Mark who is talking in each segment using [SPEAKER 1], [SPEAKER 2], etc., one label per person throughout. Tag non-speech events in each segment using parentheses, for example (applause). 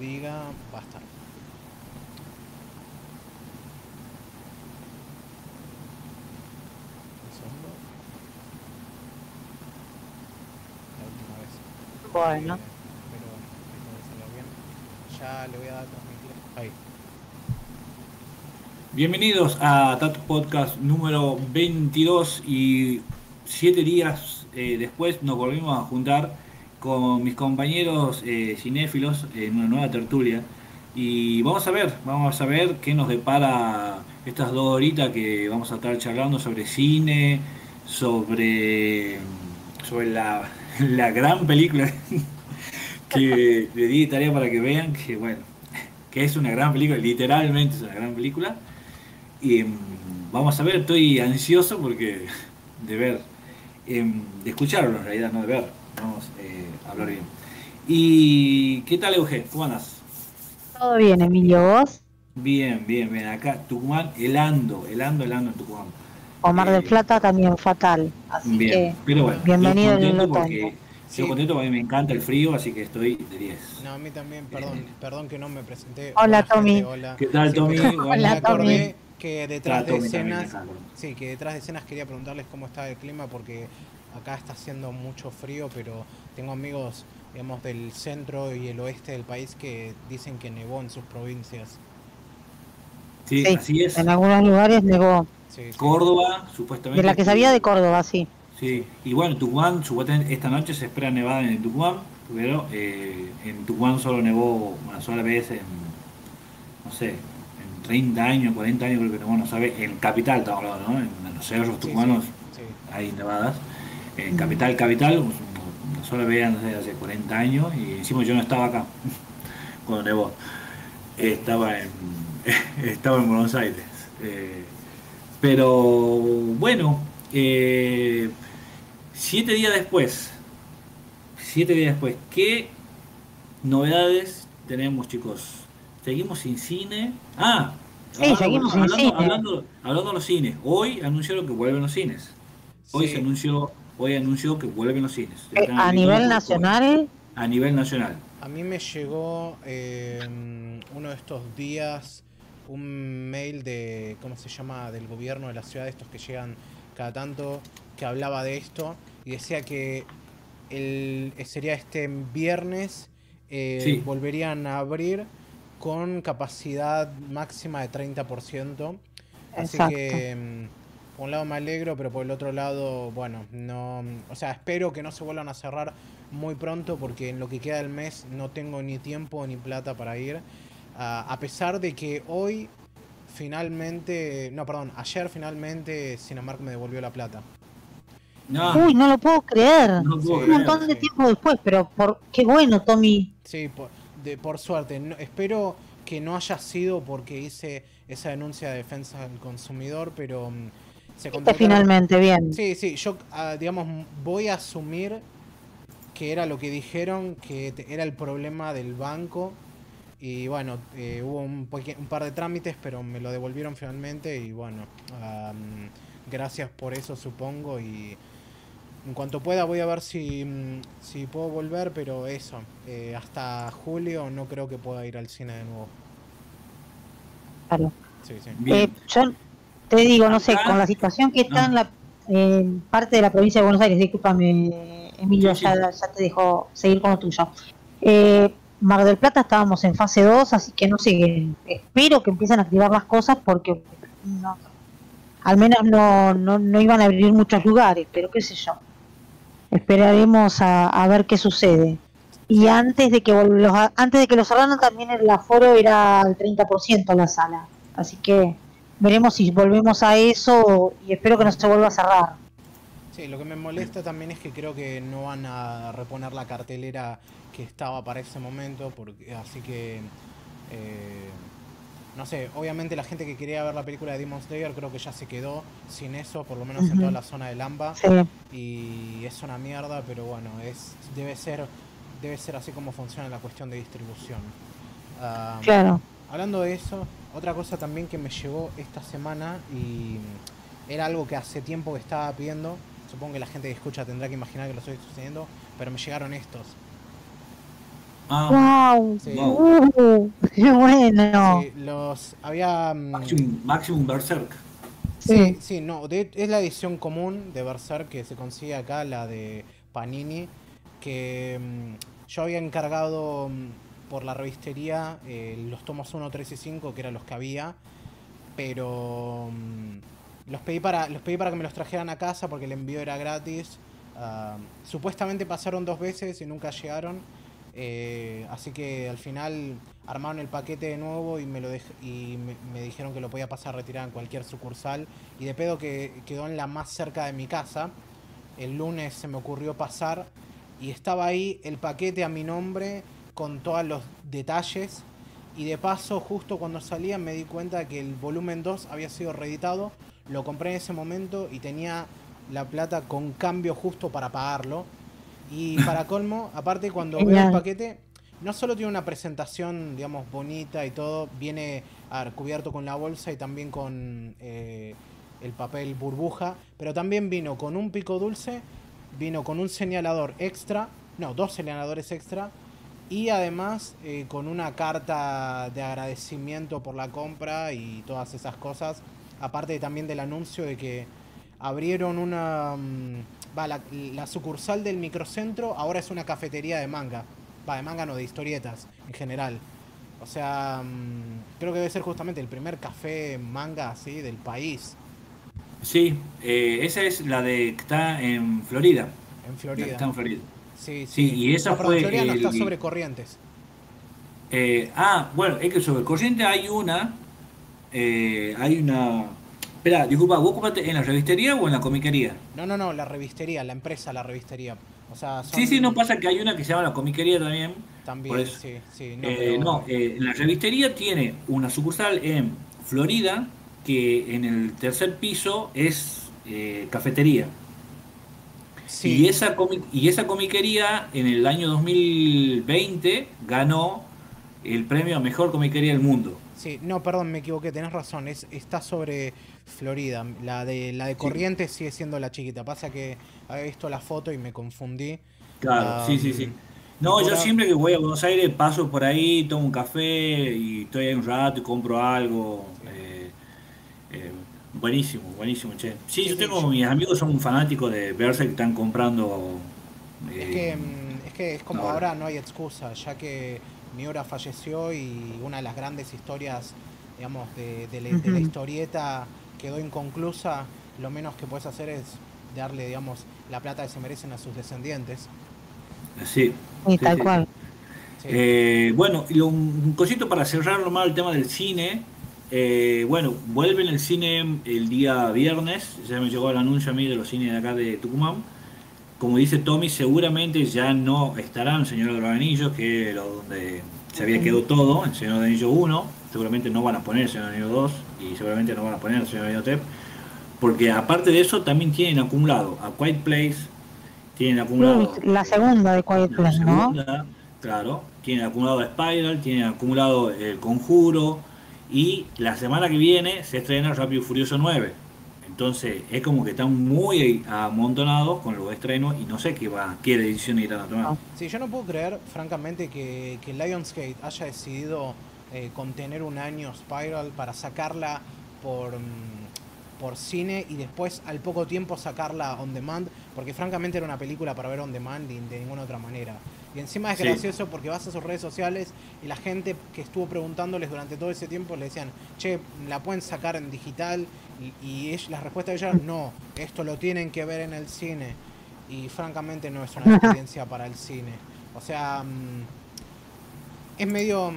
[SPEAKER 1] diga, va a estar. Un segundo. La última vez.
[SPEAKER 2] Bueno.
[SPEAKER 1] Eh, pero bueno, espero que salga bien. Ya le voy a dar transmitir. Ahí.
[SPEAKER 3] Bienvenidos a Tato Podcast número 22 y siete días eh, después nos volvimos a juntar con mis compañeros eh, cinéfilos en una nueva tertulia y vamos a ver, vamos a ver qué nos depara estas dos horitas que vamos a estar charlando sobre cine, sobre, sobre la, (laughs) la gran película (laughs) que le di tarea para que vean que bueno, que es una gran película, literalmente es una gran película. Y mm, vamos a ver, estoy ansioso porque (laughs) de ver, em, de escucharlo en realidad, no de ver. Vamos eh, hablar bien. ¿Y qué tal, Euge? ¿Cómo andas?
[SPEAKER 2] Todo bien, Emilio, vos.
[SPEAKER 3] Bien, bien, bien. Acá, Tucumán, helando, helando, helando en Tucumán.
[SPEAKER 2] Omar de
[SPEAKER 3] Eh,
[SPEAKER 2] Plata también fatal. Así
[SPEAKER 3] Bien,
[SPEAKER 2] que
[SPEAKER 3] pero bueno,
[SPEAKER 2] bienvenido en el otoño.
[SPEAKER 3] porque,
[SPEAKER 1] Sí.
[SPEAKER 3] estoy contento porque a mí me encanta el frío, así que estoy de 10.
[SPEAKER 1] No, a mí también, perdón, perdón que no me presenté.
[SPEAKER 2] Hola,
[SPEAKER 1] gente,
[SPEAKER 2] Tommy.
[SPEAKER 1] hola.
[SPEAKER 3] ¿Qué tal,
[SPEAKER 1] Sí,
[SPEAKER 3] Tommy?
[SPEAKER 1] me
[SPEAKER 2] Hola,
[SPEAKER 1] acordé
[SPEAKER 2] Tommy.
[SPEAKER 1] que detrás de escenas, sí, que detrás de escenas quería preguntarles cómo está el clima porque acá está haciendo mucho frío, pero tengo amigos, digamos, del centro y el oeste del país que dicen que nevó en sus provincias.
[SPEAKER 3] Sí,
[SPEAKER 2] Sí,
[SPEAKER 3] así es.
[SPEAKER 2] En algunos lugares negó.
[SPEAKER 1] Sí, sí.
[SPEAKER 3] Córdoba, supuestamente.
[SPEAKER 2] De la que sabía de Córdoba, sí.
[SPEAKER 3] Sí, y bueno, Tucumán, supuestamente esta noche se espera nevada en Tucumán, pero eh, en Tucumán solo nevó una sola vez en, no sé, en 30 años, 40 años creo que nevó, no sabe, en capital estamos hablando, ¿no? En los cerros
[SPEAKER 1] Sí,
[SPEAKER 3] tucumanos
[SPEAKER 1] sí.
[SPEAKER 3] hay nevadas. En capital, capital, vez no sé, hace 40 años, y encima yo no estaba acá (laughs) cuando nevó. Estaba en, (laughs) estaba en Buenos Aires. Eh, pero bueno, eh, siete días después, siete días después, ¿qué novedades tenemos, chicos? Seguimos sin cine. Ah,
[SPEAKER 2] Sí, seguimos sin
[SPEAKER 3] hablando,
[SPEAKER 2] cine.
[SPEAKER 3] Hablando, hablando de los cines, hoy anunciaron que vuelven los cines. Hoy
[SPEAKER 1] Sí.
[SPEAKER 3] se anunció, hoy anunció que vuelven los cines.
[SPEAKER 2] Eh, a nivel nacional,
[SPEAKER 3] A nivel nacional.
[SPEAKER 1] A mí me llegó eh, uno de estos días un mail de, ¿cómo se llama?, del gobierno de la ciudad, estos que llegan cada tanto, que hablaba de esto y decía que el, eh, sería este viernes, eh,
[SPEAKER 3] Sí.
[SPEAKER 1] volverían a abrir con capacidad máxima de 30%. Así
[SPEAKER 2] Exacto.
[SPEAKER 1] que mm, por un lado me alegro, pero por el otro lado, bueno, no, o sea, espero que no se vuelvan a cerrar muy pronto porque en lo que queda del mes no tengo ni tiempo ni plata para ir. Ah, a pesar de que hoy finalmente, no, perdón, ayer finalmente Cinemark me devolvió la plata.
[SPEAKER 3] No,
[SPEAKER 2] uy, no lo puedo creer.
[SPEAKER 3] no puedo
[SPEAKER 2] Un
[SPEAKER 3] creer,
[SPEAKER 2] montón de
[SPEAKER 1] sí.
[SPEAKER 2] tiempo después, pero por qué bueno, Tommy.
[SPEAKER 1] Sí, por, de, por suerte. No- espero que no haya sido porque hice esa denuncia de defensa del consumidor, pero mm, se contrataron-
[SPEAKER 2] finalmente, bien.
[SPEAKER 1] Sí, sí, yo, ah, digamos, voy a asumir que era lo que dijeron, que te- era el problema del banco. Y bueno, eh, hubo un, un par de trámites, pero me lo devolvieron finalmente. Y bueno, gracias por eso, supongo. Y en cuanto pueda, voy a ver si, mm, si puedo volver, pero eso, eh, hasta julio no creo que pueda ir al cine de nuevo.
[SPEAKER 2] Claro.
[SPEAKER 1] Sí, sí.
[SPEAKER 3] Bien.
[SPEAKER 2] Eh, yo te digo, no sé, con la situación que está en la parte de la provincia de Buenos Aires, discúlpame, Emilio,
[SPEAKER 3] Sí, sí.
[SPEAKER 2] ya, ya te dejo seguir con lo tuyo. Eh, Mar del Plata estábamos en fase 2, así que no sé, espero que empiecen a activar las cosas porque no, al menos no, no, no iban a abrir muchos lugares, pero qué sé yo. Esperaremos a, a ver qué sucede. Y antes de que los, antes de que lo cerraran también el aforo era al 30% la sala. Así que veremos si volvemos a eso y espero que no se vuelva a cerrar.
[SPEAKER 1] Sí, lo que me molesta también es que creo que no van a reponer la cartelera que estaba para ese momento, porque, así que, eh, no sé, obviamente la gente que quería ver la película de Demon Slayer creo que ya se quedó sin eso, por lo menos en toda la zona de Lamba,
[SPEAKER 2] Sí,
[SPEAKER 1] y es una mierda, pero bueno, es debe ser debe ser así como funciona la cuestión de distribución. Ah,
[SPEAKER 2] claro.
[SPEAKER 1] Hablando de eso, otra cosa también que me llegó esta semana y era algo que hace tiempo que estaba pidiendo. Supongo que la gente que escucha tendrá que imaginar que lo estoy sucediendo, pero me llegaron estos.
[SPEAKER 3] Ah,
[SPEAKER 2] ¡Wow!
[SPEAKER 1] Sí.
[SPEAKER 2] Uh, ¡Qué bueno!
[SPEAKER 1] Sí, los había mm,
[SPEAKER 3] Maximum, Maximum Berserk.
[SPEAKER 1] Sí, sí, no, de- es la edición común de Berserk que se consigue acá, la de Panini, que mm, yo había encargado mm, por la revistería eh, los tomos 1, 3 y 5, que eran los que había, pero mm, los, pedí para, los pedí para que me los trajeran a casa porque el envío era gratis. Ah, supuestamente pasaron dos veces y nunca llegaron. eh, así que al final armaron el paquete de nuevo y me lo y me, me dijeron que lo podía pasar a retirar en cualquier sucursal. Y de pedo que quedó en la más cerca de mi casa. El lunes se me ocurrió pasar y estaba ahí el paquete a mi nombre con todos los detalles. Y de paso, justo cuando salía me di cuenta que el volumen 2 había sido reeditado. Lo compré en ese momento y tenía la plata con cambio justo para pagarlo. Y (laughs) para colmo, aparte cuando veo el
[SPEAKER 2] Genial.
[SPEAKER 1] paquete, no solo tiene una presentación, digamos, bonita y todo, viene a ver, cubierto con la bolsa y también con eh, el papel burbuja, pero también vino con un pico dulce, vino con un señalador extra, no, dos señaladores extra, y además eh, con una carta de agradecimiento por la compra y todas esas cosas, aparte también del anuncio de que abrieron una... mm, Va, la, la sucursal del microcentro ahora es una cafetería de manga. Va, de manga no, de historietas en general. O sea, mm, creo que debe ser justamente el primer café manga así del país,
[SPEAKER 3] Sí, eh, esa es la de que está en Florida.
[SPEAKER 1] en
[SPEAKER 3] La que
[SPEAKER 1] Florida.
[SPEAKER 3] está en Florida.
[SPEAKER 1] Sí,
[SPEAKER 3] Sí, y esa
[SPEAKER 1] No,
[SPEAKER 3] fue
[SPEAKER 1] Florida no está
[SPEAKER 3] el-
[SPEAKER 1] sobre corrientes.
[SPEAKER 3] Eh, ah, bueno, es que sobre Corriente hay una. eh, hay una. Espera, disculpa, ¿vos compraste en la revistería o en la comiquería?
[SPEAKER 1] No, no, no, la revistería, la empresa, la revistería. O sea, son
[SPEAKER 3] Sí, sí, no pasa que hay una que se llama la comiquería también.
[SPEAKER 1] También, sí, sí. No,
[SPEAKER 3] Eh,
[SPEAKER 1] pero-
[SPEAKER 3] no, eh, la revistería tiene una sucursal en Florida que en el tercer piso es eh, cafetería.
[SPEAKER 1] Sí.
[SPEAKER 3] Y, esa y esa comiquería en el año 2020 ganó el premio a mejor comiquería del mundo.
[SPEAKER 1] Sí, no, perdón, me equivoqué, tenés razón, es, está sobre Florida. La de la de Corrientes sigue siendo la chiquita. Pasa que había visto la foto y me confundí.
[SPEAKER 3] Claro,
[SPEAKER 1] Ah,
[SPEAKER 3] sí, sí, sí. No,
[SPEAKER 1] y por
[SPEAKER 3] yo siempre que voy a Buenos Aires paso por ahí, tomo un café y estoy ahí un rato y compro algo. eh, eh, buenísimo, buenísimo, che. Sí, yo tengo mis amigos son fanáticos de Berserk que están comprando.
[SPEAKER 1] Es
[SPEAKER 3] eh,
[SPEAKER 1] que, mm, es que es como
[SPEAKER 3] ahora.
[SPEAKER 1] ahora no hay excusa, ya que Miura falleció y una de las grandes historias, digamos, de, de la, de la
[SPEAKER 2] Ujú.
[SPEAKER 1] historieta quedó inconclusa, lo menos que puedes hacer es darle, digamos, la plata que se merecen a sus descendientes.
[SPEAKER 3] sí,
[SPEAKER 2] sí, tal
[SPEAKER 3] sí.
[SPEAKER 2] cual.
[SPEAKER 1] Sí.
[SPEAKER 3] Eh, bueno, y lo- un cosito para cerrar nomás el tema del cine. Eh, bueno, vuelve en el cine el día viernes. Ya me llegó el anuncio a mí de los cines de acá de Tucumán. Como dice Tommy, seguramente ya no estarán Señor de los Anillos, que era donde se había quedado todo, en Señor de los Anillos 1. Seguramente no van a poner Señor de los Anillos 2 y seguramente no van a poner Señor de los Anillos 3. Porque aparte de eso, también tienen acumulado a Quiet Place, tienen acumulado
[SPEAKER 2] La segunda de Quiet
[SPEAKER 3] la
[SPEAKER 2] Place, ¿no?
[SPEAKER 3] segunda, claro, tiene acumulado Spiral, tiene acumulado El Conjuro y la semana que viene se estrena Rápido y Furioso 9. Entonces es como que están muy amontonados con los estrenos y no sé qué va, qué decisión irán a tomar.
[SPEAKER 2] No.
[SPEAKER 1] Sí, yo no puedo creer, francamente, que, que Lionsgate haya decidido eh, contener un año Spiral para sacarla por, mm, por cine y después al poco tiempo sacarla on demand, porque francamente era una película para ver on demand de ninguna otra manera. Y encima es
[SPEAKER 3] Sí.
[SPEAKER 1] gracioso porque vas a sus redes sociales y la gente que estuvo preguntándoles durante todo ese tiempo le decían, che, ¿la pueden sacar en digital? Y, y la respuesta de ellas, no, esto lo tienen que ver en el cine. Y francamente no es una (laughs) experiencia para el cine. O sea, mm, es medio...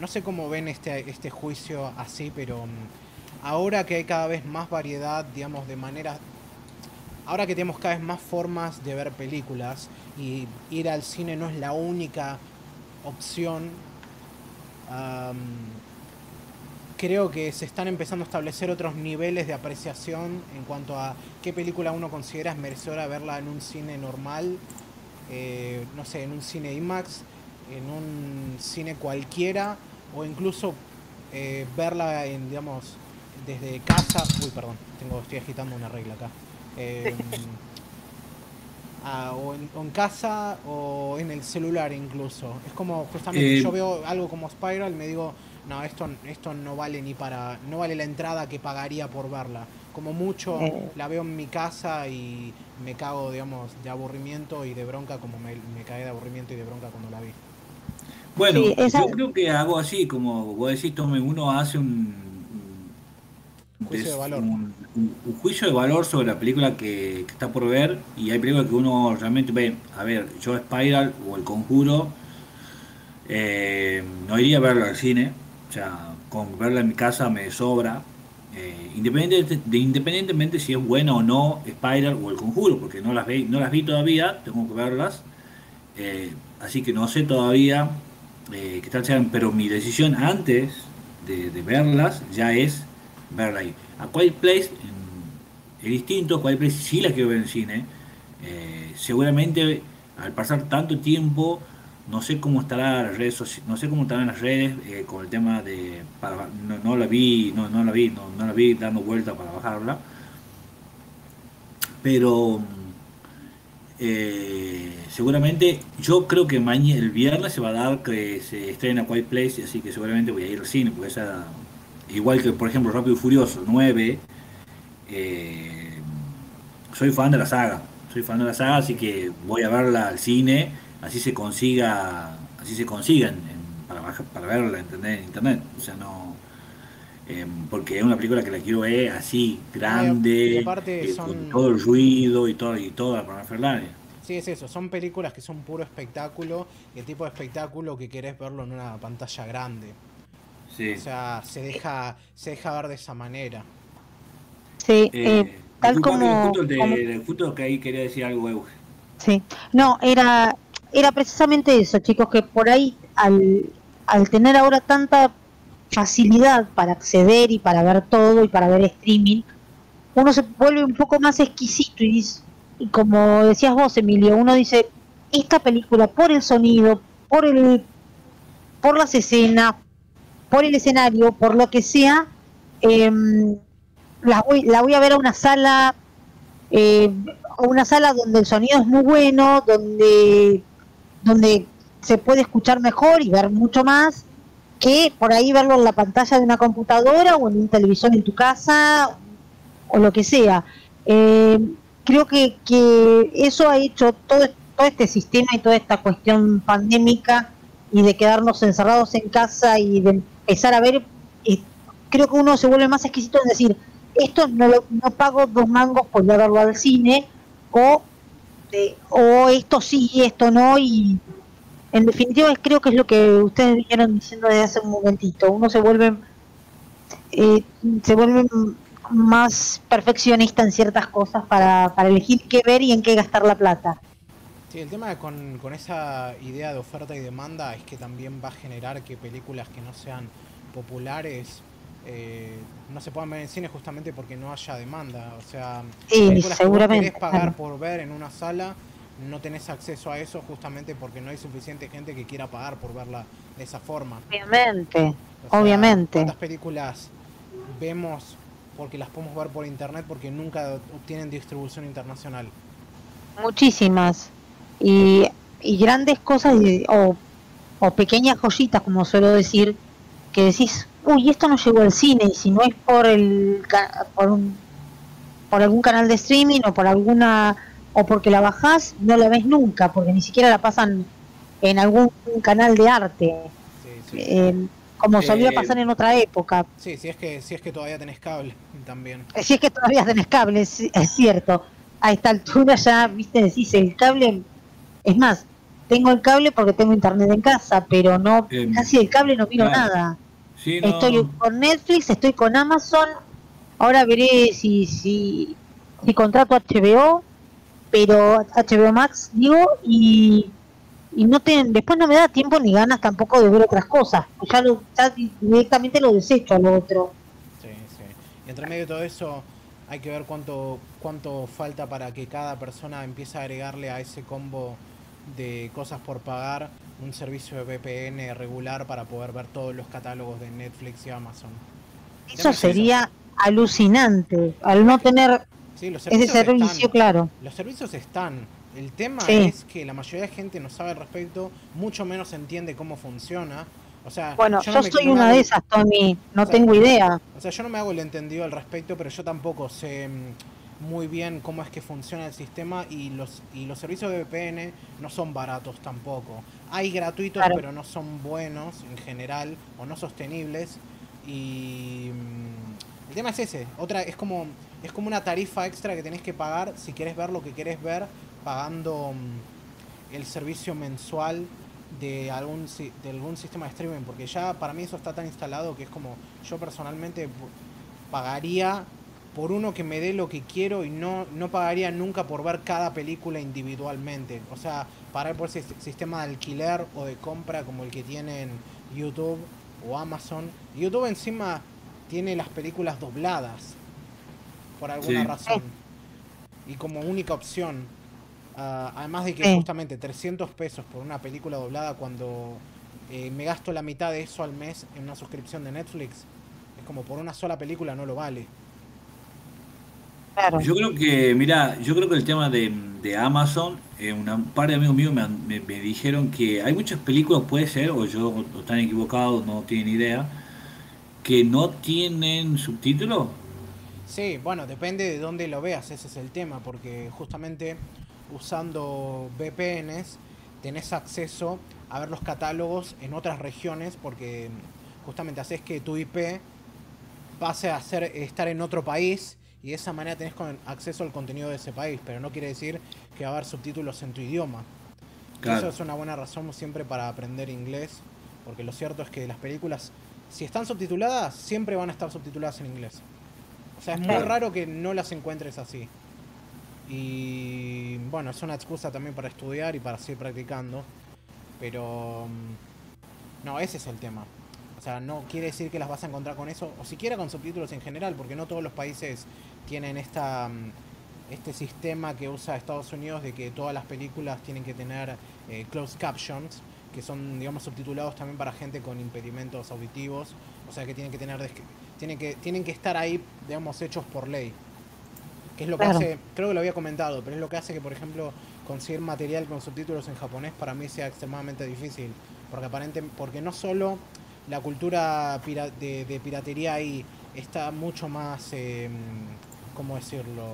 [SPEAKER 1] No sé cómo ven este, este juicio así, pero mm, ahora que hay cada vez más variedad, digamos, de maneras... Ahora que tenemos cada vez más formas de ver películas y ir al cine no es la única opción, creo que se están empezando a establecer otros niveles de apreciación en cuanto a qué película uno considera es merecedora verla en un cine normal, eh, no sé, en un cine IMAX, en un cine cualquiera, o incluso eh, verla en, digamos, desde casa. Uy, perdón, tengo, estoy agitando una regla acá. (laughs) Eh, o, en, casa o en el celular incluso. Es como justamente
[SPEAKER 3] Eh,
[SPEAKER 1] yo veo algo como Spiral y me digo, no, esto, esto no vale ni para, no vale la entrada que pagaría por verla. Como mucho
[SPEAKER 2] Eh.
[SPEAKER 1] la veo en mi casa y me cago, digamos, de aburrimiento y de bronca como me, me de aburrimiento y de bronca cuando la vi.
[SPEAKER 3] Bueno,
[SPEAKER 2] Sí, esa-
[SPEAKER 3] yo creo que hago así, como vos decís, tome, uno hace un-
[SPEAKER 1] Juicio de
[SPEAKER 3] des-
[SPEAKER 1] valor.
[SPEAKER 3] un- un- un juicio de valor sobre la película que, que está por ver y hay películas que uno realmente ve. A ver, yo Spiral o El Conjuro eh, no iría a verla al cine, o sea, con verla en mi casa me sobra. Eh, independiente de, independientemente si es buena o no Spiral o El Conjuro, porque no las, ve, no las vi todavía, tengo que verlas. Eh, así que no sé todavía eh, qué tal sean, pero mi decisión antes de, de verlas ya es verla ahí. A Quiet Place es distinto, Quiet Place sí la quiero ver en cine. Eh, seguramente al pasar tanto tiempo, no sé cómo estará las redes no sé cómo estarán las redes eh, con el tema de para, no, no la vi, no, no la vi, no, no la vi dando vuelta para bajarla. Pero eh, seguramente, yo creo que mañana, el viernes se va a dar que se estrena Quiet Place, así que seguramente voy a ir al cine, porque esa, igual que por ejemplo Rápido y Furioso 9, eh, soy fan de la saga, soy fan de la saga, así que voy a verla al cine, así se consiga, así se consigan para, para verla ¿entendés? en internet, o sea no eh, porque es una película que la quiero ver así, grande,
[SPEAKER 1] aparte
[SPEAKER 3] eh,
[SPEAKER 1] son-
[SPEAKER 3] con todo el ruido y todo y toda la parafernalia.
[SPEAKER 1] Sí, es eso, son películas que son puro espectáculo y el tipo de espectáculo que querés verlo en una pantalla grande.
[SPEAKER 3] Sí.
[SPEAKER 1] O sea, se deja, se deja ver de esa manera.
[SPEAKER 2] Sí,
[SPEAKER 3] Eh,
[SPEAKER 2] eh, tal como,
[SPEAKER 3] justo, te-
[SPEAKER 2] como-
[SPEAKER 3] justo que ahí quería decir algo, Euge.
[SPEAKER 2] Sí, no, era, era precisamente eso, chicos, que por ahí al, al tener ahora tanta facilidad para acceder y para ver todo y para ver streaming, uno se vuelve un poco más exquisito y, dice- y como decías vos, Emilio, uno dice, esta película por el sonido, por el, por las escenas, por el escenario, por lo que sea, em, la, voy, a ver a una sala eh, a una sala donde el sonido es muy bueno, donde, donde se puede escuchar mejor y ver mucho más, que por ahí verlo en la pantalla de una computadora o en un televisor en tu casa o lo que sea. Eh, creo que, que eso ha hecho todo, todo este sistema y toda esta cuestión pandémica y de quedarnos encerrados en casa y de empezar a ver, eh, creo que uno se vuelve más exquisito en decir, esto no, lo, no pago dos mangos por verlo al cine, o, o esto sí, esto no, y en definitiva creo que es lo que ustedes vinieron diciendo desde hace un momentito, uno se vuelve, eh, se vuelve más perfeccionista en ciertas cosas para, para elegir qué ver y en qué gastar la plata.
[SPEAKER 1] Sí, el tema con, con esa idea de oferta y demanda es que también va a generar que películas que no sean populares eh, no se puedan ver en cine justamente porque no haya demanda. O sea,
[SPEAKER 2] Sí,
[SPEAKER 1] películas que
[SPEAKER 2] seguramente,
[SPEAKER 1] querés pagar
[SPEAKER 2] claro.
[SPEAKER 1] por ver en una sala, no tenés acceso a eso justamente porque no hay suficiente gente que quiera pagar por verla de esa forma.
[SPEAKER 2] Obviamente,
[SPEAKER 1] O sea,
[SPEAKER 2] obviamente.
[SPEAKER 1] ¿Cuántas películas vemos porque las podemos ver por internet porque nunca obtienen distribución internacional?
[SPEAKER 2] Muchísimas. Y, y grandes cosas o, o pequeñas joyitas, como suelo decir, que decís, uy, esto no llegó al cine, y si no es por el por, un- por algún canal de streaming o por alguna o porque la bajás, no la ves nunca, porque ni siquiera la pasan en algún canal de arte,
[SPEAKER 1] Sí, sí.
[SPEAKER 2] eh, como solía
[SPEAKER 3] Eh,
[SPEAKER 2] pasar en otra época.
[SPEAKER 1] Sí, si es que, si es que todavía tenés cable también.
[SPEAKER 2] Si es que todavía tenés cable, es, es cierto. A esta altura ya, viste, decís, el cable. Es más, tengo el cable porque tengo internet en casa, pero no,
[SPEAKER 3] Em,
[SPEAKER 2] casi el cable no miro
[SPEAKER 3] claro.
[SPEAKER 2] nada.
[SPEAKER 3] Sí, no,
[SPEAKER 2] Estoy con Netflix, estoy con Amazon. Ahora veré si, si, si contrato HBO, pero HBO Max, digo, y, y no te, después no me da tiempo ni ganas tampoco de ver otras cosas. Ya, lo, ya directamente lo desecho a lo otro.
[SPEAKER 1] Sí, sí. Y entre medio de todo eso hay que ver cuánto, cuánto falta para que cada persona empiece a agregarle a ese combo de cosas por pagar un servicio de VPN regular para poder ver todos los catálogos de Netflix y Amazon.
[SPEAKER 2] Eso sería alucinante, al no tener
[SPEAKER 1] Sí, los
[SPEAKER 2] ese servicio,
[SPEAKER 1] están.
[SPEAKER 2] claro.
[SPEAKER 1] Los servicios están. El tema
[SPEAKER 2] Sí.
[SPEAKER 1] es que la mayoría de gente no sabe al respecto, mucho menos entiende cómo funciona. O sea,
[SPEAKER 2] Bueno, yo,
[SPEAKER 1] no me-
[SPEAKER 2] soy
[SPEAKER 1] no
[SPEAKER 2] una
[SPEAKER 1] hago-
[SPEAKER 2] de esas, Tommy. No
[SPEAKER 1] O sea,
[SPEAKER 2] tengo idea.
[SPEAKER 1] O sea, yo no me hago el entendido al respecto, pero yo tampoco sé mm, muy bien cómo es que funciona el sistema y los y los servicios de VPN no son baratos tampoco. Hay gratuitos,
[SPEAKER 2] Claro.
[SPEAKER 1] pero no son buenos en general o no sostenibles. Y mm, el tema es ese. Otra es como es como una tarifa extra que tenés que pagar si querés ver lo que querés ver pagando mm, el servicio mensual de algún de algún sistema de streaming porque ya para mí eso está tan instalado que es como yo personalmente pagaría por uno que me dé lo que quiero y no no pagaría nunca por ver cada película individualmente o sea pagar por ese sis- sistema de alquiler o de compra como el que tienen YouTube o Amazon YouTube encima tiene las películas dobladas por alguna
[SPEAKER 3] Sí.
[SPEAKER 1] razón y como única opción Ah, además de que justamente 300 pesos por una película doblada cuando eh, me gasto la mitad de eso al mes en una suscripción de Netflix, es como por una sola película no lo vale.
[SPEAKER 2] Claro.
[SPEAKER 3] Yo creo que, mira, yo creo que el tema de, de Amazon, eh, una- un par de amigos míos me, han- me- me dijeron que hay muchas películas, puede ser, o yo o están equivocados, no tienen idea, que no tienen subtítulos.
[SPEAKER 1] Sí, bueno, depende de dónde lo veas, ese es el tema, porque justamente usando VPNs tenés acceso a ver los catálogos en otras regiones, porque justamente haces que tu IP pase a ser, estar en otro país y de esa manera tenés acceso al contenido de ese país, pero no quiere decir que va a haber subtítulos en tu idioma.
[SPEAKER 3] Claro.
[SPEAKER 1] Eso es una buena razón siempre para aprender inglés, porque lo cierto es que las películas, si están subtituladas, siempre van a estar subtituladas en inglés. O sea, es muy raro que no las encuentres así. Y bueno, es una excusa también para estudiar y para seguir practicando. Pero... mm, No, ese es el tema. O sea, no quiere decir que las vas a encontrar con eso, o siquiera con subtítulos en general, porque no todos los países tienen esta, mm, este sistema que usa Estados Unidos de que todas las películas tienen que tener eh, closed captions, que son, digamos, subtitulados también para gente con impedimentos auditivos, o sea, que tienen que tener, tienen que, tienen que estar ahí, digamos, hechos por ley. Que es lo que
[SPEAKER 2] Claro.
[SPEAKER 1] hace, creo que lo había comentado, pero es lo que hace que, por ejemplo, conseguir material con subtítulos en japonés para mí sea extremadamente difícil. Porque aparente, porque no solo la cultura de, de piratería ahí está mucho más, eh, ¿cómo decirlo?,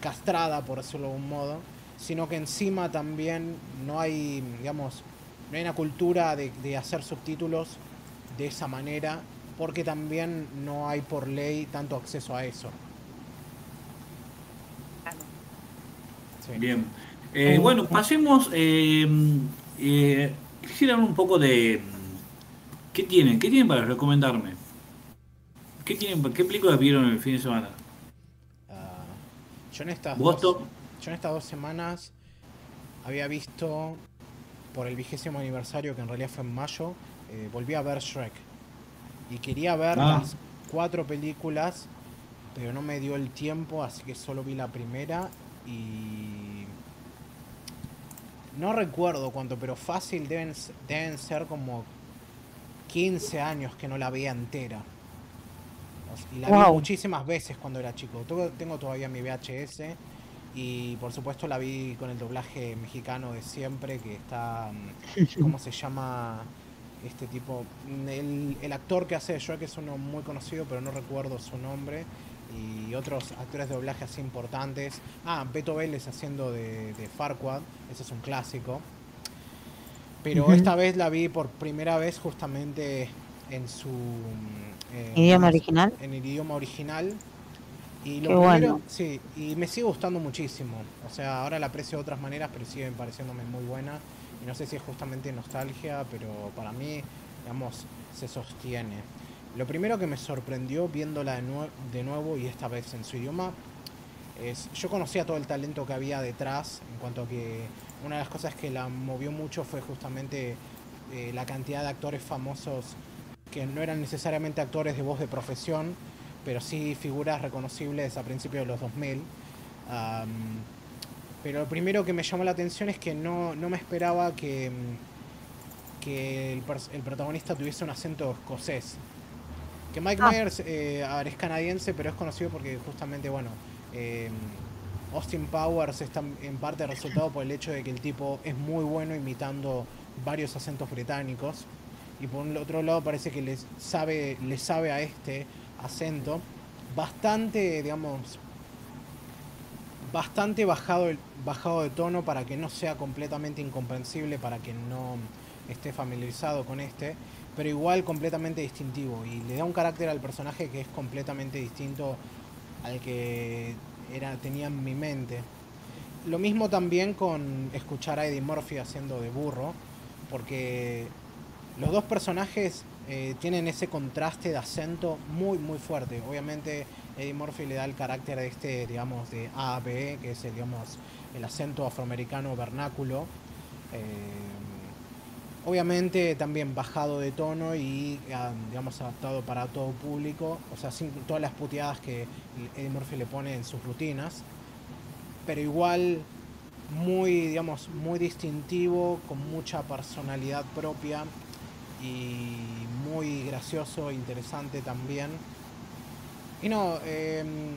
[SPEAKER 1] castrada, por decirlo de algún modo, sino que encima también no hay, digamos, no hay una cultura de, de hacer subtítulos de esa manera, porque también no hay por ley tanto acceso a eso. Sí.
[SPEAKER 3] Bien. Eh, bueno, pasemos. Eh, eh, quisiera hablar un poco de. ¿Qué tienen? ¿Qué tienen para recomendarme? ¿Qué tienen? ¿Qué películas vieron el fin de semana?
[SPEAKER 1] Yo en estas
[SPEAKER 3] ¿Vos,
[SPEAKER 1] dos, yo en estas dos semanas había visto por el vigésimo aniversario que en realidad fue en mayo eh, volví a ver Shrek. Y quería ver
[SPEAKER 3] Ah.
[SPEAKER 1] las cuatro películas pero no me dio el tiempo así que solo vi la primera y no recuerdo cuánto pero fácil deben deben ser como 15 años que no la veía entera Y la vi muchísimas veces cuando era chico. Tengo, todavía mi VHS y por supuesto la vi con el doblaje mexicano de siempre que está, mm, ¿cómo se llama este tipo? Mm, El, el actor que hace Shrek es uno muy conocido pero no recuerdo su nombre y otros actores de doblaje así importantes. Ah, Beto Vélez haciendo de, de Farquaad, ese es un clásico. Pero esta vez la vi por primera vez justamente en su mm,
[SPEAKER 2] Idioma original.
[SPEAKER 1] en el idioma original. Y lo
[SPEAKER 2] Qué
[SPEAKER 1] primero,
[SPEAKER 2] bueno.
[SPEAKER 1] sí, y me sigue gustando muchísimo. O sea, ahora la aprecio de otras maneras, pero sigue pareciéndome muy buena. Y no sé si es justamente nostalgia, pero para mí, digamos, se sostiene. Lo primero que me sorprendió viéndola de, nue- de nuevo, y esta vez en su idioma, es, yo conocía todo el talento que había detrás, en cuanto a que una de las cosas que la movió mucho fue justamente eh, la cantidad de actores famosos que no eran necesariamente actores de voz de profesión, pero sí figuras reconocibles a principios de los 2000. Am, pero lo primero que me llamó la atención es que no, no me esperaba que, que el, el protagonista tuviese un acento escocés. Que Mike
[SPEAKER 2] Ah.
[SPEAKER 1] Myers eh, a ver, es canadiense, pero es conocido porque justamente, bueno, eh, Austin Powers está en parte resultado por el hecho de que el tipo es muy bueno imitando varios acentos británicos. Y por un otro lado parece que le sabe, le sabe a este acento bastante, digamos, bastante bajado, bajado de tono para que no sea completamente incomprensible, para que no esté familiarizado con este, pero igual completamente distintivo y le da un carácter al personaje que es completamente distinto al que era, tenía en mi mente. Lo mismo también con escuchar a Eddie Murphy haciendo de burro, porque los dos personajes eh, tienen ese contraste de acento muy muy fuerte. Obviamente Eddie Murphy le da el carácter de este, digamos, de A a B, que es el, digamos, el acento afroamericano vernáculo. Eh, obviamente también bajado de tono y, ah, digamos, adaptado para todo público. O sea, sin todas las puteadas que Eddie Murphy le pone en sus rutinas. Pero igual muy, digamos, muy distintivo, con mucha personalidad propia y muy gracioso, interesante también. Y no, em,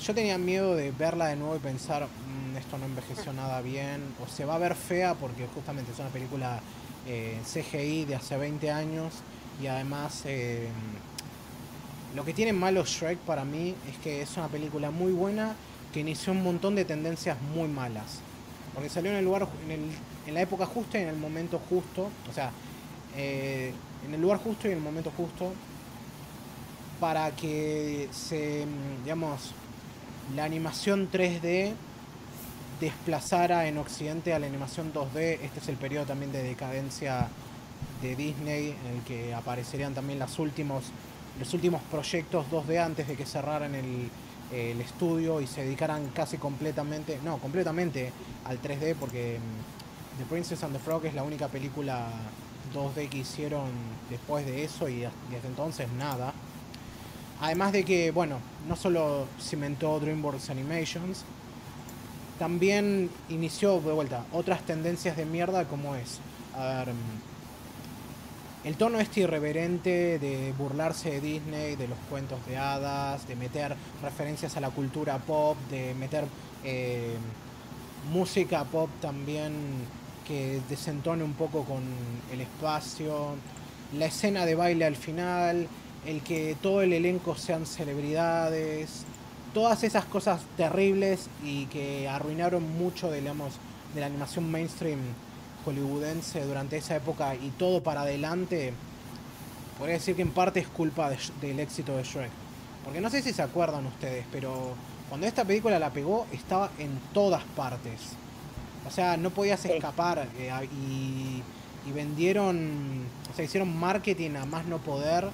[SPEAKER 1] yo tenía miedo de verla de nuevo y pensar, mm, esto no envejeció (laughs) nada bien, o se va a ver fea porque justamente es una película eh, CGI de hace 20 años y además em, lo que tiene malo Shrek para mí es que es una película muy buena que inició un montón de tendencias muy malas. Porque salió en el lugar, en, el, en la época justa y en el momento justo. O sea, eh, en el lugar justo y en el momento justo para que se, digamos, la animación 3D desplazara en Occidente a la animación 2D. Este es el periodo también de decadencia de Disney en el que aparecerían también los últimos, los últimos proyectos 2D antes de que cerraran el, el estudio y se dedicaran casi completamente, no, completamente al 3D porque mm, The Princess and the Frog es la única película 2D que hicieron después de eso y desde entonces nada. Además de que, bueno, no solo cimentó DreamWorks Animations, también inició de vuelta otras tendencias de mierda como es, mm, el tono este irreverente de burlarse de Disney, de los cuentos de hadas, de meter referencias a la cultura pop, de meter eh, música pop también que desentone un poco con el espacio, la escena de baile al final, el que todo el elenco sean celebridades, todas esas cosas terribles y que arruinaron mucho, digamos, de la animación mainstream hollywoodense durante esa época y todo para adelante, podría decir que en parte es culpa del éxito de Shrek. Porque no sé si se acuerdan ustedes, pero cuando esta película la pegó estaba en todas partes. O sea, no podías escapar eh, y, y vendieron, o sea, hicieron marketing a más no poder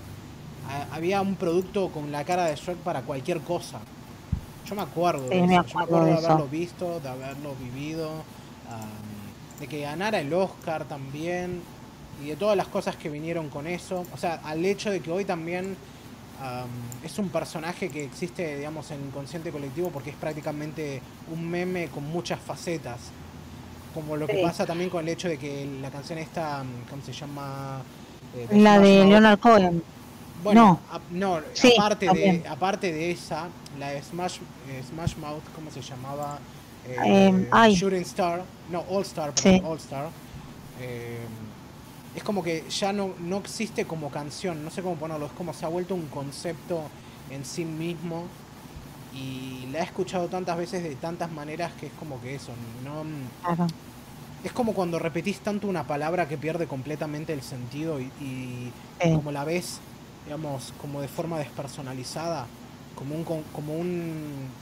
[SPEAKER 1] había un producto con la cara de Shrek para cualquier cosa. Yo me acuerdo de eso. Yo me acuerdo de, haberlo visto, de haberlo vivido, de que ganara el Oscar también y de todas las cosas que vinieron con eso. O sea, al hecho de que hoy también es un personaje que existe, digamos, en el inconsciente colectivo porque es prácticamente un meme con muchas facetas. Como lo que pasa también con el hecho de que la canción esta, ¿cómo se llama?
[SPEAKER 2] Eh, la de Leonard Cohen.
[SPEAKER 1] Bueno, no, aparte, de, aparte de esa, la de Smash, eh, Smash Mouth, ¿cómo se llamaba?
[SPEAKER 2] Eh,
[SPEAKER 1] Shooting Star, no, All Star, perdón, All Star. Eh, es como que ya no, no existe como canción, no sé cómo ponerlo, es como se ha vuelto un concepto en sí mismo y la he escuchado tantas veces de tantas maneras que es como que eso, no... Es como cuando repetís tanto una palabra que pierde completamente el sentido y, y como la ves digamos, como de forma despersonalizada, como un, como un,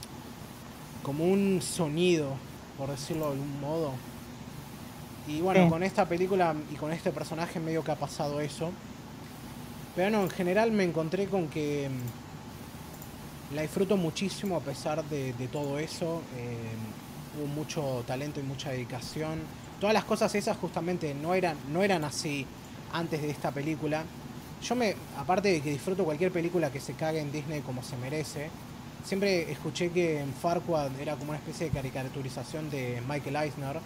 [SPEAKER 1] como un sonido, por decirlo de algún modo. Y bueno, con esta película y con este personaje medio que ha pasado eso. Pero no, en general me encontré con que la disfruto muchísimo a pesar de, todo eso. Eh, hubo mucho talento y mucha dedicación. Todas las cosas esas justamente no eran, no eran así antes de esta película. Yo me, aparte de que disfruto cualquier película que se cague en Disney como se merece, siempre escuché que en Farquaad era como una especie de caricaturización de Michael Eisner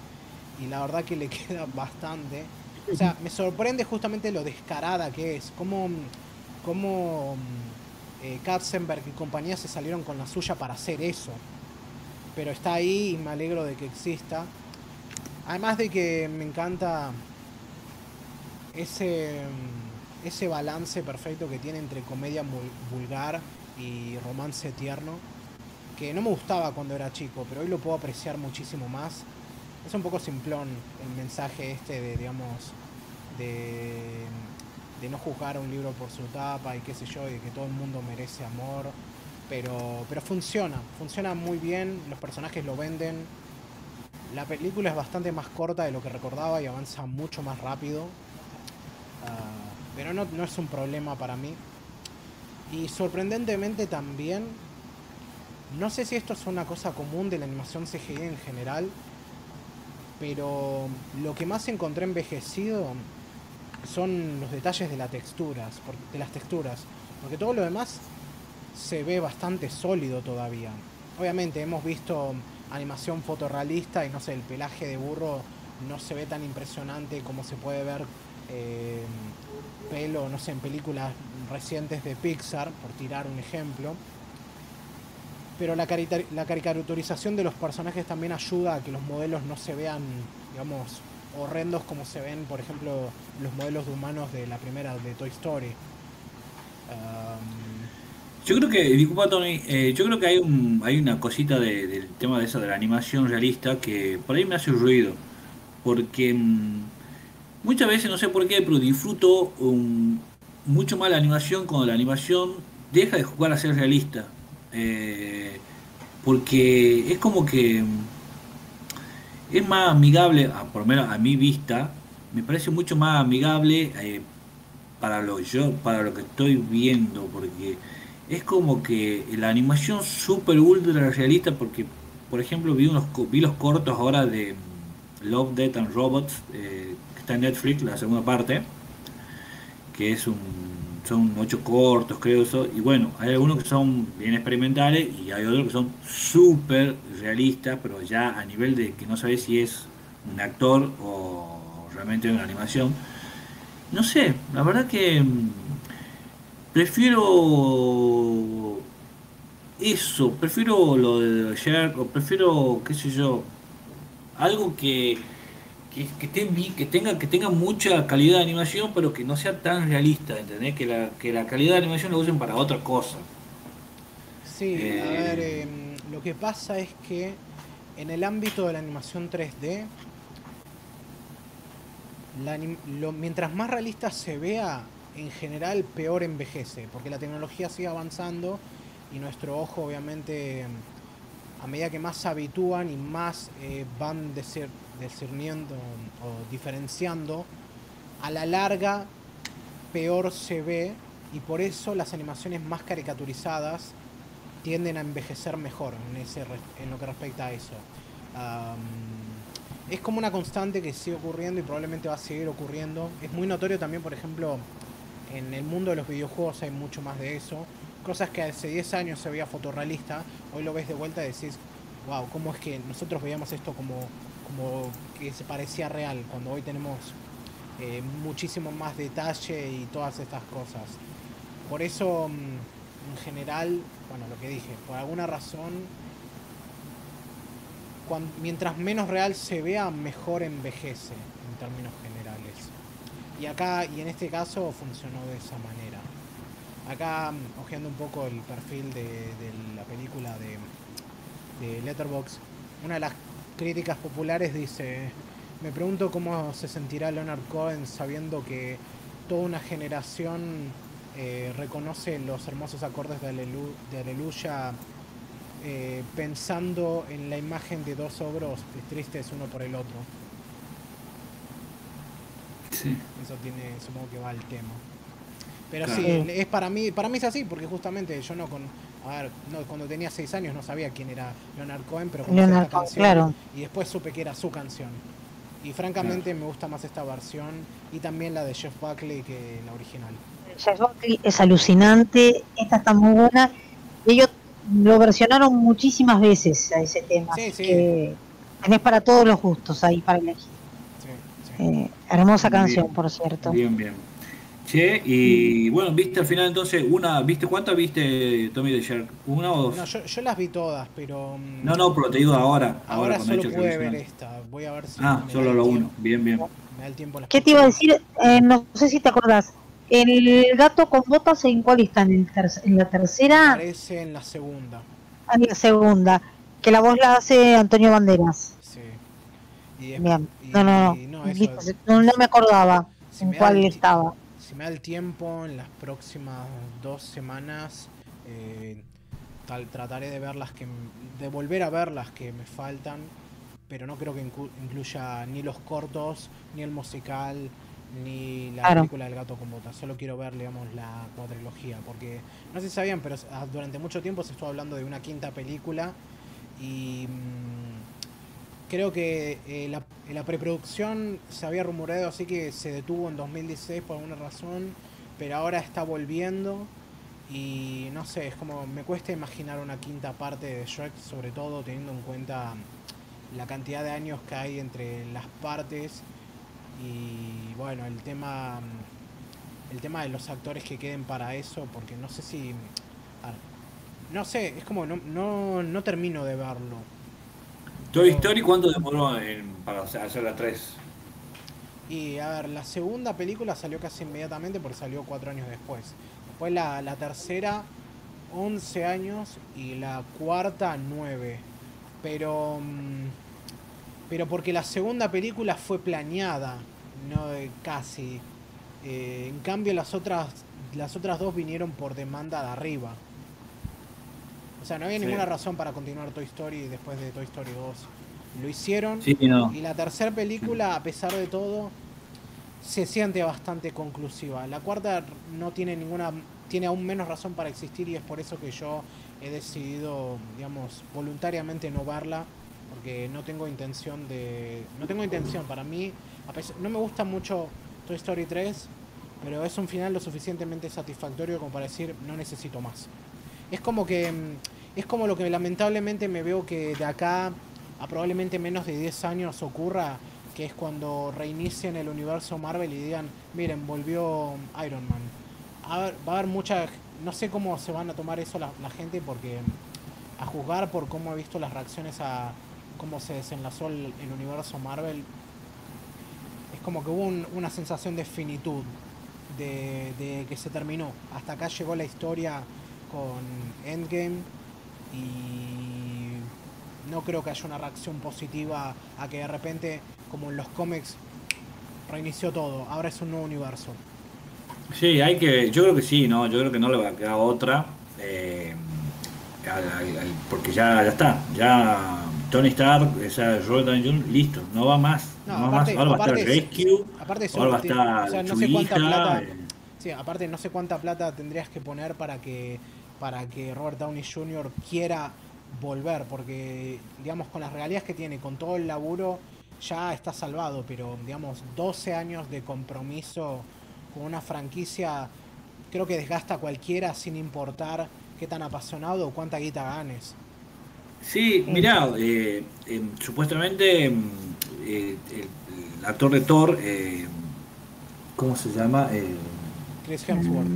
[SPEAKER 1] y la verdad que le (laughs) queda bastante. O sea, me sorprende justamente lo descarada que es, cómo, cómo eh, Katzenberg y compañía se salieron con la suya para hacer eso. pero está ahí y me alegro de que exista. Además de que me encanta ese, ese balance perfecto que tiene entre comedia vulgar y romance tierno, que no me gustaba cuando era chico, pero hoy lo puedo apreciar muchísimo más. Es un poco simplón el mensaje este de, digamos, de, de no juzgar un libro por su tapa y qué sé yo, y de que todo el mundo merece amor. Pero, pero funciona, funciona muy bien, los personajes lo venden. La película es bastante más corta de lo que recordaba y avanza mucho más rápido. Ah, pero no, no es un problema para mí. Y sorprendentemente también, no sé si esto es una cosa común de la animación CGI en general, pero lo que más encontré envejecido son los detalles de las texturas, de las texturas, porque todo lo demás se ve bastante sólido todavía. Obviamente hemos visto animación fotorrealista y no sé, el pelaje de burro no se ve tan impresionante como se puede ver eh, pelo, no sé, en películas recientes de Pixar, por tirar un ejemplo. Pero la, la caricaturización de los personajes también ayuda a que los modelos no se vean, digamos, horrendos como se ven, por ejemplo, los modelos de humanos de la primera de Toy Story.
[SPEAKER 3] yo creo que, disculpa Tony, eh, yo creo que hay un, hay una cosita del tema de esa de la animación realista que por ahí me hace ruido, porque mm, muchas veces no sé por qué, pero disfruto mucho más la animación cuando la animación deja de jugar a ser realista, eh, porque es como que es más amigable, por lo menos a mi vista, me parece mucho más amigable eh, para lo yo, para lo que estoy viendo, porque es como que la animación super ultra realista, porque por ejemplo vi unos vi los cortos ahora de Love, Death and Robots, eh, que está en Netflix, la segunda parte, que es un son ocho cortos, creo eso. Y bueno, hay algunos que son bien experimentales y hay otros que son súper realistas, pero ya a nivel de que no sabes si es un actor o realmente una animación. No sé, la verdad que mm, prefiero eso, prefiero lo de Shark o prefiero, qué sé yo, algo que que, que, que, tenga, que tenga mucha calidad de animación, pero que no sea tan realista, ¿entendés? Que la, que la calidad de animación la usen para otra cosa.
[SPEAKER 1] Sí, a eh, ver, em, lo que pasa es que en el ámbito de la animación 3D, mientras más realista se vea, en general peor envejece, porque la tecnología sigue avanzando y nuestro ojo obviamente a medida que más se habitúan y más eh, van de ser discerniendo o diferenciando, a la larga peor se ve y por eso las animaciones más caricaturizadas tienden a envejecer mejor en, ese, en lo que respecta a eso. es como una constante que sigue ocurriendo y probablemente va a seguir ocurriendo. Es muy notorio también, por ejemplo, en el mundo de los videojuegos hay mucho más de eso. Cosas que hace 10 años se veía fotorrealista, hoy lo ves de vuelta y decís, wow, ¿cómo es que nosotros veíamos esto como como que se parecía real, cuando hoy tenemos eh, muchísimo más detalle y todas estas cosas. Por eso, mm, en general, bueno, lo que dije, por alguna razón, mientras menos real se vea, mejor envejece en términos generales. Y acá, y en este caso, funcionó de esa manera. Acá, mm, ojeando un poco el perfil de, la película de, de Letterboxd, una de las críticas populares dice, me pregunto cómo se sentirá Leonard Cohen sabiendo que toda una generación eh, reconoce los hermosos acordes de, Aleluya eh, pensando en la imagen de dos ogros tristes uno por el otro. Sí. Eso tiene, supongo que va al tema. Pero sí, es para mí, para mí es así, porque justamente yo no con a ver, no, cuando tenía seis años no sabía quién era Leonard Cohen, pero
[SPEAKER 2] Leonard esta canción claro.
[SPEAKER 1] y después supe que era su canción. Y francamente me gusta más esta versión y también la de Jeff Buckley que la original.
[SPEAKER 2] Jeff Buckley es alucinante, esta está muy buena. Ellos lo versionaron muchísimas veces a ese tema. Sí, sí. Que tenés para todos los gustos ahí para elegir. Sí, eh, hermosa canción, por cierto.
[SPEAKER 3] Bien, bien. Che, y bueno, viste al final entonces una, ¿viste cuántas viste Tommy de Shark? ¿Una o dos?
[SPEAKER 1] No, yo, yo las vi todas, pero. mm,
[SPEAKER 3] No, no, pero te digo ahora.
[SPEAKER 1] Ahora,
[SPEAKER 3] con
[SPEAKER 1] solo
[SPEAKER 3] hechos
[SPEAKER 1] pude ver esta. Voy a ver si.
[SPEAKER 3] Ah,
[SPEAKER 1] me
[SPEAKER 3] solo
[SPEAKER 1] da
[SPEAKER 3] lo uno. Bien, bien.
[SPEAKER 1] Me da el tiempo las
[SPEAKER 2] ¿Qué te iba a decir? Eh, no sé si te acordás. El gato con botas, ¿en cuál está? ¿En, el ter- en la tercera?
[SPEAKER 1] Aparece en la segunda.
[SPEAKER 2] En la segunda. Que la voz la hace Antonio Banderas.
[SPEAKER 1] Sí. Y es-
[SPEAKER 2] Bien.
[SPEAKER 1] y-
[SPEAKER 2] No, no,
[SPEAKER 1] y
[SPEAKER 2] no.
[SPEAKER 1] eso-
[SPEAKER 2] no, no me acordaba
[SPEAKER 1] si
[SPEAKER 2] en cuál
[SPEAKER 1] el
[SPEAKER 2] estaba.
[SPEAKER 1] Si me da el tiempo, en las próximas dos semanas, eh, tal, trataré de ver las que. de volver a ver las que me faltan. Pero no creo que inclu- incluya ni los cortos, ni el musical, ni la
[SPEAKER 2] Claro.
[SPEAKER 1] película del gato con botas. Solo quiero ver, digamos, la cuadrilogía. Porque no sé si sabían, pero ah, durante mucho tiempo se estuvo hablando de una quinta película. Y mm, creo que eh, la, en la preproducción se había rumoreado así que se detuvo en 2016 por alguna razón, pero ahora está volviendo y no sé, es como me cuesta imaginar una quinta parte de Shrek, sobre todo teniendo en cuenta la cantidad de años que hay entre las partes y bueno, el tema el tema de los actores que queden para eso, porque no sé si no sé, es como no, no termino de verlo.
[SPEAKER 3] Toy Story, ¿cuánto demoró en- para hacer la 3?
[SPEAKER 1] Y a ver, la segunda película salió casi inmediatamente porque salió cuatro años después. Después la, la tercera, 11 años y la cuarta, 9. Pero. mm, Pero porque la segunda película fue planeada, no casi. Eh, en cambio las otras las otras dos vinieron por demanda de arriba. O sea, no había
[SPEAKER 3] Sí.
[SPEAKER 1] ninguna razón para continuar Toy Story después de Toy Story 2. Lo hicieron.
[SPEAKER 3] Sí, no.
[SPEAKER 1] Y la tercera película, a pesar de todo, se siente bastante conclusiva. La cuarta no tiene ninguna, tiene aún menos razón para existir y es por eso que yo he decidido, digamos, voluntariamente no verla, porque no tengo intención de, no tengo intención. Para mí, a pesar- no me gusta mucho Toy Story 3, pero es un final lo suficientemente satisfactorio como para decir no necesito más. Es como que mm, es como lo que lamentablemente me veo que de acá a probablemente menos de 10 años ocurra, que es cuando reinicien el universo Marvel y digan, miren, volvió Iron Man. Va a haber mucha, no sé cómo se van a tomar eso la, la gente porque mm, a juzgar por cómo he visto las reacciones a cómo se desenlazó el, el universo Marvel, es como que hubo un- una sensación de finitud, de, de que se terminó. Hasta acá llegó la historia con Endgame y no creo que haya una reacción positiva a que de repente, como en los cómics, reinició todo. Ahora es un nuevo universo.
[SPEAKER 3] Sí, hay que, yo creo que sí, no, yo creo que no le va a quedar otra, eh, al- al- al- porque ya, ya está, ya Tony Stark, esa Robert Downey Jr., listo, no va más,
[SPEAKER 1] No,
[SPEAKER 3] no, va más, ahora va a estar
[SPEAKER 1] es-
[SPEAKER 3] Rescue,
[SPEAKER 1] aparte eso,
[SPEAKER 3] ahora va a estar
[SPEAKER 1] o sea, no sé cuánta plata-
[SPEAKER 3] eh,
[SPEAKER 1] Sí, aparte no sé cuánta plata tendrías que poner para que para que Robert Downey Jr. quiera volver, porque digamos con las regalías que tiene, con todo el laburo, ya está salvado, pero digamos 12 años de compromiso con una franquicia creo que desgasta a cualquiera sin importar qué tan apasionado o cuánta guita ganes.
[SPEAKER 3] Sí, mirá, eh, eh, supuestamente eh, el, el actor de Thor, eh, ¿cómo se llama? Eh,
[SPEAKER 1] Chris Hemsworth.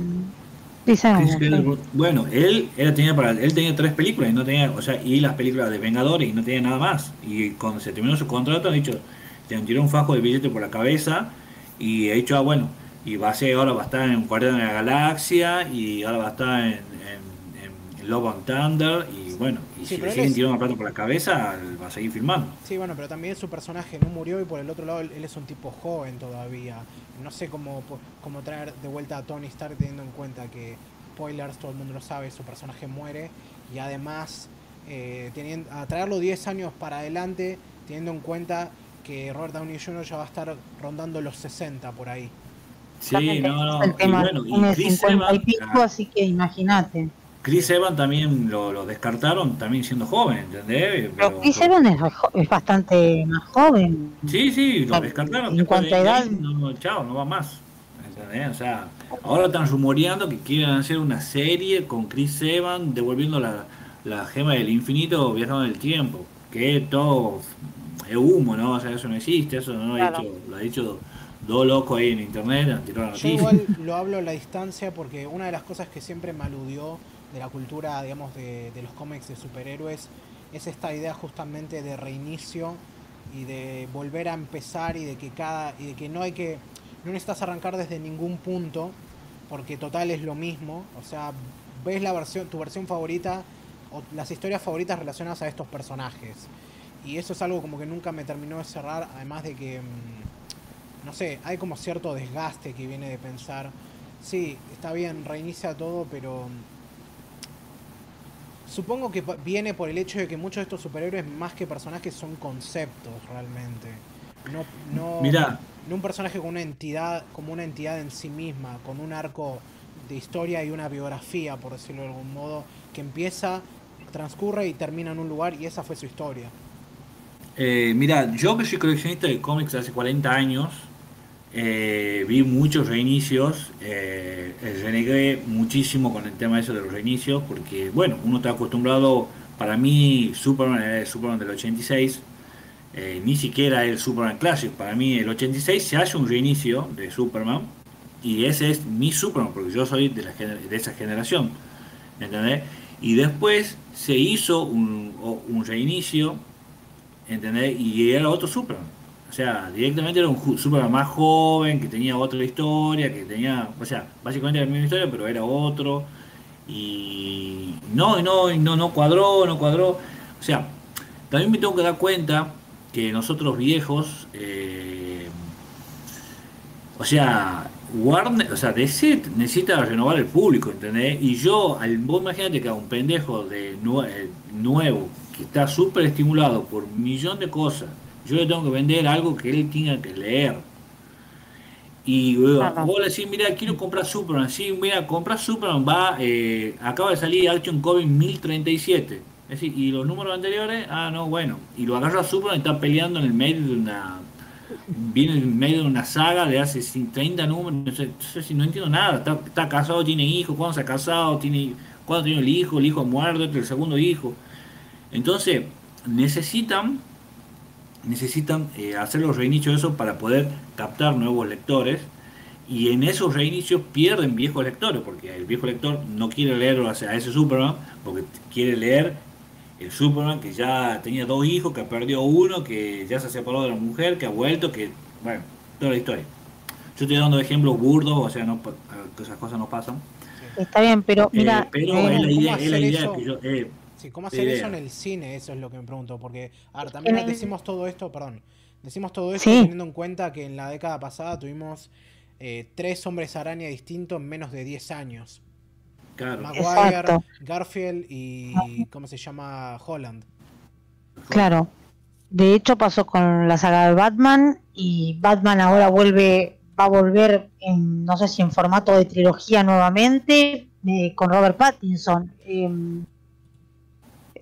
[SPEAKER 3] Bueno, él, él tenía para, él tenía tres películas y no tenía, o sea, y las películas de Vengadores y no tenía nada más. Y cuando se terminó su contrato, han dicho, le han tirado un fajo de billete por la cabeza y he dicho, ah, bueno, y va a ser, ahora va a estar en Guardián de la Galaxia y ahora va a estar en, en, en Love and Thunder y bueno, y
[SPEAKER 1] Sí,
[SPEAKER 3] si le siguen
[SPEAKER 1] es-
[SPEAKER 3] tirando plata por la cabeza, va a seguir filmando.
[SPEAKER 1] Sí, bueno, pero también su personaje no murió y por el otro lado él él es un tipo joven todavía. No sé cómo, cómo traer de vuelta a Tony Stark teniendo en cuenta que, spoilers, todo el mundo lo sabe, su personaje muere y además eh, teniendo, a traerlo 10 años para adelante teniendo en cuenta que Robert Downey Jr. ya va a estar rondando los 60 por ahí.
[SPEAKER 3] Sí, no, no,
[SPEAKER 2] el
[SPEAKER 3] y
[SPEAKER 2] tema.
[SPEAKER 3] bueno, y
[SPEAKER 2] Tiene
[SPEAKER 3] Chris
[SPEAKER 2] 50 y pico, así que imagínate.
[SPEAKER 3] Chris Evans también lo, lo descartaron, también siendo joven, ¿entendés?
[SPEAKER 2] Pero Chris Evans es, bastante más joven.
[SPEAKER 3] Sí, sí, lo
[SPEAKER 2] sea,
[SPEAKER 3] descartaron.
[SPEAKER 2] en
[SPEAKER 3] después
[SPEAKER 2] cuanto
[SPEAKER 3] de
[SPEAKER 2] a edad-
[SPEAKER 3] no, chao, no va más. ¿entendés? O sea, ahora están rumoreando que quieren hacer una serie con Chris Evans devolviendo la, la gema del infinito viajando en el tiempo. Que todo es humo, ¿no? O sea, eso no existe, eso no lo ha dicho, lo ha dicho dos locos ahí en internet han tirado la
[SPEAKER 1] Yo
[SPEAKER 3] noticia.
[SPEAKER 1] igual lo hablo a la distancia porque una de las cosas que siempre me aludió de la cultura, digamos, de, los cómics de superhéroes es esta idea justamente de reinicio y de volver a empezar y de que cada y de que no hay que no necesitas arrancar desde ningún punto porque total es lo mismo, o sea, ves la versión tu versión favorita o las historias favoritas relacionadas a estos personajes. Y eso es algo como que nunca me terminó de cerrar, además de que mm, no sé, hay como cierto desgaste que viene de pensar, sí, está bien, reinicia todo, pero mm, supongo que viene por el hecho de que muchos de estos superhéroes más que personajes son conceptos realmente. No, no,
[SPEAKER 3] Mirá.
[SPEAKER 1] no un personaje con una entidad, como una entidad en sí misma, con un arco de historia y una biografía, por decirlo de algún modo, que empieza, transcurre y termina en un lugar y esa fue su historia.
[SPEAKER 3] Eh, mira, yo que soy coleccionista de cómics hace 40 años, eh, vi muchos reinicios, eh, renegué muchísimo con el tema eso de los reinicios, porque bueno, uno está acostumbrado, para mí Superman era el Superman del 86, eh, ni siquiera el Superman Classic, para mí el 86 se hace un reinicio de Superman, y ese es mi Superman, porque yo soy de, la de esa generación, ¿entendés? Y después se hizo un, un reinicio ¿entendés? Y era otro Superman. O sea, directamente era un Superman más joven, que tenía otra historia, que tenía, o sea, básicamente la misma historia, pero era otro. Y no, no, no, no cuadró, no cuadró. O sea, también me tengo que dar cuenta que nosotros viejos, eh, o sea, Warner, o sea, DC necesita renovar el público, ¿entendés? Y yo, al, vos imagínate que a un pendejo de nue- eh, nuevo, que está súper estimulado por un millón de cosas, yo le tengo que vender algo que él tenga que leer. Y
[SPEAKER 2] Ajá.
[SPEAKER 3] vos le decís, mira, quiero comprar Superman. Sí, mira, comprar Superman va, eh, acaba de salir Action Comics 1037. Es decir, y los números anteriores, ah, no, bueno. Y lo agarra Superman y está peleando en el medio de una. Viene en medio de una saga de hace cin- 30 números, no sé, no sé no entiendo nada. Está, está casado, tiene hijos, cuándo se ha casado, tiene, cuándo tiene el hijo, el hijo ha muerto, este es el segundo hijo. Entonces, necesitan necesitan eh, hacer los reinicios de eso para poder captar nuevos lectores y en esos reinicios pierden viejos lectores porque el viejo lector no quiere leer o sea, a ese Superman porque quiere leer el Superman que ya tenía dos hijos, que perdió uno, que ya se separó de la mujer, que ha vuelto, que bueno, toda la historia. Yo estoy dando ejemplos burdos, o sea, no, esas cosas no pasan.
[SPEAKER 2] Está bien, pero
[SPEAKER 3] Eh,
[SPEAKER 2] mira,
[SPEAKER 3] pero es la idea,
[SPEAKER 1] ¿cómo
[SPEAKER 3] es la idea que yo... eh,
[SPEAKER 1] Sí, ¿cómo hacer eso en el cine? Eso es lo que me pregunto. Porque, a ver, también
[SPEAKER 2] el-
[SPEAKER 1] decimos todo esto, perdón. Decimos todo esto
[SPEAKER 2] Sí.
[SPEAKER 1] teniendo en cuenta que en la década pasada tuvimos eh, tres hombres araña distintos en menos de 10 años.
[SPEAKER 3] claro,
[SPEAKER 1] Maguire,
[SPEAKER 2] Exacto.
[SPEAKER 1] Garfield y. ¿Cómo se llama? Holland.
[SPEAKER 2] claro. De hecho pasó con la saga de Batman y Batman ahora vuelve, va a volver en, no sé si en formato de trilogía nuevamente, eh, con Robert Pattinson. Em, eh,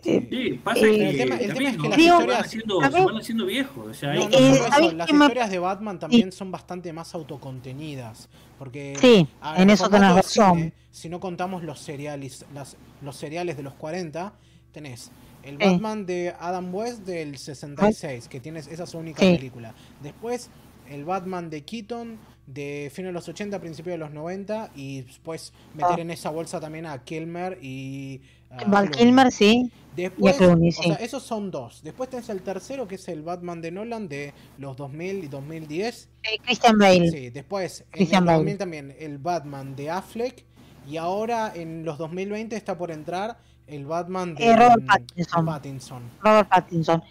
[SPEAKER 3] Sí, pasa que
[SPEAKER 1] el tema- el
[SPEAKER 3] también
[SPEAKER 1] tema es que las historias-
[SPEAKER 3] haciendo, se van haciendo viejos. O sea, hay
[SPEAKER 1] No, no
[SPEAKER 2] Eh,
[SPEAKER 1] eso,
[SPEAKER 2] ¿sabés
[SPEAKER 1] las historias de Batman también son bastante más autocontenidas. Porque
[SPEAKER 2] Sí,
[SPEAKER 1] a ver,
[SPEAKER 2] en eso tenés razón.
[SPEAKER 1] cine, si no contamos los seriales, las, los seriales de los 40, tenés el. Batman de Adam West del 66, que tienes esa es su única
[SPEAKER 2] Sí.
[SPEAKER 1] película. Después, el Batman de Keaton de fines de los 80, principios de los 90, y después meter
[SPEAKER 2] Ah.
[SPEAKER 1] en esa bolsa también a Kilmer y a
[SPEAKER 2] Val. Kilmer, sí.
[SPEAKER 1] Después,
[SPEAKER 2] Clooney,
[SPEAKER 1] o
[SPEAKER 2] sí.
[SPEAKER 1] sea, esos son dos. Después tenés el tercero, que es el Batman de Nolan de los 2000 y 2010.
[SPEAKER 2] Eh, Christian Bale.
[SPEAKER 1] Sí, después en
[SPEAKER 2] Christian
[SPEAKER 1] el
[SPEAKER 2] Bale.
[SPEAKER 1] 2000 también el Batman de Affleck. Y ahora en los 2020 está por entrar el Batman de
[SPEAKER 2] Eh, Robert
[SPEAKER 1] mm,
[SPEAKER 2] Pattinson.
[SPEAKER 1] Pattinson.
[SPEAKER 2] Robert Pattinson.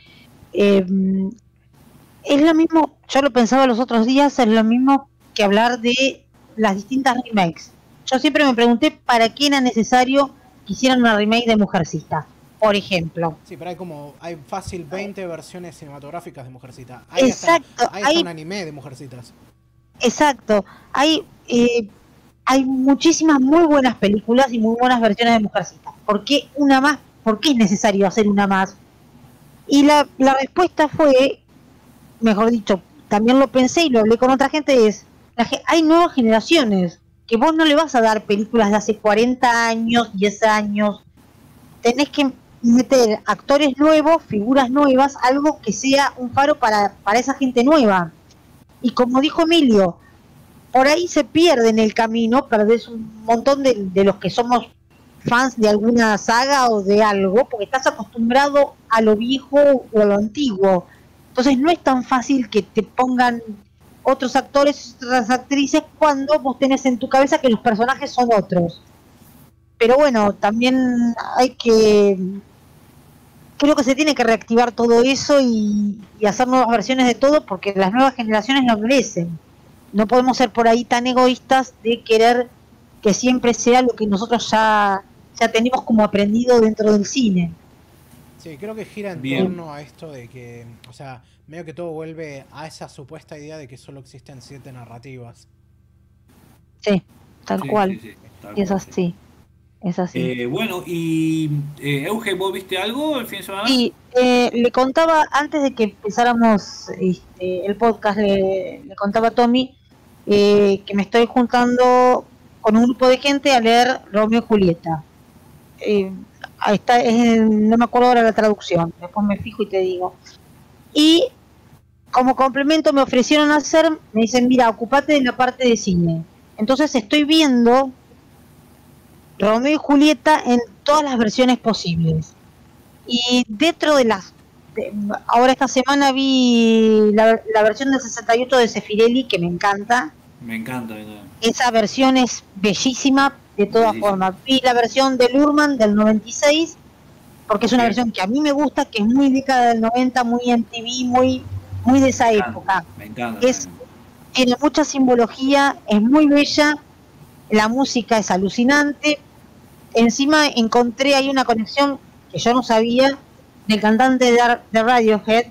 [SPEAKER 2] Eh, es lo mismo, yo lo pensaba los otros días, es lo mismo que hablar de las distintas remakes. Yo siempre me pregunté para qué era necesario que hicieran una remake de Mujercita, por ejemplo.
[SPEAKER 1] Sí, pero hay como, hay fácil 20 versiones cinematográficas de Mujercita. Hay
[SPEAKER 2] Exacto,
[SPEAKER 1] hasta, hay hasta un anime de Mujercitas.
[SPEAKER 2] Exacto, hay, eh, hay muchísimas muy buenas películas y muy buenas versiones de Mujercita. ¿Por qué una más? ¿Por qué es necesario hacer una más? Y la, la respuesta fue, mejor dicho, también lo pensé y lo hablé con otra gente, es, la hay nuevas generaciones, que vos no le vas a dar películas de hace 40 años, 10 años, tenés que meter actores nuevos, figuras nuevas, algo que sea un faro para, para esa gente nueva. Y como dijo Emilio, por ahí se pierde en el camino, perdés un montón de, de los que somos fans de alguna saga o de algo, porque estás acostumbrado a lo viejo o a lo antiguo. Entonces no es tan fácil que te pongan otros actores, otras actrices, cuando vos tenés en tu cabeza que los personajes son otros. Pero bueno, también hay que... Creo que se tiene que reactivar todo eso y, y hacer nuevas versiones de todo porque las nuevas generaciones lo merecen. No podemos ser por ahí tan egoístas de querer que siempre sea lo que nosotros ya, ya tenemos como aprendido dentro del cine.
[SPEAKER 1] Sí, creo que gira en
[SPEAKER 3] Bien.
[SPEAKER 1] torno a esto de que, o sea, medio que todo vuelve a esa supuesta idea de que solo existen siete narrativas.
[SPEAKER 2] Sí, tal
[SPEAKER 3] Sí,
[SPEAKER 2] cual.
[SPEAKER 3] sí, sí, tal
[SPEAKER 2] Y es
[SPEAKER 3] sí.
[SPEAKER 2] así. Es así.
[SPEAKER 3] Eh, bueno, y eh, Euge, ¿vos viste algo el fin de semana?
[SPEAKER 2] Y eh, le contaba, antes de que empezáramos este, el podcast, le, le contaba a Tommy eh, que me estoy juntando con un grupo de gente a leer Romeo y Julieta. Eh, ahí está, es en- no me acuerdo ahora la traducción, después me fijo y te digo. Y como complemento me ofrecieron hacer, me dicen, mira, ocupate de la parte de cine. Entonces estoy viendo Romeo y Julieta en todas las versiones posibles. Y dentro de las... de- ahora esta semana vi la, la versión del 68 de Sefirelli, que me encanta.
[SPEAKER 3] Me encanta.
[SPEAKER 2] Esa versión es bellísima, de todas formas. Vi la versión de Lurman del 96, porque es una versión que a mí me gusta, que es muy década del 90, muy en TV, muy, muy de esa
[SPEAKER 3] Me
[SPEAKER 2] época.
[SPEAKER 3] Me encanta.
[SPEAKER 2] Es- Tiene mucha simbología, es muy bella, la música es alucinante. Encima encontré ahí una conexión que yo no sabía del cantante de Radiohead,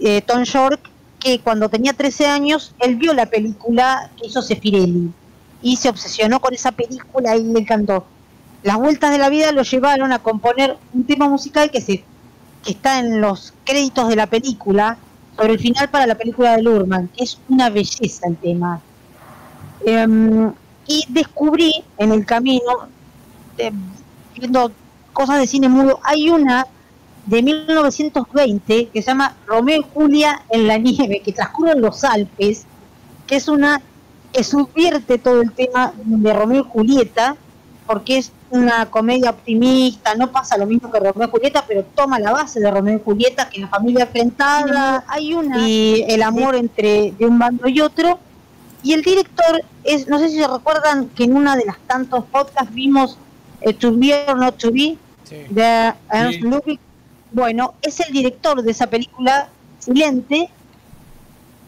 [SPEAKER 2] eh, Tom York, que cuando tenía 13 años él vio la película que hizo Sefirelli y se obsesionó con esa película y le encantó. Las vueltas de la vida lo llevaron a componer un tema musical que se que está en los créditos de la película sobre el final para la película de Lurman, que es una belleza el tema. Em, y descubrí en el camino, viendo cosas de cine mudo, hay una de 1920 que se llama Romeo y Julia en la nieve, que transcurre en los Alpes, que es una que subvierte todo el tema de Romeo y Julieta, porque es una comedia optimista, no pasa lo mismo que Romeo y Julieta, pero toma la base de Romeo y Julieta, que la familia enfrentada, hay una y el amor entre de un bando y otro. Y el director es, no sé si se recuerdan que en una de las tantos podcasts vimos eh, To Be or Not To Be
[SPEAKER 1] Sí.
[SPEAKER 2] de Ernst
[SPEAKER 3] Sí.
[SPEAKER 2] Ludwig. Bueno, es el director de esa película Silente,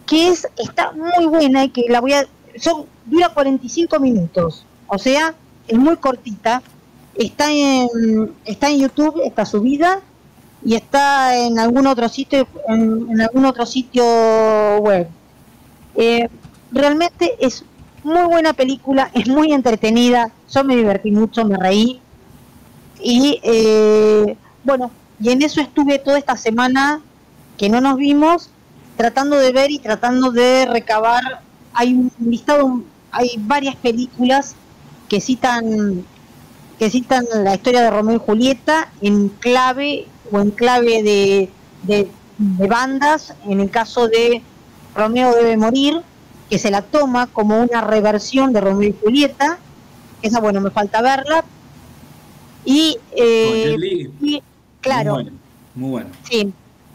[SPEAKER 2] que es está muy buena y que la voy a son dura 45 minutos, o sea, es muy cortita. Está en está en YouTube, está subida y está en algún otro sitio en, algún otro sitio web. Eh, realmente es muy buena película, es muy entretenida, yo me divertí mucho, me reí y eh, bueno, y en eso estuve toda esta semana que no nos vimos, tratando de ver y tratando de recabar. Hay un listado, hay varias películas que citan que citan la historia de Romeo y Julieta en clave o en clave de, de, de bandas. En el caso de Romeo debe morir, que se la toma como una reversión de Romeo y Julieta. Esa, bueno, me falta verla. Y, eh, y, claro,
[SPEAKER 3] Muy bueno. Muy bueno.
[SPEAKER 2] Sí,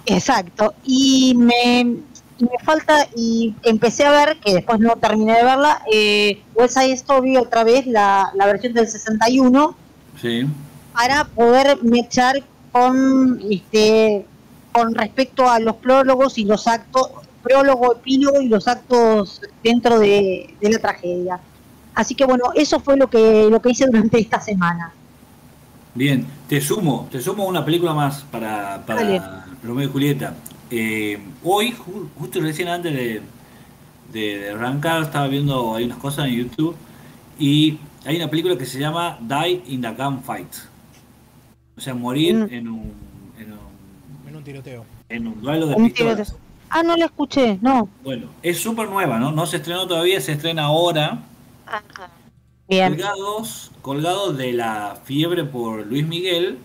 [SPEAKER 2] exacto. Y me, y me falta, y empecé a ver, que después no terminé de verla, eh, West Side Story otra vez, la, la versión del 61,
[SPEAKER 3] Sí.
[SPEAKER 2] para poder mechar con, este, con respecto a los prólogos y los actos, prólogo, epílogo y los actos dentro de, de la tragedia. Así que bueno, eso fue lo que, lo que hice durante esta semana.
[SPEAKER 3] Bien, te sumo, te sumo una película más para, para. Romeo y Julieta. Eh, hoy, ju- justo recién antes de, de- de arrancar, estaba viendo hay unas cosas en YouTube y hay una película que se llama Die in the Gunfight. O sea, morir
[SPEAKER 2] Mm.
[SPEAKER 3] en, un, en, un,
[SPEAKER 1] En un tiroteo.
[SPEAKER 3] en un duelo de
[SPEAKER 2] Un
[SPEAKER 3] pistolas.
[SPEAKER 2] tiroteo. Ah, no la escuché, no.
[SPEAKER 3] Bueno, es súper nueva, ¿no? No se estrenó todavía, se estrena ahora.
[SPEAKER 2] Bien.
[SPEAKER 3] Colgados, colgados de la fiebre por Luis Miguel,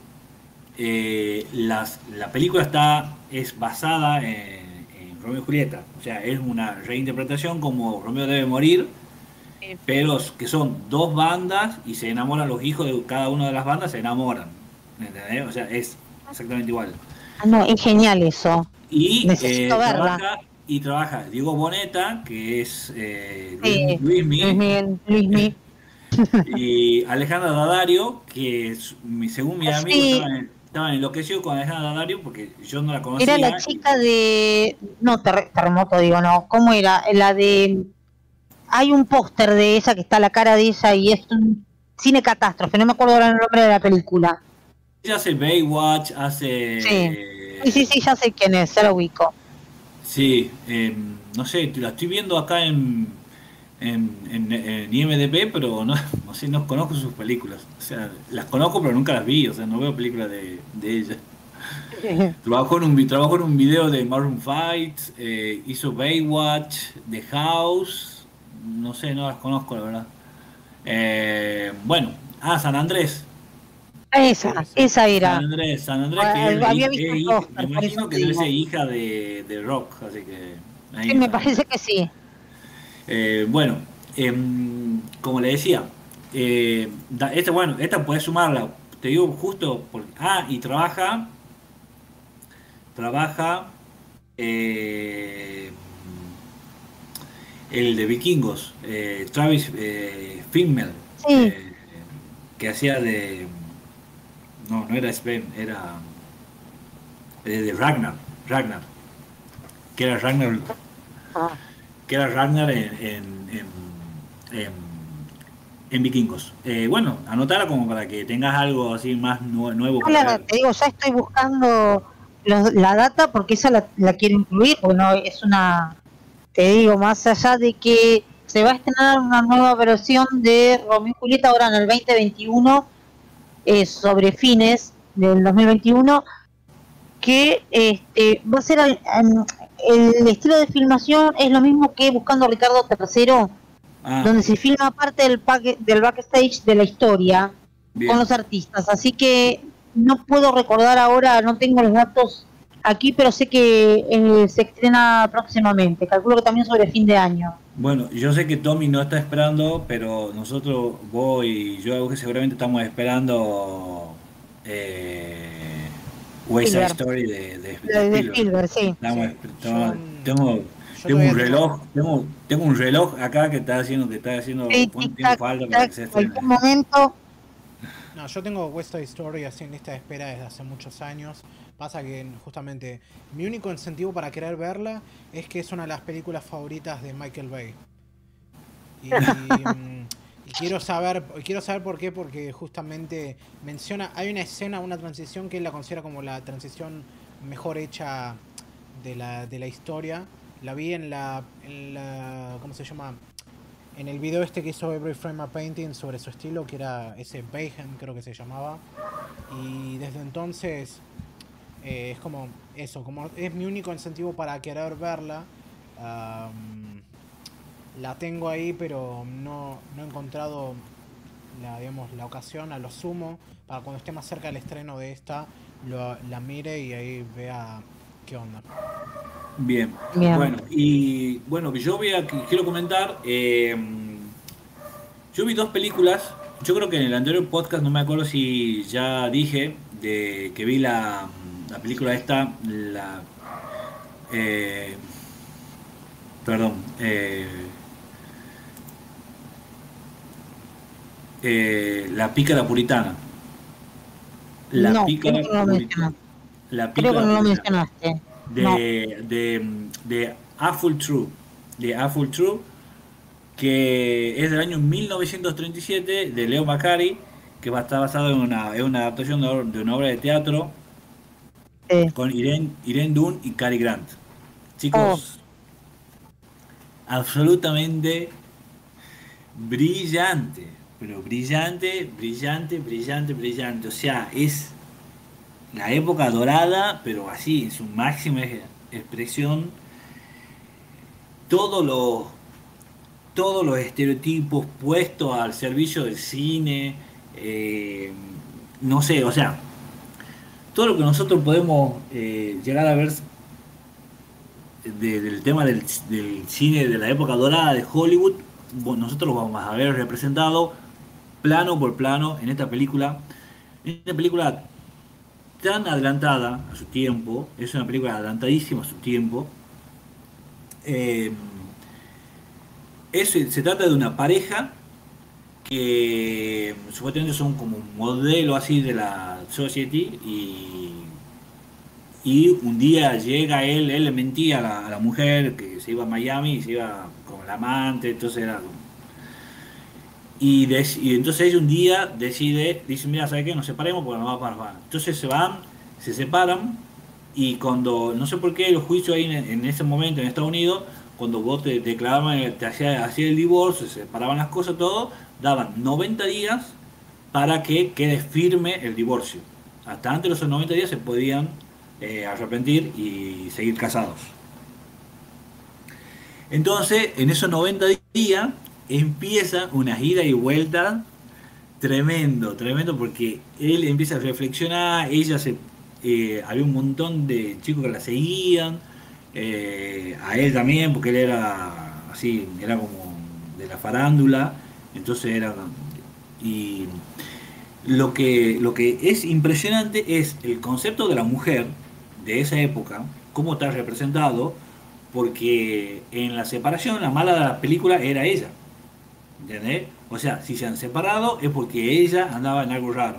[SPEAKER 3] eh, las- la película está es basada en, en Romeo y Julieta. O sea, es una reinterpretación como Romeo debe morir, pero que son dos bandas y se enamoran los hijos de cada una de las bandas, se enamoran. ¿entendés? O sea, es exactamente igual.
[SPEAKER 2] Ah, no, es genial eso.
[SPEAKER 3] Y,
[SPEAKER 2] Necesito
[SPEAKER 3] eh,
[SPEAKER 2] verla.
[SPEAKER 3] trabaja, y trabaja Diego Boneta, que es eh,
[SPEAKER 2] Sí,
[SPEAKER 3] Luismi,
[SPEAKER 2] Luis Miguel, Luismi. (laughs)
[SPEAKER 3] y Alejandra Dadario, que es, mi- según mi amigo
[SPEAKER 2] sí.
[SPEAKER 3] estaban, estaban enloquecidos con Alejandra Dadario porque yo no la conocía.
[SPEAKER 2] Era la chica de. No, terre- terremoto, digo, no. ¿Cómo era? La de. Hay un póster de esa que está la cara de ella y es un cine catástrofe. No me acuerdo ahora el nombre de la película.
[SPEAKER 3] Ella hace Baywatch, hace...
[SPEAKER 2] Sí. Sí, sí, sí, ya sé quién es, ya lo ubico.
[SPEAKER 3] Sí, em, no sé, la estoy viendo acá en, en, en, en IMDb, pero no, (laughs) no sé, no conozco sus películas. O sea, las conozco, pero nunca las vi, o sea, no veo películas de, de ella. (laughs) Trabajó en un, trabajó en un video de Maroon 5, eh, hizo Baywatch, The House, no sé, no las conozco, la verdad. Eh, bueno, ah, San Andrés.
[SPEAKER 2] Esa, esa era.
[SPEAKER 3] San Andrés, San Andrés,
[SPEAKER 2] Ah,
[SPEAKER 3] que es,
[SPEAKER 2] había
[SPEAKER 3] es-
[SPEAKER 2] visto
[SPEAKER 3] es me imagino que debe ser hija de, de Rock, así que... ahí
[SPEAKER 2] Sí, me parece que sí.
[SPEAKER 3] Eh, bueno, em, como le decía, eh, esta, bueno, esta puedes sumarla, te digo justo, por, ah, y trabaja, trabaja eh, el de Vikingos, eh, Travis eh, Fimmel,
[SPEAKER 2] Sí.
[SPEAKER 3] eh, que hacía de, no, no era Sven, era eh, de Ragnar, Ragnar, que era Ragnar
[SPEAKER 2] Ah,
[SPEAKER 3] que era Ragnar en, en, en, en- Vikingos. Eh, bueno, anotala como para que tengas algo así más nue- nuevo. para ver.
[SPEAKER 2] te digo, ya estoy buscando los- la data porque esa la, la quiero incluir, porque no es una, te digo, más allá de que se va a estrenar una nueva versión de Romeo y Julieta ahora en el 2021, eh, sobre fines del 2021, que este, va a ser al- el estilo de filmación es lo mismo que Buscando a Ricardo III,
[SPEAKER 3] Ah,
[SPEAKER 2] donde se filma parte del, paque- del backstage de la historia
[SPEAKER 3] bien.
[SPEAKER 2] con los artistas. Así que no puedo recordar ahora, no tengo los datos aquí, pero sé que eh, se estrena próximamente. Calculo que también sobre fin de año.
[SPEAKER 3] Bueno, yo sé que Tommy no está esperando, pero nosotros, vos y yo seguramente estamos esperando eh, West Side. Story de, de, de Spielberg.
[SPEAKER 2] Spielberg, sí.
[SPEAKER 3] Estamos-
[SPEAKER 1] Sí,
[SPEAKER 3] estamos-
[SPEAKER 1] yo-
[SPEAKER 3] tengo,
[SPEAKER 1] yo
[SPEAKER 3] tengo un reloj, tengo, tengo un reloj acá que está haciendo, que está haciendo
[SPEAKER 2] Sí, tic,
[SPEAKER 3] tiempo
[SPEAKER 2] tac,
[SPEAKER 3] falta para que se
[SPEAKER 2] tac, cualquier
[SPEAKER 3] estrene.
[SPEAKER 2] momento.
[SPEAKER 1] No, yo tengo West Side Story así en lista de espera desde hace muchos años. Pasa que justamente mi único incentivo para querer verla es que es una de las películas favoritas de Michael Bay. Y, (laughs) mm, y quiero saber, quiero saber por qué, porque justamente menciona, hay una escena, una transición que él la considera como la transición mejor hecha de la, de la historia. La vi en la, en la, ¿cómo se llama? En el video este que hizo Every Frame a Painting sobre su estilo, que era ese Bayhem, creo que se llamaba. Y desde entonces eh, es como eso, como es mi único incentivo para querer verla. am, la tengo ahí, pero no, no he encontrado la, digamos, la ocasión, a lo sumo, para cuando esté más cerca del estreno de esta, lo- la mire y ahí vea qué onda.
[SPEAKER 3] Bien.
[SPEAKER 2] Bien.
[SPEAKER 3] Bueno, y bueno, yo voy a, quiero comentar, eh, yo vi dos películas, yo creo que en el anterior podcast, no me acuerdo si ya dije, de que vi la, la película esta, la... eh, perdón, eh, eh, La pícara puritana. La
[SPEAKER 2] no,
[SPEAKER 3] pícara
[SPEAKER 2] creo que no
[SPEAKER 3] puritana. La
[SPEAKER 2] Creo que
[SPEAKER 3] pícara
[SPEAKER 2] no lo
[SPEAKER 3] puritana
[SPEAKER 2] mencionaste.
[SPEAKER 3] de,
[SPEAKER 2] No.
[SPEAKER 3] de, de True, de A Full True, que es del año 1937 de Leo Macari, que va a estar basado en una, en una adaptación de, una obra de teatro
[SPEAKER 2] Sí.
[SPEAKER 3] con Irene, Irene Dunn y Cary Grant. Chicos, absolutamente brillante, pero brillante, brillante, brillante, brillante. O sea, es la época dorada, pero así, en su máxima expresión. Todos los, todos los estereotipos puestos al servicio del cine, eh, no sé, o sea, todo lo que nosotros podemos eh, llegar a ver del tema del, cine de la época dorada de Hollywood, nosotros lo vamos a ver representado plano por plano en esta película. Esta película tan adelantada a su tiempo, es una película adelantadísima a su tiempo. Eh, se trata de una pareja que supuestamente son como un modelo así de la Society y, y un día llega él, él le mentía a la, mujer que se iba a Miami y se iba con la amante, entonces era y, entonces ella un día decide, dice, mira, ¿sabes qué? Nos separemos porque nos vamos para Havana. Entonces se van, se separan y cuando, no sé por qué, los juicios ahí en, ese momento en Estados Unidos, cuando vos te declaraban, te hacía, hacía el divorcio, se separaban las cosas, todo, daban 90 días para que quede firme el divorcio. Hasta antes de esos 90 días se podían eh, arrepentir y seguir casados. Entonces, en esos 90 días empieza una gira y vuelta tremendo, tremendo, porque él empieza a reflexionar, ella se... Eh, había un montón de chicos que la seguían, eh, a él también, porque él era así, era como de la farándula, entonces era... Y lo que, lo que es impresionante es el concepto de la mujer de esa época, cómo está representado, porque en la separación la mala de la película era ella. ¿Entendés? O sea, si se han separado es porque ella andaba en algo raro.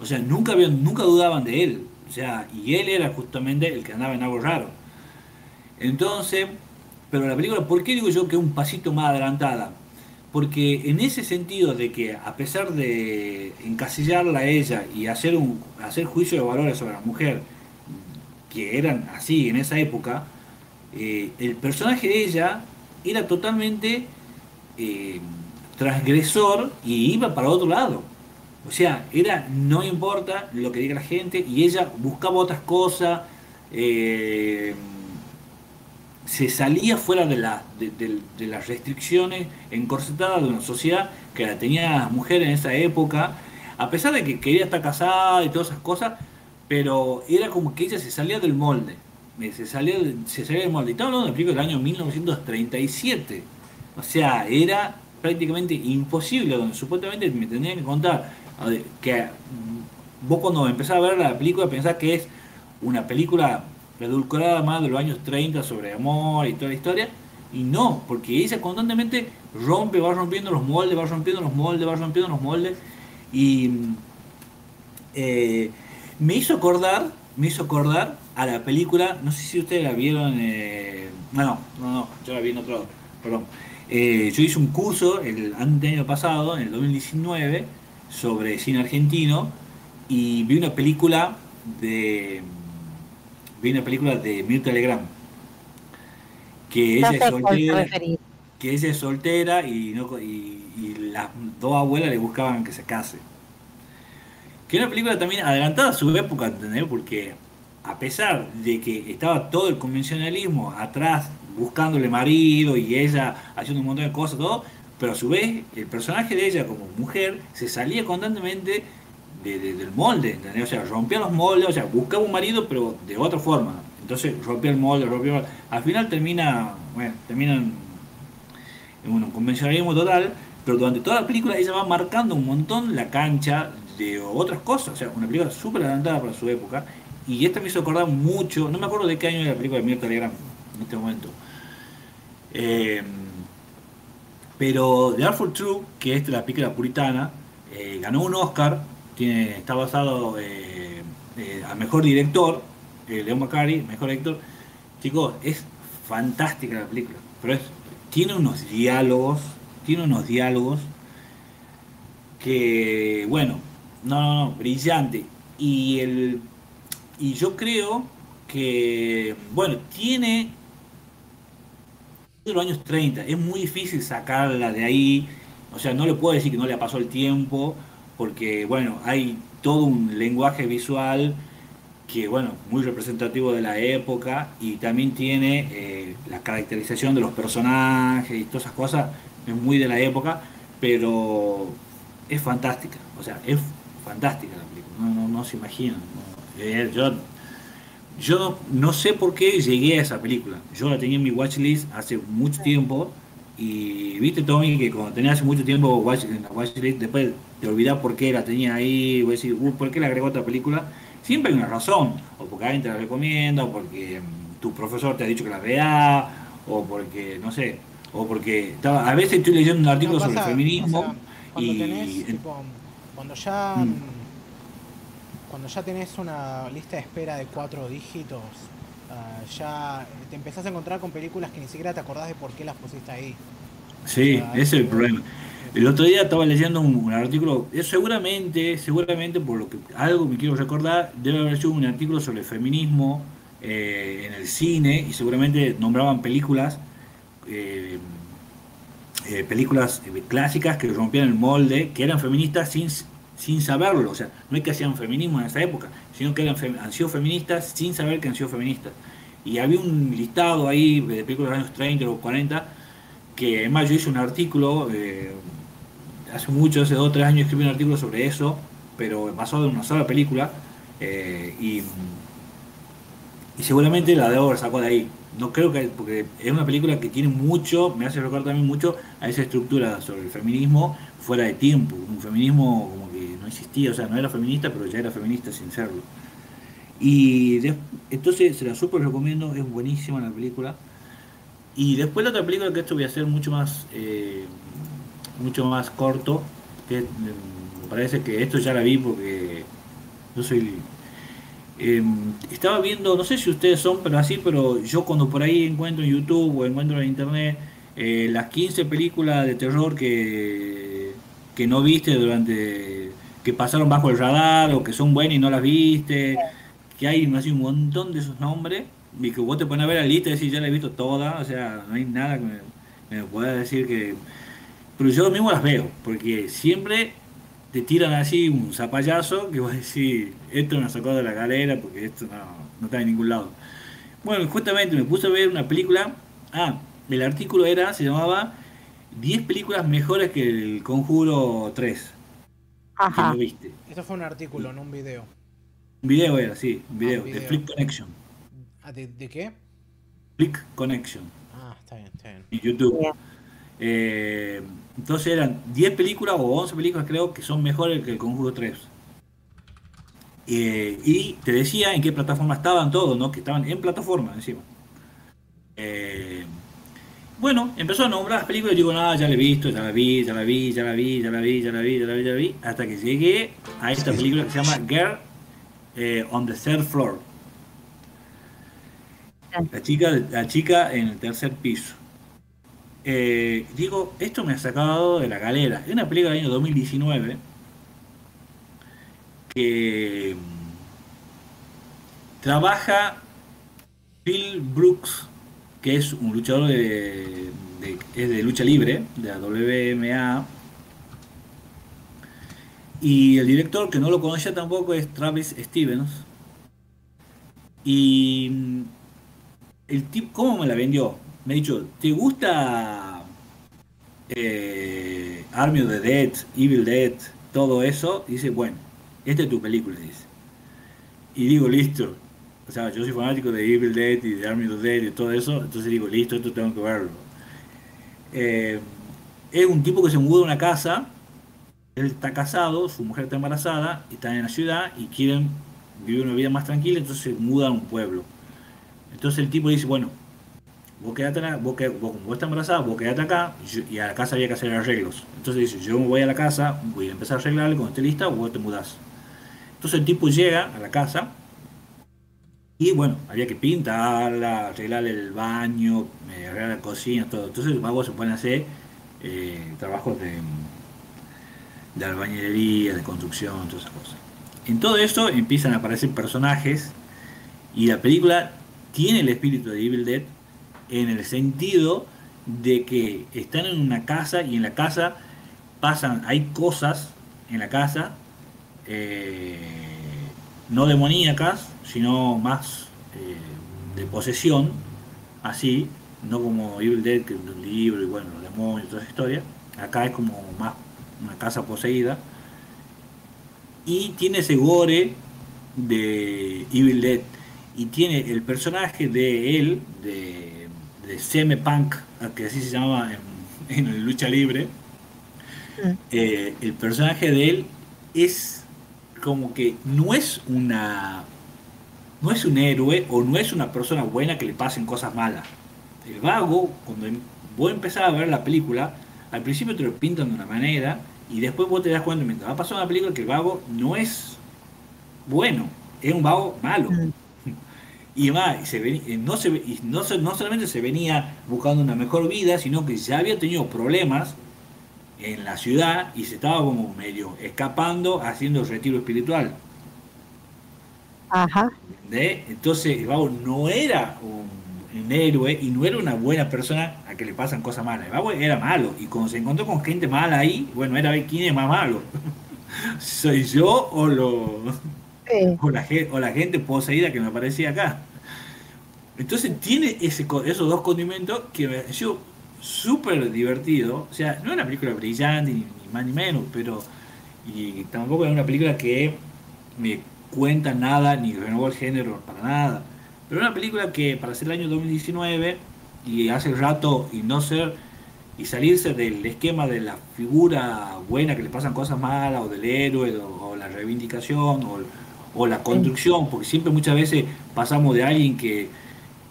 [SPEAKER 3] O sea, nunca, nunca dudaban de él. O sea, y él era justamente el que andaba en algo raro. Entonces, pero la película, ¿por qué digo yo que es un pasito más adelantada? Porque en ese sentido de que a pesar de encasillarla a ella y hacer un hacer juicio de valores sobre la mujer, que eran así en esa época, eh, el personaje de ella era totalmente eh, transgresor y iba para otro lado. O sea, era no importa lo que diga la gente y ella buscaba otras cosas, eh, se salía fuera de, la, de, las restricciones encorsetadas de una sociedad que la tenía mujer en esa época, a pesar de que quería estar casada y todas esas cosas, pero era como que ella se salía del molde, se salía, se salía del molde. Y estamos hablando del año 1937 o sea, era prácticamente imposible, donde supuestamente me tendrían que contar que vos cuando empezás a ver la película pensás que es una película edulcorada más de los años 30 sobre amor y toda la historia, y no, porque ella constantemente rompe, va rompiendo los moldes, va rompiendo los moldes, va rompiendo los moldes, y eh, me hizo acordar, me hizo acordar a la película, no sé si ustedes la vieron, eh, no, no, no, yo la vi en otro, perdón, eh, yo hice un curso el año pasado, en el 2019, sobre cine argentino y vi una película de vi una película de Mirta Legrand que ella es soltera que ella es soltera y, no, y, las dos abuelas le buscaban que se case que es una película también adelantada a su época ¿entendés? porque a pesar de que estaba todo el convencionalismo atrás buscándole marido y ella haciendo un montón de cosas, pero a su vez el personaje de ella como mujer se salía constantemente del molde, O sea, rompía los moldes, o sea, buscaba un marido pero de otra forma. Entonces rompía el molde, rompía el molde. Al final termina, bueno, termina en, un convencionalismo total, pero durante toda la película ella va marcando un montón la cancha de otras cosas, o sea, una película súper adelantada para su época, y esta me hizo acordar mucho, no me acuerdo de qué año era la película de Mirta Legrand en este momento, eh, pero The Artful True, que es la película puritana, eh, ganó un Oscar, tiene, está basado eh, a mejor director, Leon McCarthy, mejor director. Chicos, es fantástica la película, pero tiene unos diálogos, tiene unos diálogos que, bueno, no, no, no, brillante. Y, el, y yo creo que, bueno, tiene de los años 30. Es muy difícil sacarla de ahí. O sea, no le puedo decir que no le pasó el tiempo, porque, bueno, hay todo un lenguaje visual que, bueno, muy representativo de la época y también tiene eh, la caracterización de los personajes y todas esas cosas, es muy de la época, pero es fantástica. O sea, es fantástica la película. No, no, se imaginan. Eh, yo yo no, sé por qué llegué a esa película. Yo la tenía en mi watchlist hace mucho tiempo y viste Tommy que cuando tenías hace mucho tiempo watch, en la watchlist, después te olvidás por qué la tenía ahí, voy a decir, ¿por qué la agregó otra película? Siempre hay una razón, o porque alguien te la recomienda, o porque mm, tu profesor te ha dicho que la vea, o porque, no sé, o porque estaba, a veces estoy leyendo un artículo sobre el feminismo
[SPEAKER 1] cuando y... cuando ya... Mm. Cuando ya tenés una lista de espera de cuatro dígitos, ah, ya te empezás a encontrar con películas que ni siquiera te acordás de por qué las pusiste ahí.
[SPEAKER 3] Sí, ese es el problema. El otro día estaba leyendo un, artículo, seguramente, seguramente por lo que algo me quiero recordar, debe haber sido un artículo sobre el feminismo eh, en el cine y seguramente nombraban películas, eh, eh, películas clásicas que rompían el molde, que eran feministas sin sin saberlo, o sea, no es que hacían feminismo en esa época, sino que eran han sido feministas sin saber que han sido feministas. Y había un listado ahí de películas de los años 30 o 40, que además yo hice un artículo, eh, hace mucho, hace dos o tres años escribí un artículo sobre eso, pero basado en una sola película, eh, y, seguramente la de haber sacó de ahí. No creo que, porque es una película que tiene mucho, me hace recordar también mucho a esa estructura sobre el feminismo fuera de tiempo, un feminismo existía, o sea, no era feminista, pero ya era feminista sin serlo. Y entonces se la súper recomiendo, es buenísima la película. Y después la otra película que esto voy a hacer mucho más, eh, mucho más corto, que me parece que esto ya la vi porque yo soy... Em, estaba viendo, no sé si ustedes son, pero así, pero yo cuando por ahí encuentro en YouTube o encuentro en Internet eh, las 15 películas de terror que que no viste durante, que pasaron bajo el radar o que son buenas y no las viste, que hay un montón de esos nombres y que vos te pones a ver la lista y decís, ya la he visto toda, o sea, no hay nada que me, pueda decir que... Pero yo mismo las veo, porque siempre te tiran así un zapallazo que vos decís, esto me sacó de la galera porque esto no, no está en ningún lado. Bueno, justamente me puse a ver una película, ah, el artículo era, se llamaba 10 películas mejores que el Conjuro 3.
[SPEAKER 2] Ajá.
[SPEAKER 1] Lo viste. Esto fue un artículo, no un video.
[SPEAKER 3] Un video era, sí, un video, ah, de Flick Connection.
[SPEAKER 1] Ah, ¿de, qué?
[SPEAKER 3] Flick Connection.
[SPEAKER 1] Ah, está bien, está bien.
[SPEAKER 3] En YouTube. Eh, entonces eran 10 películas o 11 películas creo que son mejores que el Conjuro 3. Eh, y te decía en qué plataforma estaban todos, ¿no? Que estaban en plataforma encima. Eh, bueno, empezó a nombrar las películas y digo, nada, ya la he visto, ya la vi, ya la vi, ya la vi, ya la vi, ya la vi, ya la vi, ya la vi, hasta que llegué a esta película que se llama Girl eh, on the Third Floor. La chica, la chica en el tercer piso. Eh, digo, esto me ha sacado de la galera. Es una película del año 2019 que mm, trabaja Phil Brooks que es un luchador de, de lucha libre, de la WMA. Y el director, que no lo conocía tampoco, es Travis Stevens. Y mm, el tipo, ¿cómo me la vendió? Me ha dicho, ¿te gusta eh, Army of the Dead, Evil Dead, todo eso? Dice, bueno, esta es tu película. Y digo, listo, o sea, yo soy fanático de Evil Dead y de Army of Dead y todo eso, entonces digo, listo, esto tengo que verlo. Eh, es un tipo que se muda a una casa, él está casado, su mujer está embarazada, están en la ciudad y quieren vivir una vida más tranquila, entonces se muda a un pueblo. Entonces el tipo dice, bueno, vos quedate acá, vos, vos, vos estás embarazada, vos quedate acá, y, a la casa había que hacer arreglos. Entonces dice, yo me voy a la casa, voy a empezar a arreglarle, cuando esté lista, vos te mudás. Entonces el tipo llega a la casa, y bueno, había que pintarla, arreglar el baño, eh, arreglar la cocina, todo. Entonces los se pueden hacer eh, trabajos de, de albañilería, de construcción, todas esas cosas. En todo esto empiezan a aparecer personajes y la película tiene el espíritu de Evil Dead en el sentido de que están en una casa y en la casa pasan, hay cosas en la casa eh, no demoníacas, sino más eh, de posesión, así, no como Evil Dead, que es un libro y bueno, los demonios y toda esa historia. Acá es como más una casa poseída. Y tiene ese gore de Evil Dead. y tiene el personaje de él, de, de CM Punk, que así se llamaba en, (laughs) en lucha libre,
[SPEAKER 2] Mm.
[SPEAKER 3] eh, el personaje de él es como que no es una no es un héroe o no es una persona buena que le pasen cosas malas. El vago, cuando em- vos empezás a ver la película, al principio te lo pintan de una manera y después vos te das cuenta mientras va pasando la película que el vago no es bueno, es un vago malo.
[SPEAKER 2] Mm. (laughs)
[SPEAKER 3] Y más, y se ven- y no, se, y no, se- no solamente se venía buscando una mejor vida, sino que ya había tenido problemas en la ciudad y se estaba como medio escapando haciendo el retiro espiritual.
[SPEAKER 2] Ajá.
[SPEAKER 3] Entonces vago no era un, un héroe y no era una buena persona a que le pasan cosas malas. Vago era malo y cuando se encontró con gente mala ahí, bueno, era ver quién es más malo. (laughs) ¿Soy yo o, lo,
[SPEAKER 2] Sí.
[SPEAKER 3] o, la, o la gente poseída que me aparecía acá? Entonces tiene ese, esos dos condimentos que me pareció súper divertido. O sea, no es una película brillante, ni, ni más ni menos, pero. Y tampoco es una película que me cuenta nada, ni renovó el género para nada. Pero una película que para ser el año 2019 y hace rato y no ser. y salirse del esquema de la figura buena que le pasan cosas malas, o del héroe, o, la reivindicación, o, o la construcción, porque siempre muchas veces pasamos de alguien que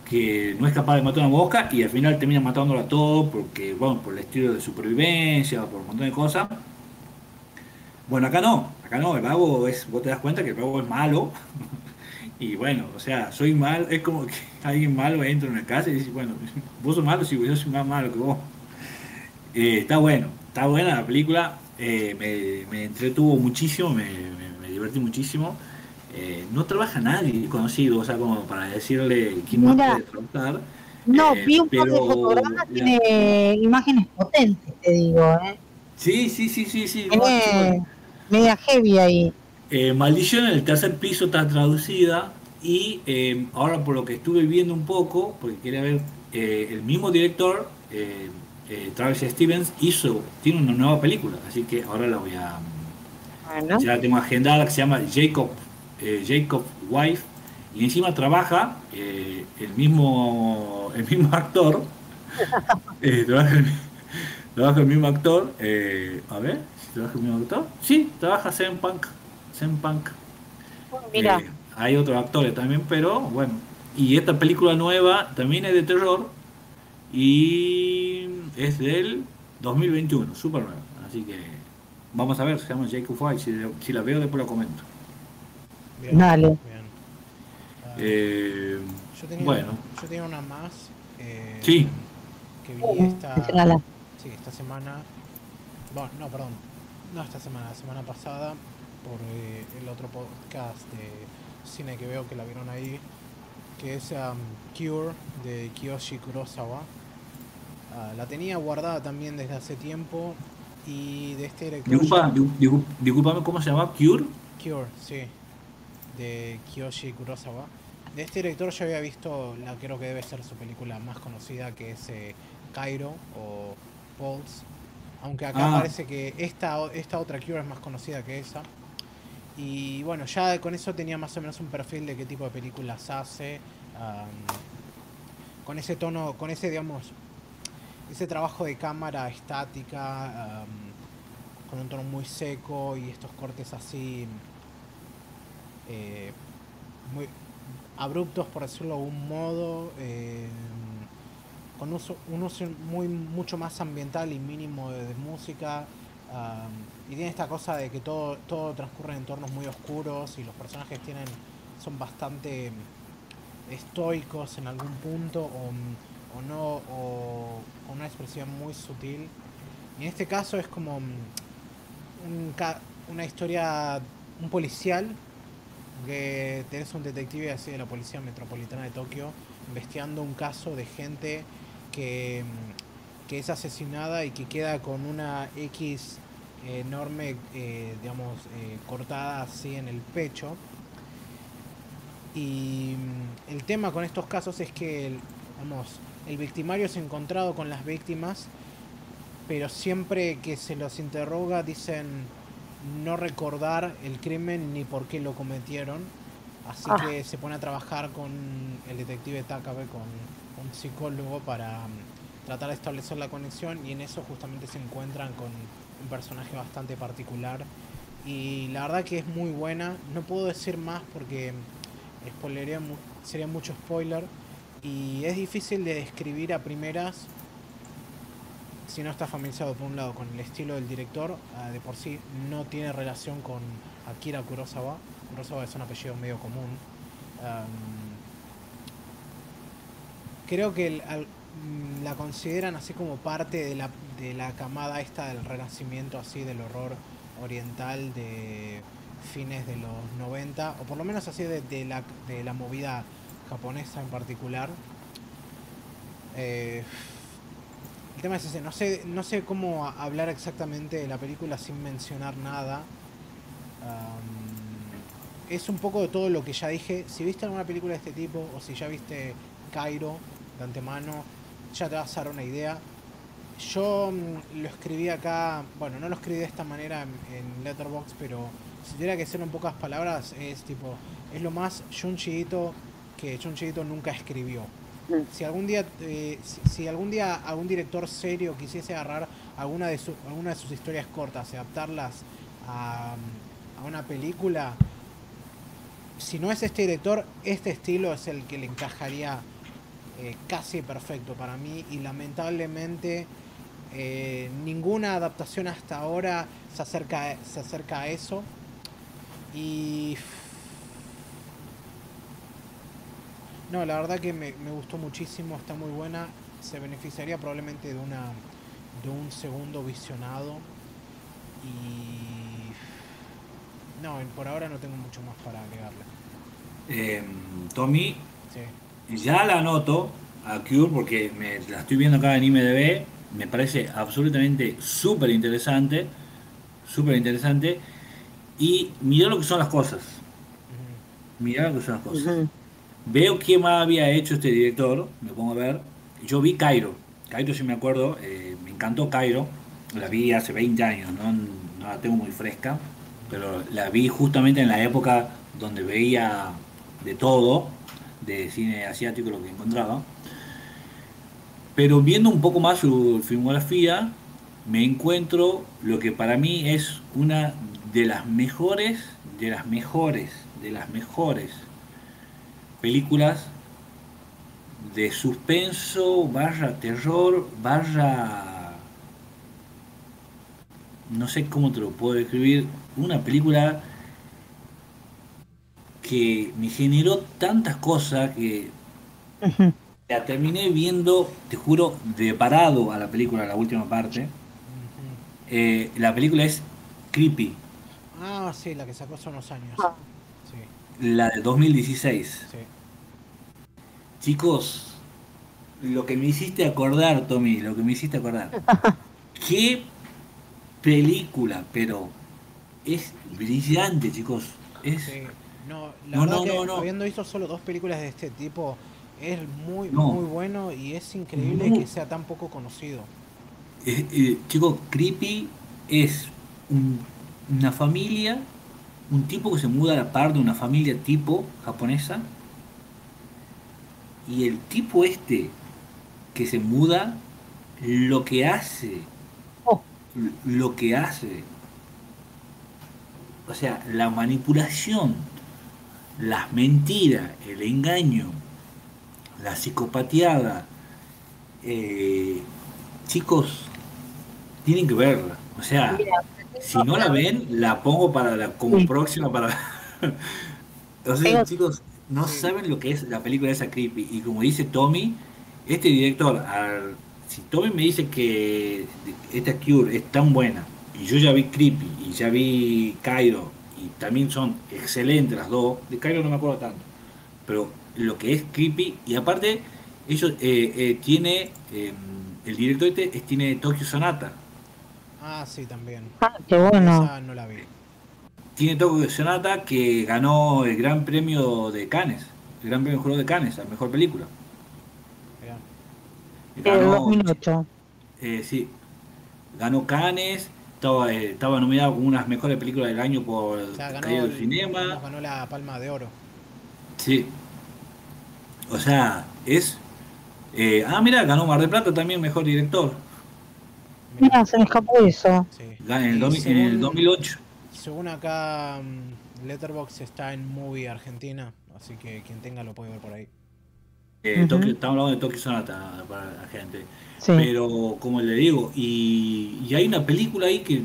[SPEAKER 3] que no es capaz de matar una mosca y al final termina matándola todo porque, bueno, por el estilo de supervivencia, por un montón de cosas. Bueno, acá no, acá no, el vago es, vos te das cuenta que el vago es malo. (laughs) Y bueno, o sea, soy malo, es como que (laughs) alguien malo entra en una casa y dice, bueno, (laughs) vos sos malo, sí, yo soy más malo que vos. Eh, está bueno, está buena la película, eh, me, me entretuvo muchísimo, me, me- me divertí muchísimo. Eh, no trabaja nadie conocido, o sea, como para decirle quién más puede trabajar.
[SPEAKER 2] No, vi un par de fotogramas, tiene imágenes potentes, te digo, ¿eh?
[SPEAKER 3] Sí, sí, sí, sí, sí. no,
[SPEAKER 2] media heavy ahí.
[SPEAKER 3] Eh, Maldición en el tercer piso está traducida y eh, ahora por lo que estuve viendo un poco, porque quería ver, eh, el mismo director, eh, Travis Stevens, hizo, tiene una nueva película, así que ahora la voy a,
[SPEAKER 2] Bueno,
[SPEAKER 3] ya la tengo agendada, que se llama Jacob, Jacob Wife, y encima trabaja el mismo el mismo actor, (laughs) trabaja, el, trabaja el mismo actor, a ver, trabaja el mismo actor, sí, trabaja Sam Punk, Sam Punk.
[SPEAKER 2] mira,
[SPEAKER 3] Eh, hay otros actores también, pero bueno. Y esta película nueva también es de terror y es del 2021, súper nueva. Así que vamos a ver, se llama Jacob White. Si, si la veo, después la comento.
[SPEAKER 1] Bien,
[SPEAKER 2] Dale.
[SPEAKER 1] bien.
[SPEAKER 3] Eh,
[SPEAKER 1] yo, tenía,
[SPEAKER 3] bueno,
[SPEAKER 1] yo tenía una más. eh,
[SPEAKER 3] Sí.
[SPEAKER 1] Que vi esta, sí, esta semana. Bueno, no, perdón. No esta semana, la semana pasada. Por eh, el otro podcast de cine que veo que la vieron ahí. Que es um, Cure de Kiyoshi Kurosawa. Ah, la tenía guardada también desde hace tiempo. Y de este director.
[SPEAKER 3] disculpa, discul- discul- disculpame, ¿cómo se llama? ¿Cure?
[SPEAKER 1] Cure, sí. De Kiyoshi Kurosawa. De este director yo había visto, la creo que debe ser su película más conocida, que es eh, Cairo o Pulse. Aunque acá
[SPEAKER 3] Ah.
[SPEAKER 1] parece que esta, esta otra Cure es más conocida que esa. Y bueno, ya con eso tenía más o menos un perfil de qué tipo de películas hace. con ese tono, con ese, digamos, ese trabajo de cámara estática, con un tono muy seco y estos cortes así eh, muy abruptos por decirlo de algún modo eh, con uso, un uso muy mucho más ambiental y mínimo de, música y tiene esta cosa de que todo todo transcurre en entornos muy oscuros y los personajes tienen son bastante estoicos en algún punto o, o no o con una expresión muy sutil. Y en este caso es como mm, un una historia un policial que tenés un detective así de la policía metropolitana de Tokio investigando un caso de gente que, que es asesinada y que queda con una X enorme, eh, digamos, eh, cortada así en el pecho. Y mm, el tema con estos casos es que el, vamos, el victimario es encontrado con las víctimas, pero siempre que se los interroga dicen no recordar el crimen ni por qué lo cometieron. Así
[SPEAKER 2] Ah.
[SPEAKER 1] que se pone a trabajar con el detective Takabe, con un psicólogo, para mm, tratar de establecer la conexión y en eso justamente se encuentran con un personaje bastante particular. Y la verdad que es muy buena. No puedo decir más porque mm, spoilería sería mucho spoiler. Y es difícil de describir a primeras si no está familiarizado por un lado con el estilo del director, ah, de por sí no tiene relación con Akira Kurosawa. Kurosawa es un apellido medio común. Creo que mm, la consideran así como parte de la, de la camada esta del renacimiento, así del horror oriental de fines de los 90, o por lo menos así de, la, de la movida japonesa en particular. Eh, el tema es ese, no sé, no sé cómo hablar exactamente de la película sin mencionar nada. Es un poco de todo lo que ya dije. Si viste alguna película de este tipo, o si ya viste Cairo de antemano, ya te vas a dar una idea. Yo mm, lo escribí acá, bueno, no lo escribí de esta manera en, en Letterboxd, pero si tuviera que ser en pocas palabras, es tipo, es lo más Junji Ito que Junji Ito nunca escribió si algún día eh, si, si algún día algún director serio quisiese agarrar alguna de su- alguna de sus historias cortas y adaptarlas a, a una película si no es este director este estilo es el que le encajaría eh, casi perfecto para mí y lamentablemente eh, ninguna adaptación hasta ahora se acerca se acerca a eso y No, la verdad que me, me gustó muchísimo, está muy buena. Se beneficiaría probablemente de una de un segundo visionado. Y no, por ahora no tengo mucho más para agregarle.
[SPEAKER 3] Eh, Tommy,
[SPEAKER 1] Sí.
[SPEAKER 3] Ya la anoto a Cure porque me, la estoy viendo acá en IMDB. Me parece absolutamente súper interesante. Súper interesante. Y mirá lo que son las cosas. Mirá lo que son las cosas. Veo qué más había hecho este director, me pongo a ver. Yo vi Cairo. Cairo, si me acuerdo, eh, me encantó Cairo. La vi hace 20 años, ¿no? no la tengo muy fresca, pero la vi justamente en la época donde veía de todo, de cine asiático, lo que encontraba. Pero viendo un poco más su filmografía, me encuentro lo que para mí es una de las mejores, de las mejores, de las mejores películas de suspenso, barra terror, barra... No sé cómo te lo puedo describir. Una película que me generó tantas cosas que la terminé viendo, te juro, de parado a la película, la última parte. Eh, la película es Creepy,
[SPEAKER 1] Ah, sí, la que sacó hace unos años.
[SPEAKER 2] Ah.
[SPEAKER 1] Sí,
[SPEAKER 3] la de 2016.
[SPEAKER 1] sí.
[SPEAKER 3] Chicos, lo que me hiciste acordar, Tommy, lo que me hiciste acordar. (laughs) Qué película, pero es brillante, chicos. Es
[SPEAKER 1] Sí. No, la
[SPEAKER 3] No,
[SPEAKER 1] verdad
[SPEAKER 3] no,
[SPEAKER 1] que
[SPEAKER 3] no, no.
[SPEAKER 1] habiendo visto solo dos películas de este tipo, es muy,
[SPEAKER 3] No.
[SPEAKER 1] muy bueno y es increíble
[SPEAKER 3] No.
[SPEAKER 1] que sea tan poco conocido.
[SPEAKER 3] Eh, eh, chicos, Creepy es un- una familia, un tipo que se muda a la par de una familia tipo japonesa. Y el tipo este que se muda, lo que hace,
[SPEAKER 2] Oh.
[SPEAKER 3] lo que hace, o sea, la manipulación, las mentiras, el engaño, la psicopateada, eh, chicos, tienen que verla. O sea,
[SPEAKER 2] Mira,
[SPEAKER 3] si no la ven, la pongo para la, como
[SPEAKER 2] Sí.
[SPEAKER 3] próxima para. (laughs)
[SPEAKER 2] Tengo-
[SPEAKER 3] chicos, no
[SPEAKER 1] Sí.
[SPEAKER 3] saben lo que es la película esa creepy. Y como dice Tommy, este director, al- si Tommy me dice que esta Cure es tan buena, y yo ya vi Creepy y ya vi Cairo, y también son excelentes las dos, de Cairo no me acuerdo tanto, pero lo que es Creepy, y aparte, ellos eh, eh, tiene, eh, el director este es- tiene Tokyo Sonata.
[SPEAKER 1] Ah, sí, también.
[SPEAKER 2] ah, qué bueno.
[SPEAKER 1] Esa no la vi.
[SPEAKER 3] Tiene Tokyo Sonata que ganó el Gran Premio de Cannes, el Gran Premio Jurado de Cannes, la mejor película. Ganó,
[SPEAKER 2] 2008.
[SPEAKER 3] eh, sí, ganó Cannes, estaba, eh, estaba nominado como una de las mejores películas del año por
[SPEAKER 1] O sea, ganó,
[SPEAKER 3] del
[SPEAKER 1] el-
[SPEAKER 3] Cinema.
[SPEAKER 1] ganó la Palma de Oro.
[SPEAKER 3] Sí. O sea, es... eh, ah, mira, ganó Mar del Plata también mejor director.
[SPEAKER 2] Mira, se me escapó eso.
[SPEAKER 1] Sí.
[SPEAKER 3] En el,
[SPEAKER 1] Y
[SPEAKER 3] domi- en el
[SPEAKER 1] según-
[SPEAKER 3] 2008.
[SPEAKER 1] Según acá, mm, Letterboxd está en Movie Argentina, así que quien tenga lo puede ver por ahí.
[SPEAKER 3] Eh. Tokio- estamos hablando de Tokyo Sonata para la gente.
[SPEAKER 2] Sí.
[SPEAKER 3] Pero, como le digo, y, y hay una película ahí que,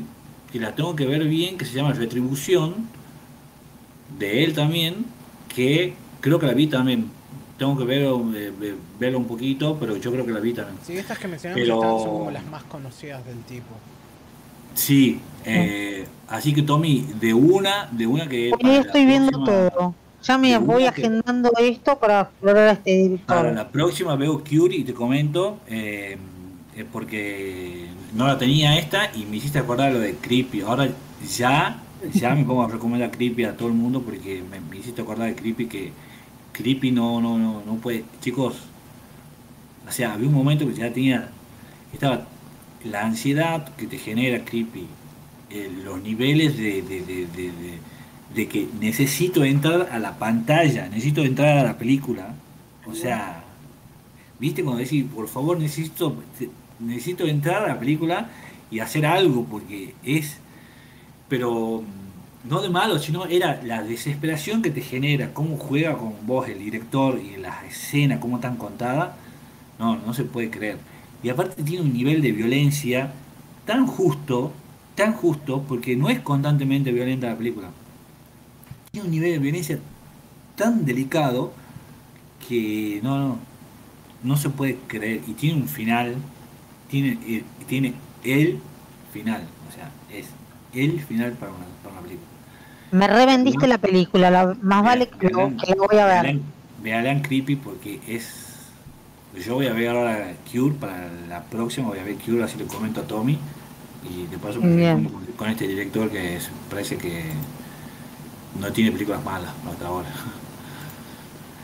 [SPEAKER 3] que la tengo que ver bien, que se llama Retribución, de él también, que creo que la vi también. Tengo que ver, eh, eh, verlo un poquito, pero yo creo que la vi también.
[SPEAKER 1] Sí, estas que mencionamos
[SPEAKER 3] Pero-
[SPEAKER 1] están, son como las más conocidas del tipo.
[SPEAKER 3] Sí, eh, así que Tommy, de una, de una que...
[SPEAKER 2] Hoy estoy viendo
[SPEAKER 3] próxima-
[SPEAKER 2] todo. Ya me voy
[SPEAKER 3] que-
[SPEAKER 2] agendando esto para explorar a este director.
[SPEAKER 3] Para la próxima veo Curie y te comento, eh, eh, porque no la tenía esta y me hiciste acordar lo de Creepy. Ahora ya, ya me pongo a recomendar Creepy a todo el mundo porque me, me hiciste acordar de Creepy que Creepy no, no, no, no puede. Chicos, o sea, había un momento que ya tenía, estaba la ansiedad que te genera Creepy, eh, los niveles de, de, de- de- de- que necesito entrar a la pantalla, necesito entrar a la película. O sea, ¿viste cuando decís, por favor, necesito, necesito entrar a la película y hacer algo porque es, pero mm, no de malo, sino era la desesperación que te genera, cómo juega con vos el director y la escena, cómo están contada, no, no se puede creer. Y aparte tiene un nivel de violencia tan justo, tan justo, porque no es constantemente violenta la película. Tiene un nivel de violencia tan delicado que no, no, no se puede creer. Y tiene un final, tiene, eh, tiene el final, o sea, es el final para una, para una película.
[SPEAKER 2] Me revendiste la película, la, más vale que, lo-
[SPEAKER 3] vean-
[SPEAKER 2] que la voy a ver.
[SPEAKER 3] vean- Creepy porque es. Yo voy a ver ahora Cure para la próxima, voy a ver Cure, así le comento a Tommy. Y de paso con, con este director que es- parece que no tiene películas malas hasta ahora.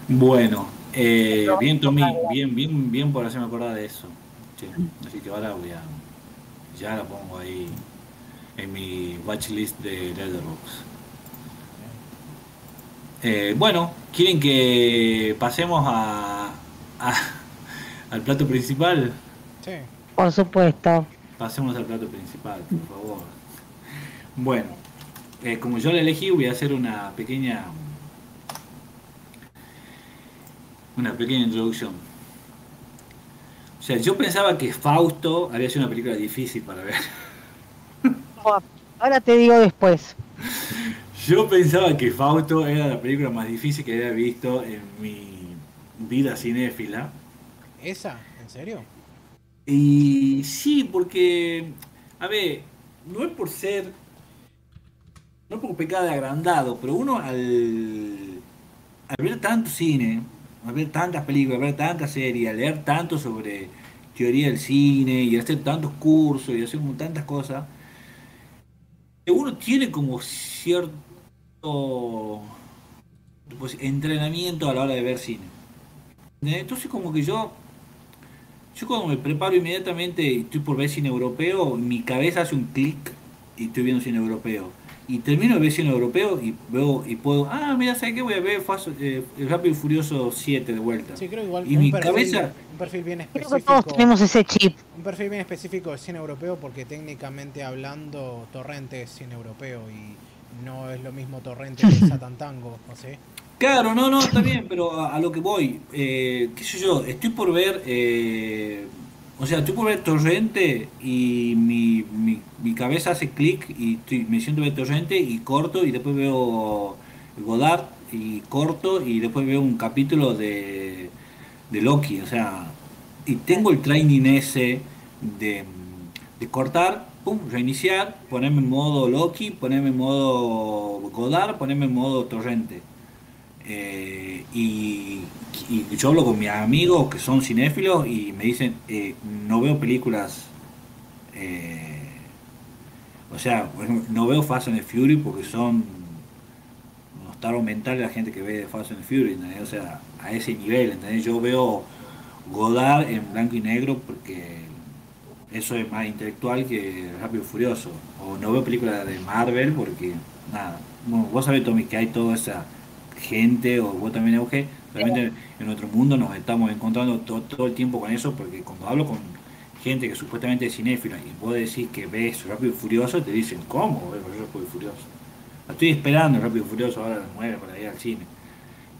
[SPEAKER 3] Bueno, eh, bien Tommy, bien, bien, bien por hacerme acordar de eso. Sí, así que ahora voy a. Ya la pongo ahí en mi watchlist de Letterboxd. Eh, bueno, ¿quieren que pasemos a, a- al plato principal?
[SPEAKER 1] Sí.
[SPEAKER 2] Por supuesto.
[SPEAKER 3] Pasemos al plato principal, por favor. Bueno, eh, como yo la elegí, voy a hacer una pequeña una pequeña introducción. O sea, yo pensaba que Fausto había sido una película difícil para ver. (laughs)
[SPEAKER 2] Ahora te digo después.
[SPEAKER 3] Yo pensaba que Fausto era la película más difícil que había visto en mi vida cinéfila.
[SPEAKER 1] ¿Esa? ¿En serio?
[SPEAKER 3] Y sí, porque, a ver, no es por ser, no por pecar de agrandado, pero uno al, al ver tanto cine, al ver tantas películas, al ver tantas series, al leer tanto sobre teoría del cine y hacer tantos cursos y hacer tantas cosas, uno tiene como cierto pues, entrenamiento a la hora de ver cine. Entonces como que yo yo cuando me preparo inmediatamente y estoy por ver cine europeo, mi cabeza hace un clic y estoy viendo cine europeo. Y termino de ver cine europeo y veo y puedo, ah, mira, ¿sabes qué? Voy a ver Fast- eh, Rápido y Furioso 7 de vuelta.
[SPEAKER 1] Sí, creo igual
[SPEAKER 3] Y mi
[SPEAKER 1] perfil,
[SPEAKER 3] cabeza-
[SPEAKER 1] un perfil bien
[SPEAKER 2] Creo que
[SPEAKER 1] específico.
[SPEAKER 2] todos tenemos ese chip.
[SPEAKER 1] Un perfil bien específico de cine europeo porque técnicamente hablando Torrente es cine europeo y no es lo mismo Torrente que (laughs) Satantango, ¿o sí?
[SPEAKER 3] Claro, no, no, está bien, pero a, a lo que voy, eh, qué sé yo, estoy por ver, eh, o sea, por ver Torrente y mi, mi, mi cabeza hace clic y estoy, me siento ver Torrente y corto y después veo Godard y corto y después veo un capítulo de, de Loki, o sea, y tengo el training ese de, de cortar, pum, reiniciar, ponerme en modo Loki, ponerme en modo Godard, ponerme en modo Torrente. Eh, y, yo hablo con mis amigos que son cinéfilos y me dicen, eh, no veo películas, eh, o sea, no veo Fast and the Fury porque son unos taros mentales la gente que ve Fast and the Fury, o sea, a ese nivel, ¿entendés? Yo veo Godard en blanco y negro porque eso es más intelectual que Rápido y Furioso, o no veo películas de Marvel porque, nada, bueno, vos sabés Tommy que hay toda esa gente, o vos también, Euge, realmente en nuestro mundo nos estamos encontrando todo, todo el tiempo con eso, porque cuando hablo con gente que supuestamente es cinéfila y vos decís que ves Rápido y Furioso, te dicen, ¿cómo ves Rápido y Furioso? Estoy esperando Rápido y Furioso ahora a las 9 para ir al cine.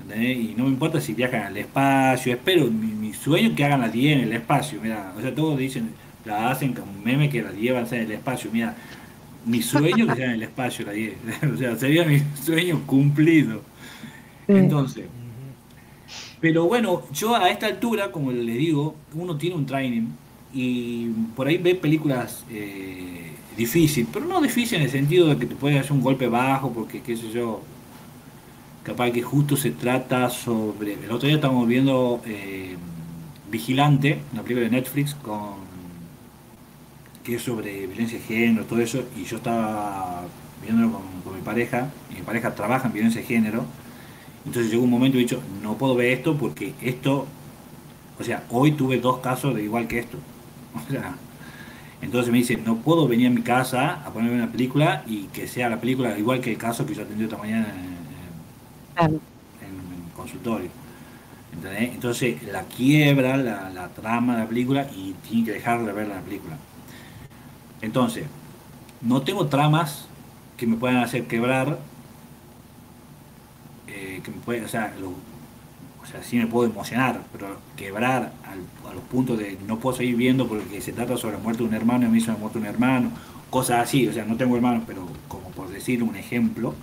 [SPEAKER 3] ¿entendés? Y no me importa si viajan al espacio, espero, mi, mi sueño es que hagan la 10 en el espacio, mira, o sea, todos dicen, la hacen como un meme que la 10 va a ser en el espacio, mira, mi sueño que sea en el espacio la 10, (laughs) o sea, sería mi sueño cumplido. Entonces, pero bueno, yo a esta altura, como les digo, uno tiene un training y por ahí ve películas eh, difíciles, pero no difícil en el sentido de que te puede hacer un golpe bajo, porque qué sé yo, capaz que justo se trata sobre... El otro día estábamos viendo eh, Vigilante, una película de Netflix con que es sobre violencia de género, todo eso, y yo estaba viéndolo con, con mi pareja, y mi pareja trabaja en violencia de género, entonces llegó un momento y he dicho, no puedo ver esto porque esto, o sea, hoy tuve dos casos de igual que esto. (laughs) O sea, entonces me dice, no puedo venir a mi casa a ponerme una película y que sea la película igual que el caso que yo atendí esta mañana en, en consultorio. ¿Entendés? Entonces la quiebra la, la trama de la película y tiene que dejar de ver la película. Entonces, no tengo tramas que me puedan hacer quebrar, eh, que me puede, o sea, lo- sí me puedo emocionar, pero quebrar al- a los puntos de no puedo seguir viendo porque se trata sobre la muerte de un hermano y a mí se me muerto un hermano, cosas así, o sea, no tengo hermanos, pero como por decir un ejemplo,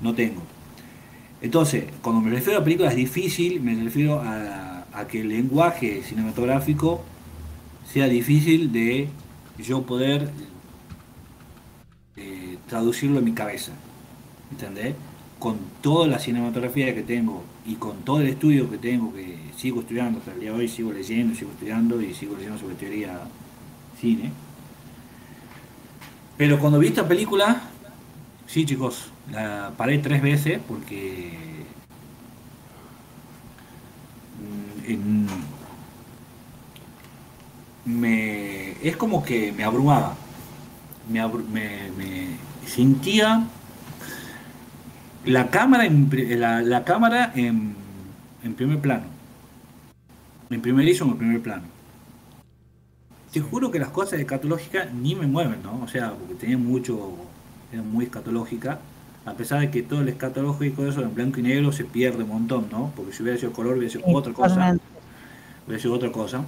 [SPEAKER 3] no tengo. Entonces, cuando me refiero a películas difícil, me refiero a, a que el lenguaje cinematográfico sea difícil de yo poder eh, traducirlo en mi cabeza. ¿Entendés? Con toda la cinematografía que tengo y con todo el estudio que tengo, que sigo estudiando hasta el día de hoy, sigo leyendo, sigo estudiando y sigo leyendo sobre teoría cine. Pero cuando vi esta película, sí chicos, la paré tres veces porque mm, me, es como que me abrumaba. Me, me- me sentía la cámara en, la, la cámara en, en primer plano. En primerísimo en primer plano. Te juro que las cosas escatológicas ni me mueven, ¿no? O sea, porque tenía mucho, era muy escatológica. A pesar de que todo el escatológico de eso en blanco y negro se pierde un montón, ¿no? Porque si hubiera sido color hubiera sido
[SPEAKER 2] Sí,
[SPEAKER 3] otra cosa
[SPEAKER 2] totalmente.
[SPEAKER 3] voy a decir otra cosa,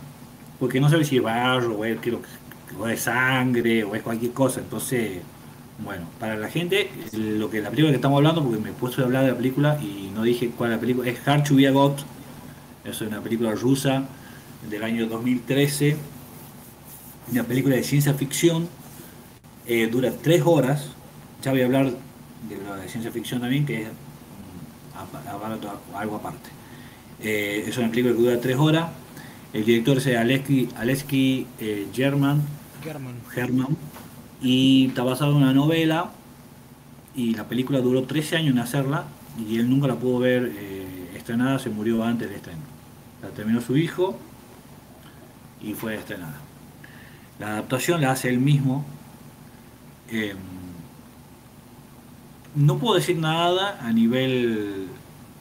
[SPEAKER 3] porque no sabe si es barro, o es, que lo- o es sangre, o es cualquier cosa. Entonces, bueno, para la gente, lo que la película que estamos hablando, porque me puesto a hablar de la película y no dije cuál es la película, es Hard to be a God, es una película rusa del año 2013, una película de ciencia ficción, eh, dura tres horas, ya voy a hablar de de ciencia ficción también, que es mm, algo aparte. Eh, es una película que dura tres horas. El director es Aleski eh, German,
[SPEAKER 1] German.
[SPEAKER 3] Herman, y está basado en una novela. Y la película duró 13 años en hacerla y él nunca la pudo ver eh, estrenada, se murió antes de estreno. La terminó su hijo y fue estrenada. La adaptación la hace él mismo. Eh, no puedo decir nada a nivel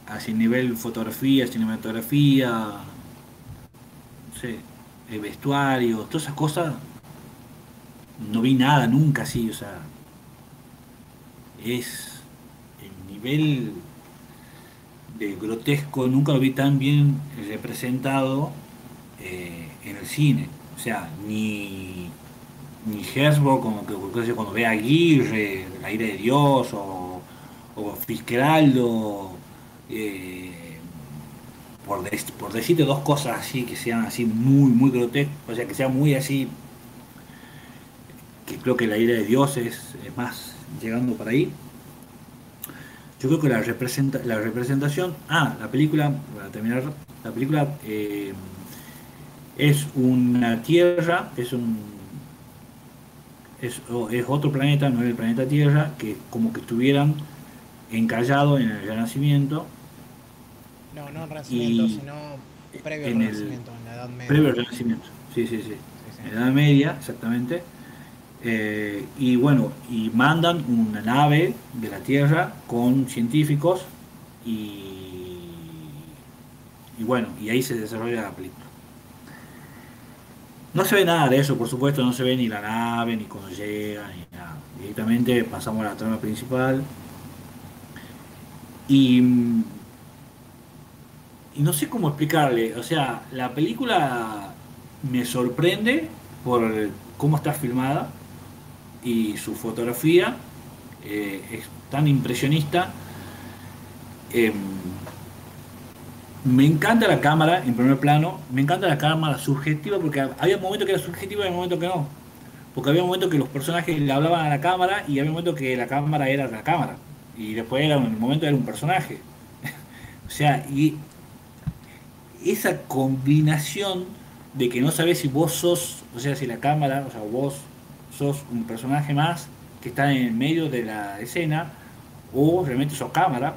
[SPEAKER 3] así nivel fotografía, cinematografía, no sé, el vestuario, todas esas cosas. No vi nada nunca así, o sea, es el nivel de grotesco, nunca lo vi tan bien representado eh, en el cine. O sea, ni, ni Herzog, como que cuando ve a Aguirre, El aire de Dios, o, o Fitzgeraldo, eh, por, por decirte dos cosas así que sean así muy, muy grotescas, o sea, que sean muy así, que creo que el aire de Dios es, es más llegando por ahí. Yo creo que la, representa, la representación, ah, la película, para terminar, la película eh, es una tierra, es un es, es otro planeta, no es el planeta Tierra, que como que estuvieran encallados en el Renacimiento,
[SPEAKER 1] No, no en Renacimiento,
[SPEAKER 3] Y
[SPEAKER 1] sino previo al
[SPEAKER 3] en el-
[SPEAKER 1] Renacimiento, en la Edad Media.
[SPEAKER 3] previo al Renacimiento. Sí, sí, sí.
[SPEAKER 1] Sí, sí.
[SPEAKER 3] En la Edad Media, exactamente. Eh, y bueno, y mandan una nave de la Tierra con científicos y, y bueno, y ahí se desarrolla la película. No se ve nada de eso, por supuesto, no se ve ni la nave, ni cuando llega, ni nada. Directamente pasamos a la trama principal. Y, y no sé cómo explicarle, o sea, la película me sorprende por cómo está filmada y su fotografía eh, es tan impresionista. Em, me encanta la cámara en primer plano, me encanta la cámara subjetiva porque había momentos que era subjetiva y había momentos que no. Porque había momentos que los personajes le hablaban a la cámara y había momentos que la cámara era la cámara. Y después era un momento era un personaje. (laughs) o sea, y esa combinación de que no sabes si vos sos, o sea, si la cámara, o sea, vos sos un personaje más que está en el medio de la escena o realmente sos cámara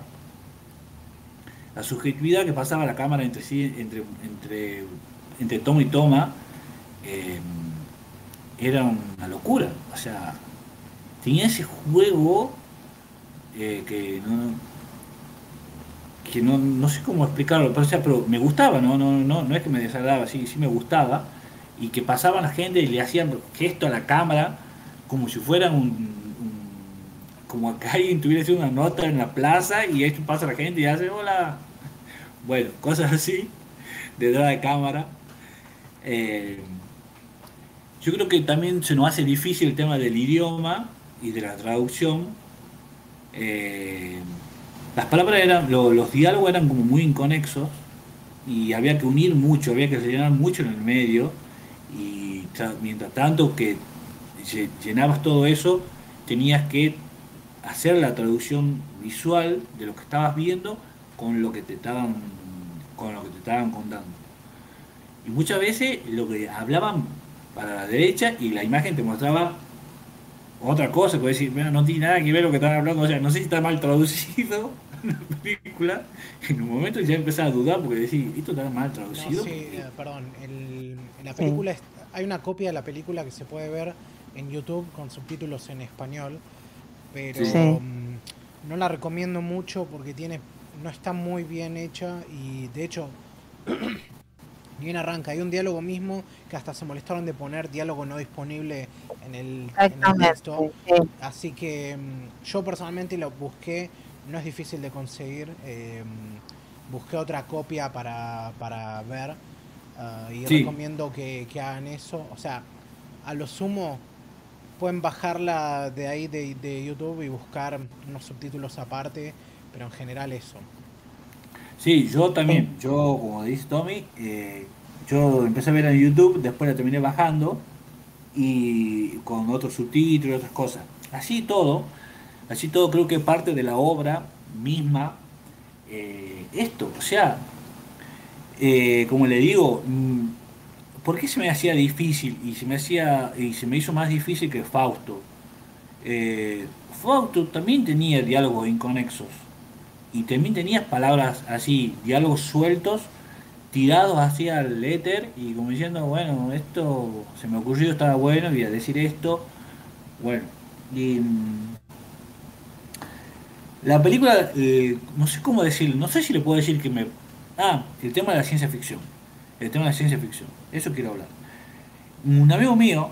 [SPEAKER 3] la subjetividad que pasaba la cámara entre sí, entre, entre, entre toma y toma, eh, era una locura. O sea, tenía ese juego eh, que no que no, no, sé cómo explicarlo, pero, pero me gustaba, ¿no? No, no, no es que me desagradaba, sí, sí me gustaba, y que pasaba la gente y le hacían gesto a la cámara como si fuera un, como que alguien tuviera una nota en la plaza y esto pasa la gente y hace hola. (laughs) Bueno, cosas así, detrás de cámara. Eh, yo creo que también se nos hace difícil el tema del idioma y de la traducción. Eh, las palabras eran, los diálogos eran como muy inconexos y había que unir mucho, había que llenar mucho en el medio y mientras tanto que llenabas todo eso, tenías que hacer la traducción visual de lo que estabas viendo con lo que te estaban con lo que te estaban contando. Y muchas veces lo que hablaban para la derecha y la imagen te mostraba otra cosa, puedes decir, bueno, no tiene nada que ver lo que están hablando, o sea, no sé si está mal traducido la película, en un momento ya empezaba a dudar porque decís, esto está mal traducido.
[SPEAKER 1] sí, eh, perdón, en la película hay una copia de la película que se puede ver en YouTube con subtítulos en español, pero mm, no la recomiendo mucho porque tiene no está muy bien hecha y de hecho (clears throat) bien arranca. Hay un diálogo mismo que hasta se molestaron de poner diálogo no disponible en el, texto. Así que mm, yo personalmente lo busqué, no es difícil de conseguir. Em, busqué otra copia para, para ver ah, y recomiendo que, hagan eso. O sea, a lo sumo pueden bajarla de ahí de, de YouTube y buscar unos subtítulos aparte, pero en general eso.
[SPEAKER 3] Sí, yo también, yo como dice Tommy, eh, yo empecé a ver en YouTube, después la terminé bajando y con otros subtítulos y otras cosas. Así todo, así todo creo que parte de la obra misma eh, esto, o sea, eh, como le digo, mm, ¿por qué se me hacía difícil y se me hacía y se me hizo más difícil que Fausto? Fausto también tenía diálogos inconexos y también tenías palabras así, diálogos sueltos, tirados hacia el éter y como diciendo, bueno, esto se me ocurrió, estaba bueno, voy a decir esto. Bueno, y mm, la película, eh, no sé cómo decirlo, no sé si le puedo decir que me... Ah, el tema de la ciencia ficción. El tema de la ciencia ficción. Eso quiero hablar. Un amigo mío,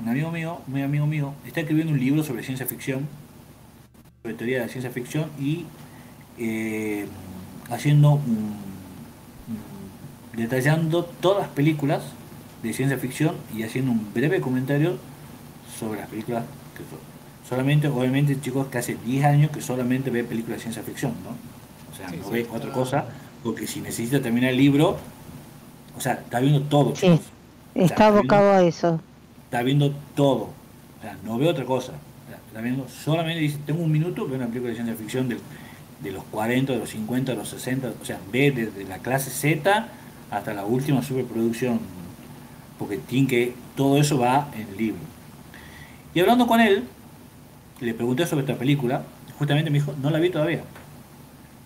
[SPEAKER 3] un amigo mío, muy amigo mío, está escribiendo un libro sobre ciencia ficción, sobre teoría de ciencia ficción y eh, haciendo detallando todas las películas de ciencia ficción y haciendo un breve comentario sobre las películas que solamente obviamente chicos que hace 10 años que solamente ve películas de ciencia ficción no o sea no ve otra cosa porque si necesita terminar el libro o sea está viendo todo
[SPEAKER 2] está abocado a eso.
[SPEAKER 3] está viendo todo. O sea no ve otra cosa. Está viendo solamente dice tengo un minuto veo una película de ciencia ficción del de los 40, de los 50, de los 60, o sea, ve desde la clase Z hasta la última superproducción, porque tiene que, todo eso va en el libro. Y hablando con él, le pregunté sobre esta película, justamente me dijo, no la vi todavía,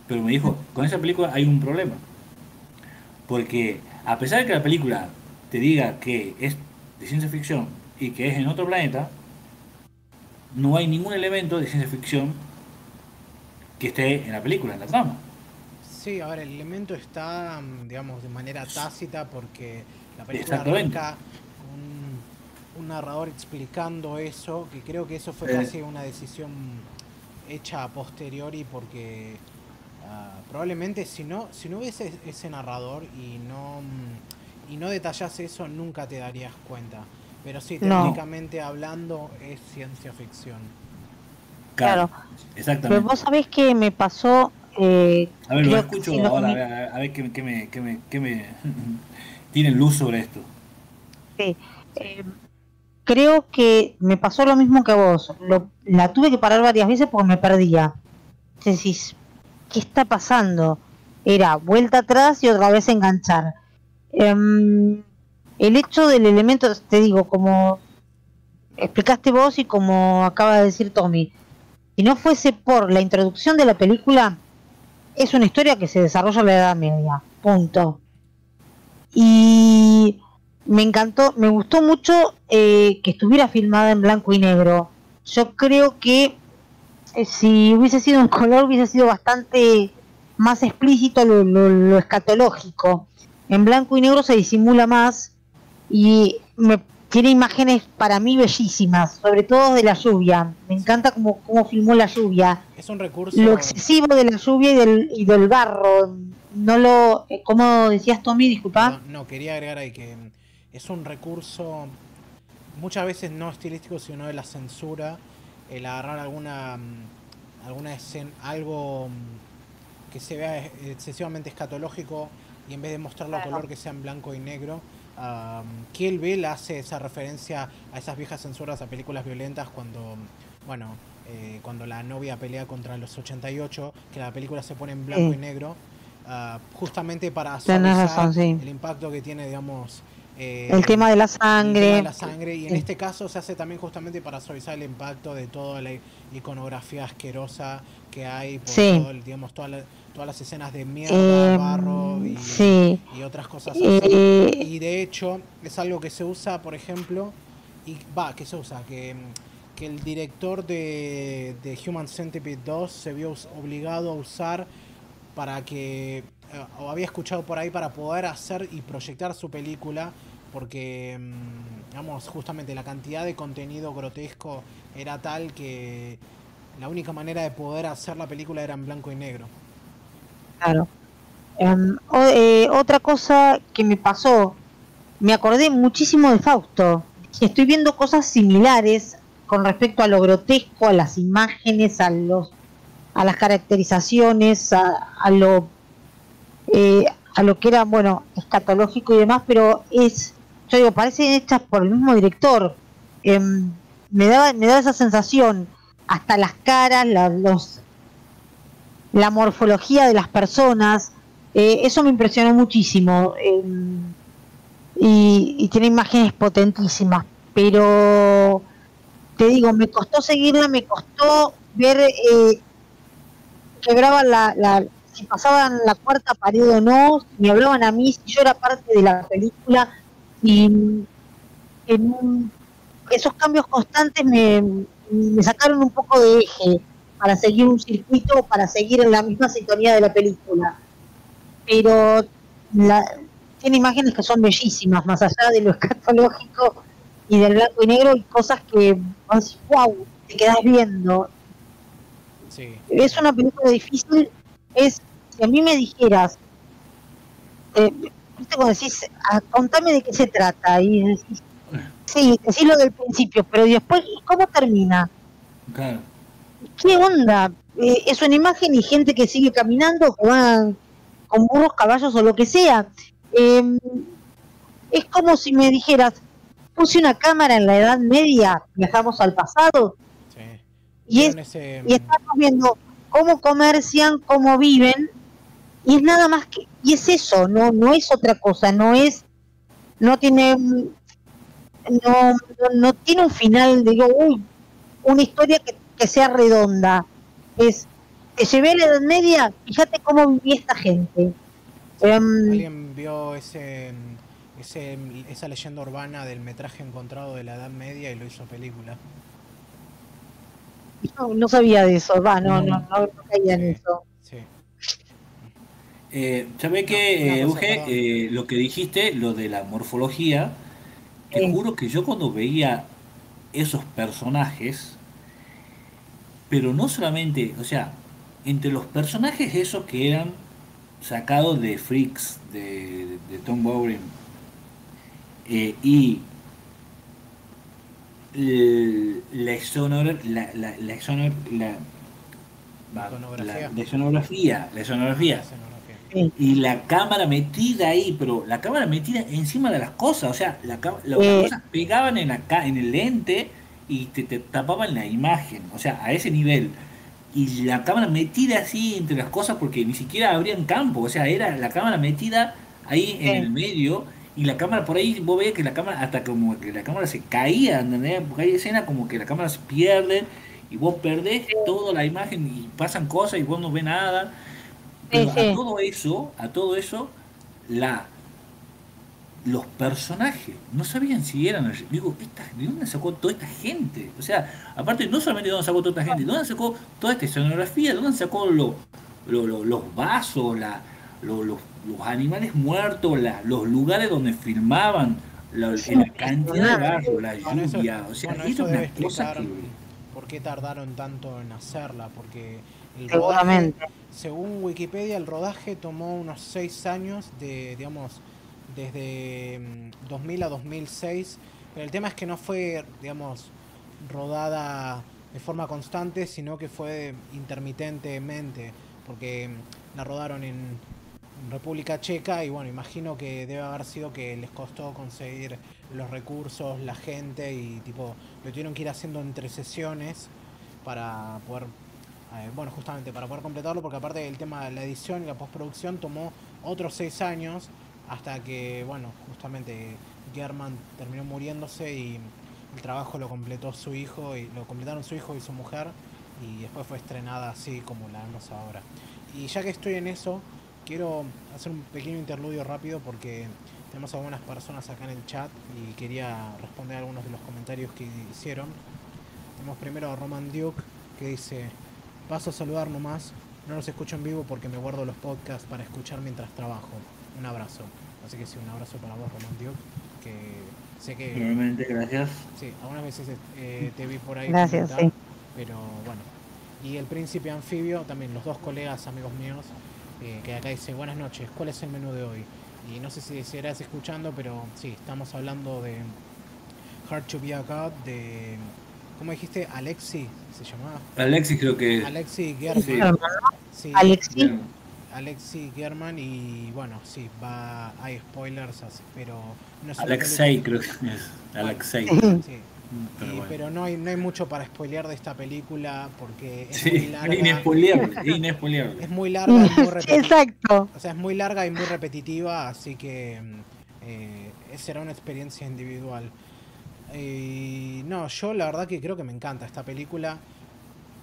[SPEAKER 3] pero me dijo, con esa película hay un problema, porque a pesar de que la película te diga que es de ciencia ficción y que es en otro planeta, no hay ningún elemento de ciencia ficción que esté en la película, en la trama.
[SPEAKER 1] Sí, a ver, el elemento está, mm, digamos, de manera tácita porque la película arranca un, narrador explicando eso, que creo que eso fue
[SPEAKER 3] Eh.
[SPEAKER 1] casi una decisión hecha a posteriori porque ah, probablemente si no, si no hubiese ese narrador y no, y no detallase eso, nunca te darías cuenta. Pero sí,
[SPEAKER 2] No.
[SPEAKER 1] técnicamente hablando, es ciencia ficción.
[SPEAKER 2] Claro. Pero
[SPEAKER 3] Exactamente.
[SPEAKER 2] vos sabés que me pasó. Eh,
[SPEAKER 3] A ver, lo escucho ahora, a ver, a ver, a ver qué, me- qué me, qué me, qué me (laughs) tienen luz sobre esto.
[SPEAKER 2] Sí. Eh, creo que me pasó lo mismo que a vos. La tuve que parar varias veces porque me perdía. Decís, ¿qué está pasando? Era vuelta atrás y otra vez enganchar. Em, el hecho del elemento, te digo, como explicaste vos y como acaba de decir Tommy, si no fuese por la introducción de la película, es una historia que se desarrolla en la Edad Media. Punto. Y me encantó, me gustó mucho eh, que estuviera filmada en blanco y negro. Yo creo que eh, si hubiese sido en color hubiese sido bastante más explícito lo, lo- lo escatológico. En blanco y negro se disimula más y me tiene imágenes para mí bellísimas, sobre todo de la lluvia. Me encanta cómo, cómo filmó la lluvia
[SPEAKER 1] Es un recurso...
[SPEAKER 2] lo excesivo de la lluvia y del, y del barro. No lo. eh, ¿Cómo decías, Tommy? Disculpa.
[SPEAKER 1] No, no, quería agregar ahí que es un recurso muchas veces no estilístico, sino de la censura, el agarrar alguna mm, alguna escena, algo mm, que se vea ex- excesivamente escatológico y en vez de mostrarlo a color que sea en blanco y negro. Um, Kill Bill hace esa referencia a esas viejas censuras a películas violentas cuando, mm, bueno, eh, cuando la novia pelea contra los 88, que la película se pone en blanco
[SPEAKER 2] Sí.
[SPEAKER 1] y negro, ah, justamente para
[SPEAKER 2] Tenés
[SPEAKER 1] suavizar
[SPEAKER 2] razón, sí.
[SPEAKER 1] el impacto que tiene, digamos, eh,
[SPEAKER 2] El tema de la
[SPEAKER 1] el tema
[SPEAKER 2] sangre.
[SPEAKER 1] de la sangre y en
[SPEAKER 2] Sí.
[SPEAKER 1] este caso se hace también justamente para suavizar el impacto de toda la iconografía asquerosa que hay por
[SPEAKER 2] Sí.
[SPEAKER 1] todo el- digamos toda la- todas las escenas de mierda,
[SPEAKER 2] Eh,
[SPEAKER 1] barro y,
[SPEAKER 2] sí.
[SPEAKER 1] y otras cosas así.
[SPEAKER 2] Eh,
[SPEAKER 1] Y de hecho es algo que se usa, por ejemplo, y va, que se usa, que, que el director de, de Human Centipede 2 se vio obligado a usar para que, eh, o había escuchado por ahí, para poder hacer y proyectar su película, porque, mm, digamos, justamente la cantidad de contenido grotesco era tal que la única manera de poder hacer la película era en blanco y negro.
[SPEAKER 2] Claro. Em, eh, otra cosa que me pasó, me acordé muchísimo de Fausto. Estoy viendo cosas similares con respecto a lo grotesco, a las imágenes, a los, a las caracterizaciones, a, a lo, eh, a lo que era bueno escatológico y demás, pero es, yo digo, parecen hechas por el mismo director. Em, me daba, me daba esa sensación, hasta las caras, la- los la morfología de las personas, eh, eso me impresionó muchísimo. eh, y, tiene imágenes potentísimas, pero te digo, me costó seguirla, me costó ver eh, quebraban la, la, si pasaban la cuarta pared o no, si me hablaban a mí, si yo era parte de la película, y en un- esos cambios constantes me, me sacaron un poco de eje para seguir un circuito, para seguir en la misma sintonía de la película. Pero la- tiene imágenes que son bellísimas, más allá de lo (laughs) escatológico y del blanco y negro, y cosas que, wow, te quedas viendo.
[SPEAKER 1] Sí.
[SPEAKER 2] Es una película difícil, es, si a mí me dijeras, eh, viste cuando decís, "Ah, contame de qué se trata, y decís, sí, decís lo del principio, pero después, ¿y ¿cómo termina?
[SPEAKER 3] Claro.
[SPEAKER 2] ¿Qué onda? Eh, es una imagen y gente que sigue caminando, que van con burros, caballos o lo que sea. Eh, es como si me dijeras, puse una cámara en la Edad Media, viajamos al pasado,
[SPEAKER 1] sí.
[SPEAKER 2] y es
[SPEAKER 1] ese,
[SPEAKER 2] y estamos viendo cómo comercian, cómo viven, y es nada más que, y es eso, no, no es otra cosa, no es, no tiene, no, no, no tiene un final, digo, uy, una historia que, que sea redonda, es, te llevé a la Edad Media, fíjate cómo vivía esta gente. Em,
[SPEAKER 1] ¿Alguien vio ese, ese, esa leyenda urbana del metraje encontrado de la Edad Media y lo hizo película?
[SPEAKER 2] no, no sabía de eso, va, no,
[SPEAKER 3] No.
[SPEAKER 2] no, no, caía en Eso.
[SPEAKER 1] Sí.
[SPEAKER 3] Eh, ¿Sabés qué, eh, lo que dijiste, lo de la morfología, te juro que yo cuando veía esos personajes, pero no solamente, o sea, entre los personajes esos que eran sacados de Freaks, de, Tom Bowring, eh, y la, exonor, la, la, la, exonor, la, la, la y la cámara metida ahí, pero la cámara metida encima de las cosas, o sea, la, las eh. cosas pegaban en, acá, en el lente y te, tapaban la imagen, o sea, a ese nivel. Y la cámara metida así entre las cosas porque ni siquiera abrían campo, o sea, era la cámara metida ahí en el medio y la cámara por ahí, vos veías que la cámara, hasta como que la cámara se caía, ¿entendés? Porque hay escenas como que la cámara se pierde y vos perdés toda la imagen y pasan cosas y vos no ves nada a todo eso, a todo eso, la los personajes no sabían si eran. Digo, ¿de dónde sacó toda esta gente? O sea, aparte, no solamente de dónde sacó toda esta gente, ¿de dónde sacó toda esta escenografía? ¿De dónde sacó los vasos, la, los, animales muertos, los lugares donde filmaban, la, cantidad de barro, la lluvia? O sea, eso es una cosa que.
[SPEAKER 1] ¿Por qué tardaron tanto en hacerla? Porque
[SPEAKER 2] el Seguramente
[SPEAKER 1] según Wikipedia, el rodaje tomó unos 6 años, de, digamos, desde 2000 mm, a 2006. Pero el tema es que no fue, digamos, rodada de forma constante, sino que fue intermitentemente, porque mm, la rodaron en República Checa y bueno, imagino que debe haber sido que les costó conseguir los recursos, la gente y tipo, lo tuvieron que ir haciendo entre sesiones para poder eh, bueno, justamente para poder completarlo, porque aparte del tema de la edición y la postproducción tomó otros seis años hasta que, bueno, justamente German terminó muriéndose y el trabajo lo completó su hijo y lo completaron su hijo y su mujer y después fue estrenada así como la vemos ahora. Y ya que estoy en eso, quiero hacer un pequeño interludio rápido porque tenemos algunas personas acá en el chat y quería responder algunos de los comentarios que hicieron. Tenemos primero a Roman Duke que dice, Paso a saludar nomás. No los escucho en vivo porque me guardo los podcasts para escuchar mientras trabajo. Un abrazo. Así que sí, un abrazo para vos, Román Dios. Que sé que.
[SPEAKER 3] Realmente, gracias.
[SPEAKER 1] Sí, algunas veces eh, te vi por ahí.
[SPEAKER 2] Gracias, sí.
[SPEAKER 1] Pero bueno. Y el príncipe anfibio, también los dos colegas, amigos míos, eh, que acá dice: Buenas noches, ¿cuál es el menú de hoy? Y no sé si seguirás escuchando, pero sí, estamos hablando de Hard to Be a God, de ¿Cómo dijiste? Alexi se llamaba.
[SPEAKER 3] Alexi creo que.
[SPEAKER 1] Alexi German. Sí.
[SPEAKER 2] Alexi.
[SPEAKER 1] Alexi German y bueno, sí, va, hay spoilers, pero
[SPEAKER 3] no sé. Alexei creo que es. Alexei.
[SPEAKER 1] Sí. Pero, pero, no, hay, no hay mucho para spoilear de esta película porque es muy (laughs) larga.
[SPEAKER 3] Inespoleable,
[SPEAKER 1] Es muy larga y muy repetitiva.
[SPEAKER 2] Exacto.
[SPEAKER 1] O sea, es muy larga y muy repetitiva, así que eh, será una experiencia individual. Y no, yo la verdad que creo que me encanta esta película.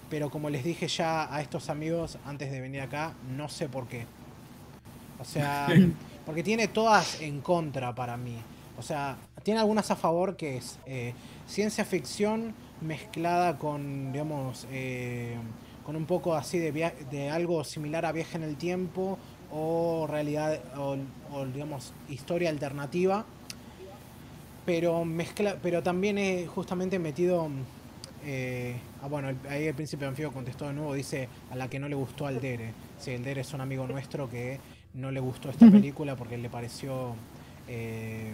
[SPEAKER 1] Pero como les dije ya a estos amigos antes de venir acá, no sé por qué. O sea, (laughs) porque tiene todas en contra para mí. O sea, tiene algunas a favor que es eh, ciencia ficción mezclada con, digamos, eh, con un poco así de, de algo similar a viaje en el tiempo o realidad, o digamos, historia alternativa pero mezcla, pero también he justamente metido eh, ah, bueno, ahí el príncipe anfibio contestó de nuevo, dice a la que no le gustó al Dere. Sí, el Dere es un amigo nuestro que no le gustó esta película porque le pareció eh,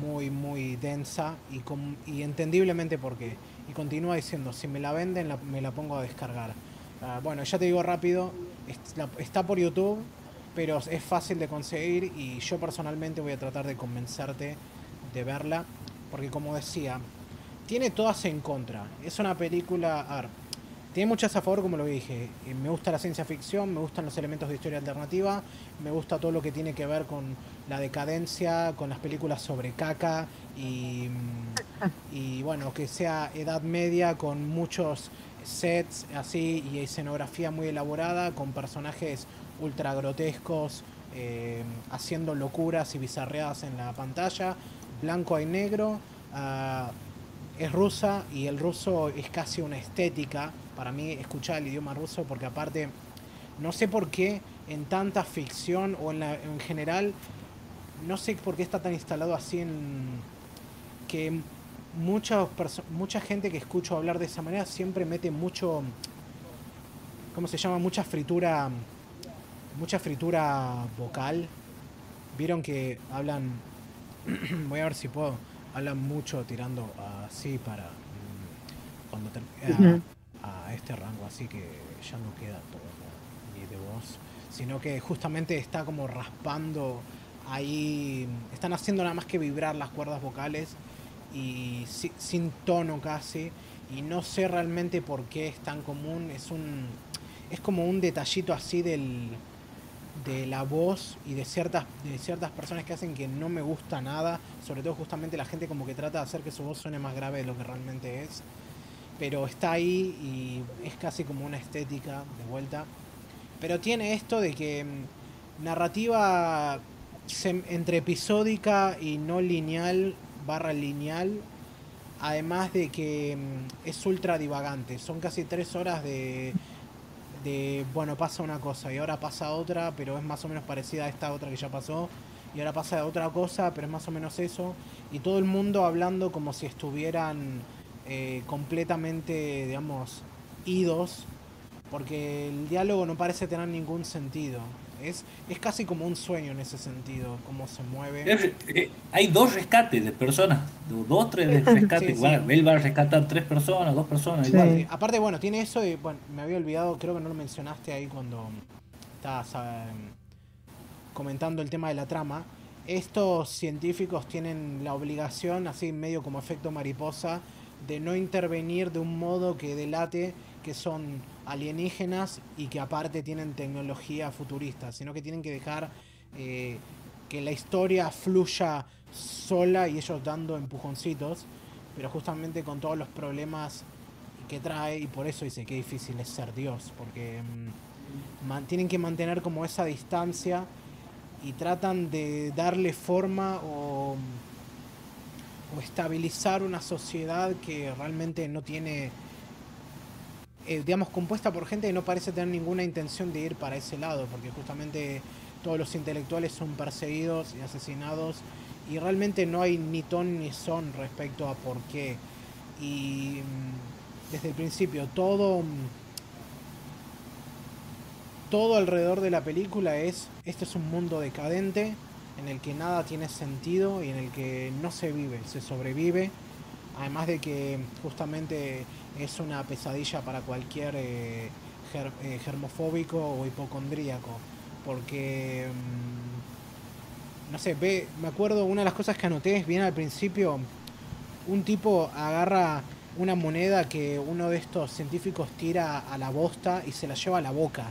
[SPEAKER 1] muy, muy densa y, y entendiblemente por qué. Y continúa diciendo, si me la venden, me la pongo a descargar. Ah, bueno, ya te digo rápido, está por YouTube, pero es fácil de conseguir y yo personalmente voy a tratar de convencerte de verla, porque como decía, tiene todas en contra. Es una película, tiene muchas a favor, como lo dije. Eh, me gusta la ciencia ficción, me gustan los elementos de historia alternativa, me gusta todo lo que tiene que ver con la decadencia, con las películas sobre caca y, mm, y bueno, que sea edad media con muchos sets así y escenografía muy elaborada, con personajes ultra grotescos, eh, haciendo locuras y bizarreadas en la pantalla blanco y negro. Ah, es rusa y el ruso es casi una estética para mí escuchar el idioma ruso porque aparte no sé por qué en tanta ficción o en, la, en general, no sé por qué está tan instalado así en que mucha, mucha gente que escucho hablar de esa manera siempre mete mucho, ¿cómo se llama? Mucha fritura, mucha fritura vocal. Vieron que hablan, (clears throat) voy a ver si puedo, hablan mucho tirando así para mm, cuando a, a, este rango, así que ya no queda todo ni de voz, sino que justamente está como raspando ahí, están haciendo nada más que vibrar las cuerdas vocales y sin tono casi. Y no sé realmente por qué es tan común. Es un es como un detallito así del de la voz y de ciertas de ciertas personas que hacen que no me gusta nada sobre todo justamente la gente como que trata de hacer que su voz suene más grave de lo que realmente es pero está ahí y es casi como una estética de vuelta pero tiene esto de que mm, narrativa entre episódica y no lineal barra lineal, además de que mm, es ultra divagante. Son casi tres horas de, de, bueno, pasa una cosa y ahora pasa otra, pero es más o menos parecida a esta otra que ya pasó. Y ahora pasa otra cosa, pero es más o menos eso. Y todo el mundo hablando como si estuvieran eh, completamente, digamos, idos. Porque el diálogo no parece tener ningún sentido. Es, es casi como un sueño en ese sentido, cómo se mueve.
[SPEAKER 3] Eh, hay dos rescates de personas, dos, tres (laughs) rescates. Él va a rescatar tres personas, dos personas.
[SPEAKER 1] Aparte, bueno, tiene eso y bueno, me había olvidado, creo que no lo mencionaste ahí cuando estabas em, comentando el tema de la trama. Estos científicos tienen la obligación, así medio como efecto mariposa, de no intervenir de un modo que delate que son alienígenas y que aparte tienen tecnología futurista, sino que tienen que dejar eh, que la historia fluya sola y ellos dando empujoncitos, pero justamente con todos los problemas que trae y por eso dice que difícil es ser Dios, porque mm, tienen que mantener como esa distancia y tratan de darle forma o, o estabilizar una sociedad que realmente no tiene eh, digamos, compuesta por gente que no parece tener ninguna intención de ir para ese lado, porque justamente todos los intelectuales son perseguidos y asesinados y realmente no hay ni ton ni son respecto a por qué. Y mm, desde el principio todo mm, todo alrededor de la película es este es un mundo decadente en el que nada tiene sentido y en el que no se vive, se sobrevive. Además de que justamente es una pesadilla para cualquier eh, eh, germofóbico o hipocondríaco. Porque, mm, no sé, ve, me acuerdo, una de las cosas que anoté es bien al principio, un tipo agarra una moneda que uno de estos científicos tira a la bosta y se la lleva a la boca.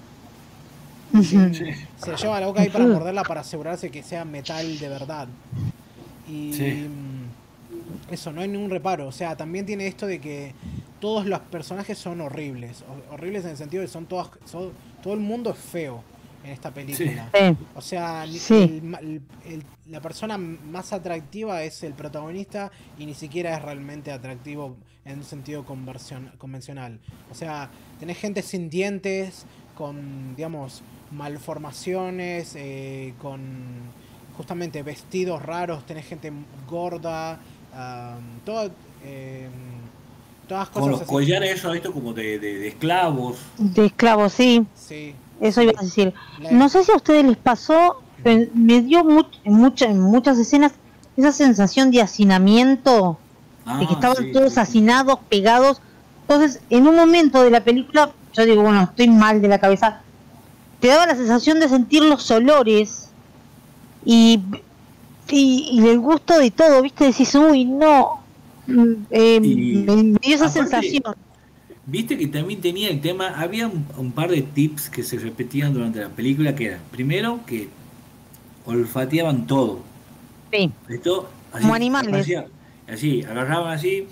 [SPEAKER 1] Se la lleva a la boca ahí para morderla para asegurarse que sea metal de verdad. Y mm, eso, no hay ningún reparo. O sea, también tiene esto de que todos los personajes son horribles. Horribles en el sentido de que son todas, todo el mundo es feo en esta película. O sea, la persona más atractiva es el protagonista y ni siquiera es realmente atractivo en un sentido convencional. O sea, tenés gente sin dientes, con, digamos, malformaciones, eh, con justamente vestidos raros, tenés gente gorda, todo... Eh,
[SPEAKER 3] como los collares, eso, esto como de, de, esclavos.
[SPEAKER 2] De esclavos, sí. Sí. Eso iba a decir. No sé si a ustedes les pasó, me dio en muchas escenas esa sensación de hacinamiento, de que ah, estaban todos hacinados, pegados. Entonces, en un momento de la película, yo digo, bueno, estoy mal de la cabeza, te daba la sensación de sentir los olores y, y, y el gusto de todo, ¿viste? Decís, uy, no, eh, me dio esa sensación.
[SPEAKER 3] Viste que también tenía el tema, había un, par de tips que se repetían durante la película, que era, primero, que olfateaban todo.
[SPEAKER 2] Sí.
[SPEAKER 3] Esto,
[SPEAKER 2] como animales.
[SPEAKER 3] Así, agarraban así,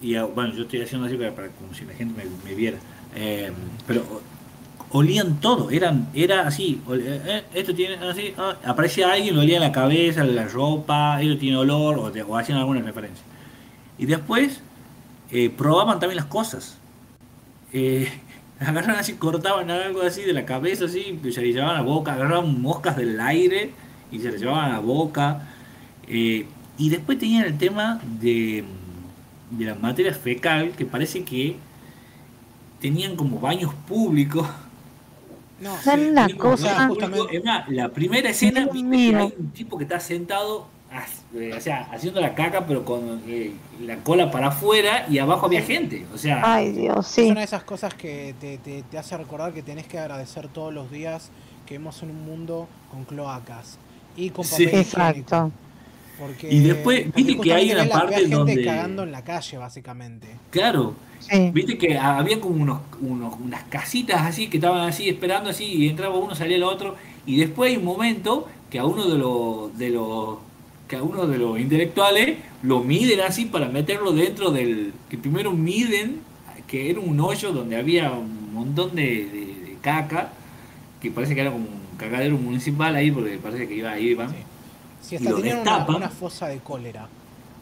[SPEAKER 3] y ah, bueno, yo estoy haciendo así para, como si la gente me, viera. Eh, pero olían todo, eran, era así, eh, esto tiene así, ah, aparecía alguien, lo olía en la cabeza, la ropa, ellos tiene olor, o, o hacían alguna referencia. Y después eh, probaban también las cosas. Eh, (laughs) agarraban así, cortaban algo así de la cabeza, así, y se le llevaban a la boca, agarraban moscas del aire y se le llevaban a la boca. Eh, y después tenían el tema de, de la materia fecal, que parece que tenían como baños públicos.
[SPEAKER 1] No,
[SPEAKER 2] Son
[SPEAKER 1] sí,
[SPEAKER 2] una cosa-
[SPEAKER 3] públicos. Es más, la primera escena, viste que hay un tipo que está sentado, o sea, haciendo la caca, pero con eh, la cola para afuera y abajo había gente. O sea,
[SPEAKER 2] Ay, Dios,
[SPEAKER 1] Es una de esas cosas que te, te- te hace recordar que tenés que agradecer todos los días que vivimos en un mundo con cloacas y con papel.
[SPEAKER 2] Exacto.
[SPEAKER 1] Porque,
[SPEAKER 3] Y después, viste que hay una parte
[SPEAKER 1] gente
[SPEAKER 3] donde-
[SPEAKER 1] cagando en la calle, básicamente.
[SPEAKER 3] claro.
[SPEAKER 2] Sí.
[SPEAKER 3] Viste que había como unos, unos- unas casitas así que estaban así esperando así y entraba uno, salía el otro y después hay un momento que a uno de los de los que a uno de los intelectuales lo miden así para meterlo dentro del que primero miden que era un hoyo donde había un montón de, de- de caca que parece que era como un cagadero municipal ahí porque parece que iba ahí iban
[SPEAKER 1] Sí. Si
[SPEAKER 3] Y
[SPEAKER 1] hasta
[SPEAKER 3] lo
[SPEAKER 1] una,
[SPEAKER 3] destapan.
[SPEAKER 1] una fosa de cólera.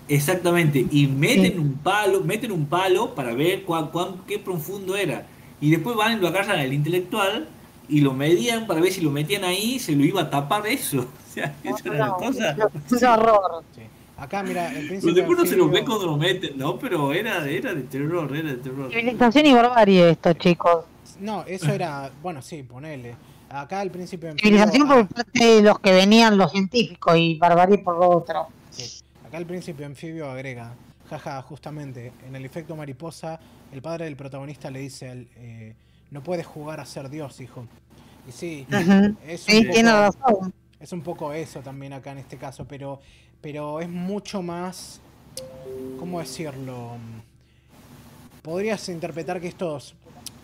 [SPEAKER 3] Exactamente, y meten
[SPEAKER 2] Sí.
[SPEAKER 3] un palo, meten un palo para ver cuán, cuán- qué profundo era. Y después van y lo agarran al intelectual y lo medían para ver si lo metían ahí, se lo iba a tapar eso. (laughs) O sea, era la
[SPEAKER 2] No,
[SPEAKER 3] cosa.
[SPEAKER 2] es un horror.
[SPEAKER 1] Sí. Acá, mira, el
[SPEAKER 3] Pero
[SPEAKER 1] príncipe
[SPEAKER 3] después no se lo ve cuando lo meten, ¿no? Pero era, era de terror, era de terror.
[SPEAKER 2] Civilización y barbarie esto, chicos.
[SPEAKER 1] No, eso era. Bueno, sí, ponele. Acá el príncipe
[SPEAKER 2] Civilización
[SPEAKER 1] ah,
[SPEAKER 2] por parte de los que venían los científicos y barbarie por lo otro.
[SPEAKER 1] Sí. Acá el príncipe anfibio agrega, jaja, justamente, en el efecto mariposa, el padre del protagonista le dice al, eh, no puedes jugar a ser Dios, hijo. Y sí, es un,
[SPEAKER 2] Sí,
[SPEAKER 1] poco,
[SPEAKER 2] tiene razón.
[SPEAKER 1] es un poco eso también acá en este caso, pero, pero es mucho más, ¿cómo decirlo? Podrías interpretar que estos,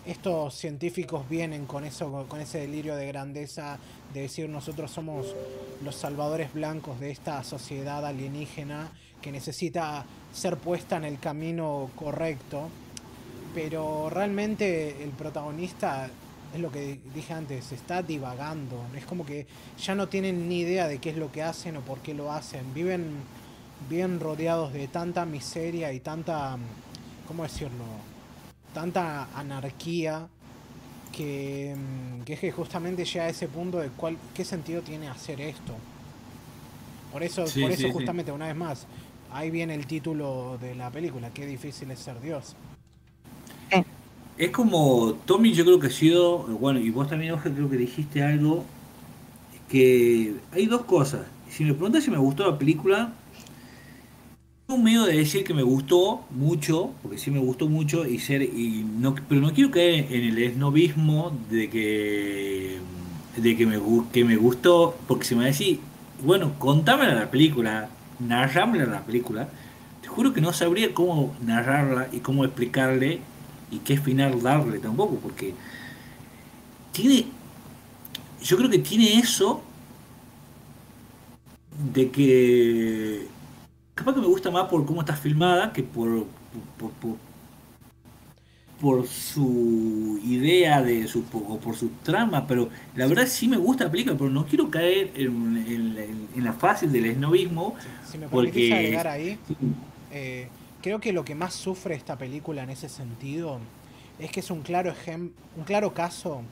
[SPEAKER 1] estos científicos vienen con eso, con ese delirio de grandeza, de decir nosotros somos los salvadores blancos de esta sociedad alienígena que necesita ser puesta en el camino correcto. Pero realmente el protagonista, es lo que dije antes, está divagando. Es como que ya no tienen ni idea de qué es lo que hacen o por qué lo hacen. Viven bien rodeados de tanta miseria y tanta, ¿cómo decirlo? Tanta anarquía que, que es que justamente llega a ese punto de cuál, qué sentido tiene hacer esto. Por eso,
[SPEAKER 3] Sí,
[SPEAKER 1] por eso
[SPEAKER 3] sí.
[SPEAKER 1] justamente, una vez más, ahí viene el título de la película, qué difícil es ser Dios.
[SPEAKER 3] Es como Tommy, yo creo que ha sido, bueno, y vos también, Oscar, creo que dijiste algo, que hay dos cosas. Si me preguntas si me gustó la película, tengo miedo de decir que me gustó mucho, porque sí me gustó mucho, y ser, y no, pero no quiero caer en el esnovismo de que, de que me, que me gustó, porque si me decís, bueno, contámela la película, narrámela la película, te juro que no sabría cómo narrarla y cómo explicarle y qué final darle tampoco, porque tiene, yo creo que tiene eso de que capaz que me gusta más por cómo está filmada que por por, por, por su idea de su o por su trama, pero la verdad sí me gusta la película, pero no quiero caer en, en- en- la fase del esnovismo.
[SPEAKER 1] Si me
[SPEAKER 3] Porque-
[SPEAKER 1] agregar ahí, eh, creo que lo que más sufre esta película en ese sentido es que es un claro ejem- un claro caso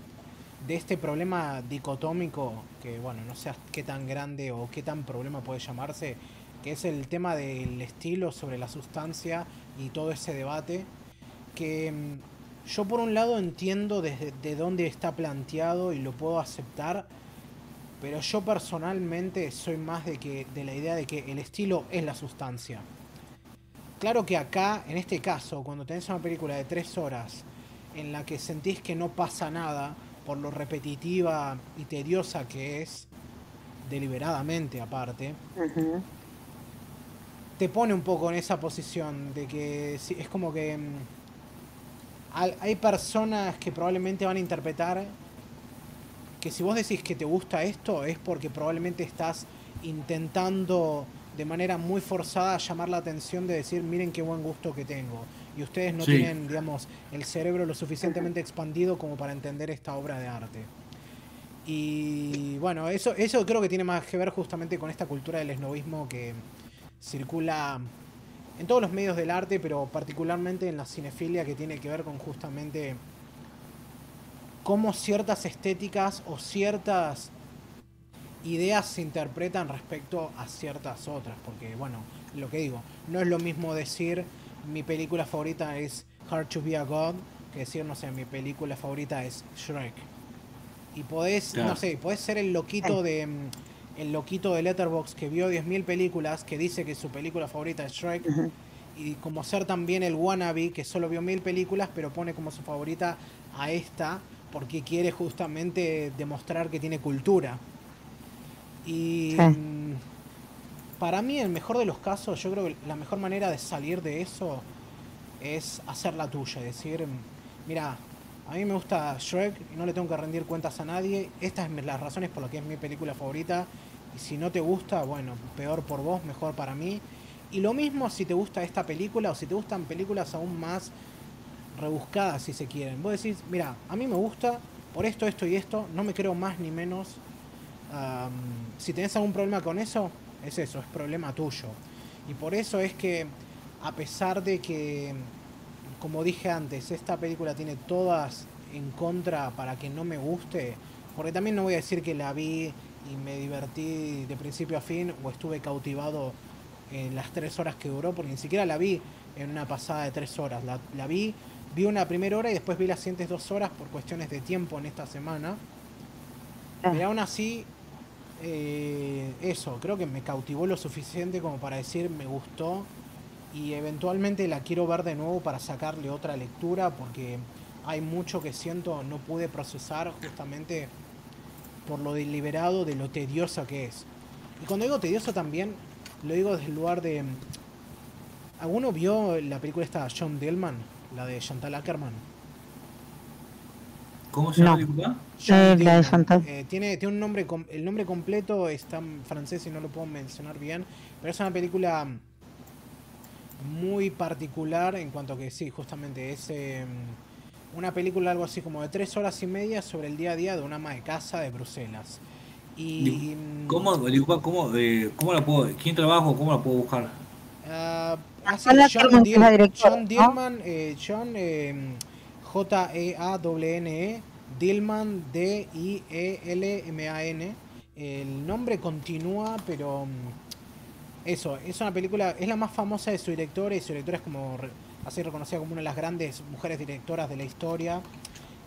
[SPEAKER 1] de este problema dicotómico, que bueno, no sé qué tan grande o qué tan problema puede llamarse, que es el tema del estilo sobre la sustancia y todo ese debate, que mm, yo por un lado entiendo desde de dónde está planteado y lo puedo aceptar, pero yo personalmente soy más de que de la idea de que el estilo es la sustancia. Claro que acá, en este caso, cuando tenés una película de tres horas en la que sentís que no pasa nada por lo repetitiva y tediosa que es, deliberadamente aparte, te pone un poco en esa posición de que es como que mm, hay personas que probablemente van a interpretar que si vos decís que te gusta esto es porque probablemente estás intentando de manera muy forzada llamar la atención de decir miren qué buen gusto que tengo y ustedes no
[SPEAKER 3] Sí.
[SPEAKER 1] tienen digamos el cerebro lo suficientemente expandido como para entender esta obra de arte y bueno eso eso creo que tiene más que ver justamente con esta cultura del esnovismo que circula en todos los medios del arte, pero particularmente en la cinefilia que tiene que ver con justamente cómo ciertas estéticas o ciertas ideas se interpretan respecto a ciertas otras. Porque, bueno, lo que digo, no es lo mismo decir mi película favorita es Hard to Be a God que decir, no sé, mi película favorita es Shrek. Y podés, no sé, podés ser el loquito de mm, el loquito de Letterbox que vio 10.000 películas, que dice que su película favorita es Shrek, y como ser también el wannabe que solo vio mil películas, pero pone como su favorita a esta, porque quiere justamente demostrar que tiene cultura. Y mm, para mí, el mejor de los casos, yo creo que la mejor manera de salir de eso es hacer la tuya, decir, mira, a mí me gusta Shrek y no le tengo que rendir cuentas a nadie. Estas son las razones por las que es mi película favorita. Y si no te gusta, bueno, peor por vos, mejor para mí. Y lo mismo si te gusta esta película o si te gustan películas aún más rebuscadas, si se quieren. Vos decís, mira, a mí me gusta por esto, esto y esto, no me creo más ni menos. Si tenés algún problema con eso, es eso, es problema tuyo. Y por eso es que, a pesar de que como dije antes, esta película tiene todas en contra para que no me guste, porque también no voy a decir que la vi y me divertí de principio a fin o estuve cautivado en las tres horas que duró, porque ni siquiera la vi en una pasada de tres horas. La, vi, vi una primera hora y después vi las siguientes dos horas por cuestiones de tiempo en esta semana. Ah. Pero aún así, eh, eso, creo que me cautivó lo suficiente como para decir me gustó y eventualmente la quiero ver de nuevo para sacarle otra lectura porque hay mucho que siento no pude procesar justamente por lo deliberado de lo tediosa que es. Y cuando digo tedioso también lo digo desde el lugar de... ¿Alguno vio la película esta John Dillman? La de Chantal Ackerman.
[SPEAKER 3] ¿Cómo se llama la película?
[SPEAKER 2] Eh, la de Chantal.
[SPEAKER 1] Eh, tiene, tiene un nombre, el nombre completo está en francés y no lo puedo mencionar bien, pero es una película muy particular en cuanto que sí, justamente es em, una película algo así como de tres horas y media sobre el día a día de una ama de casa de Bruselas. Y,
[SPEAKER 3] mm, ¿Cómo, cómo, eh, cómo la puedo, quién trabaja o cómo la puedo buscar?
[SPEAKER 1] Uh, John, Dil John Dillman, eh, John J-E-A-W-N-E, Dillman, D-I-E-L-M-A-N. El nombre continúa, pero mm, eso, es una película, es la más famosa de su directora y su directora es como así reconocida como una de las grandes mujeres directoras de la historia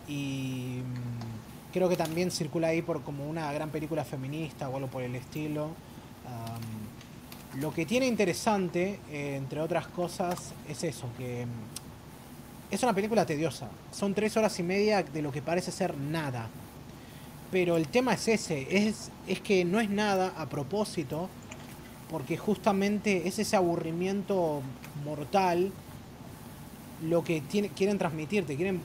[SPEAKER 1] y mm, creo que también circula ahí por como una gran película feminista o algo por el estilo. lo que tiene interesante, eh, entre otras cosas, es eso, que mm, es una película tediosa. Son tres horas y media de lo que parece ser nada. Pero el tema es ese, es, que no es nada a propósito, porque justamente es ese aburrimiento mortal lo que quieren transmitirte, quieren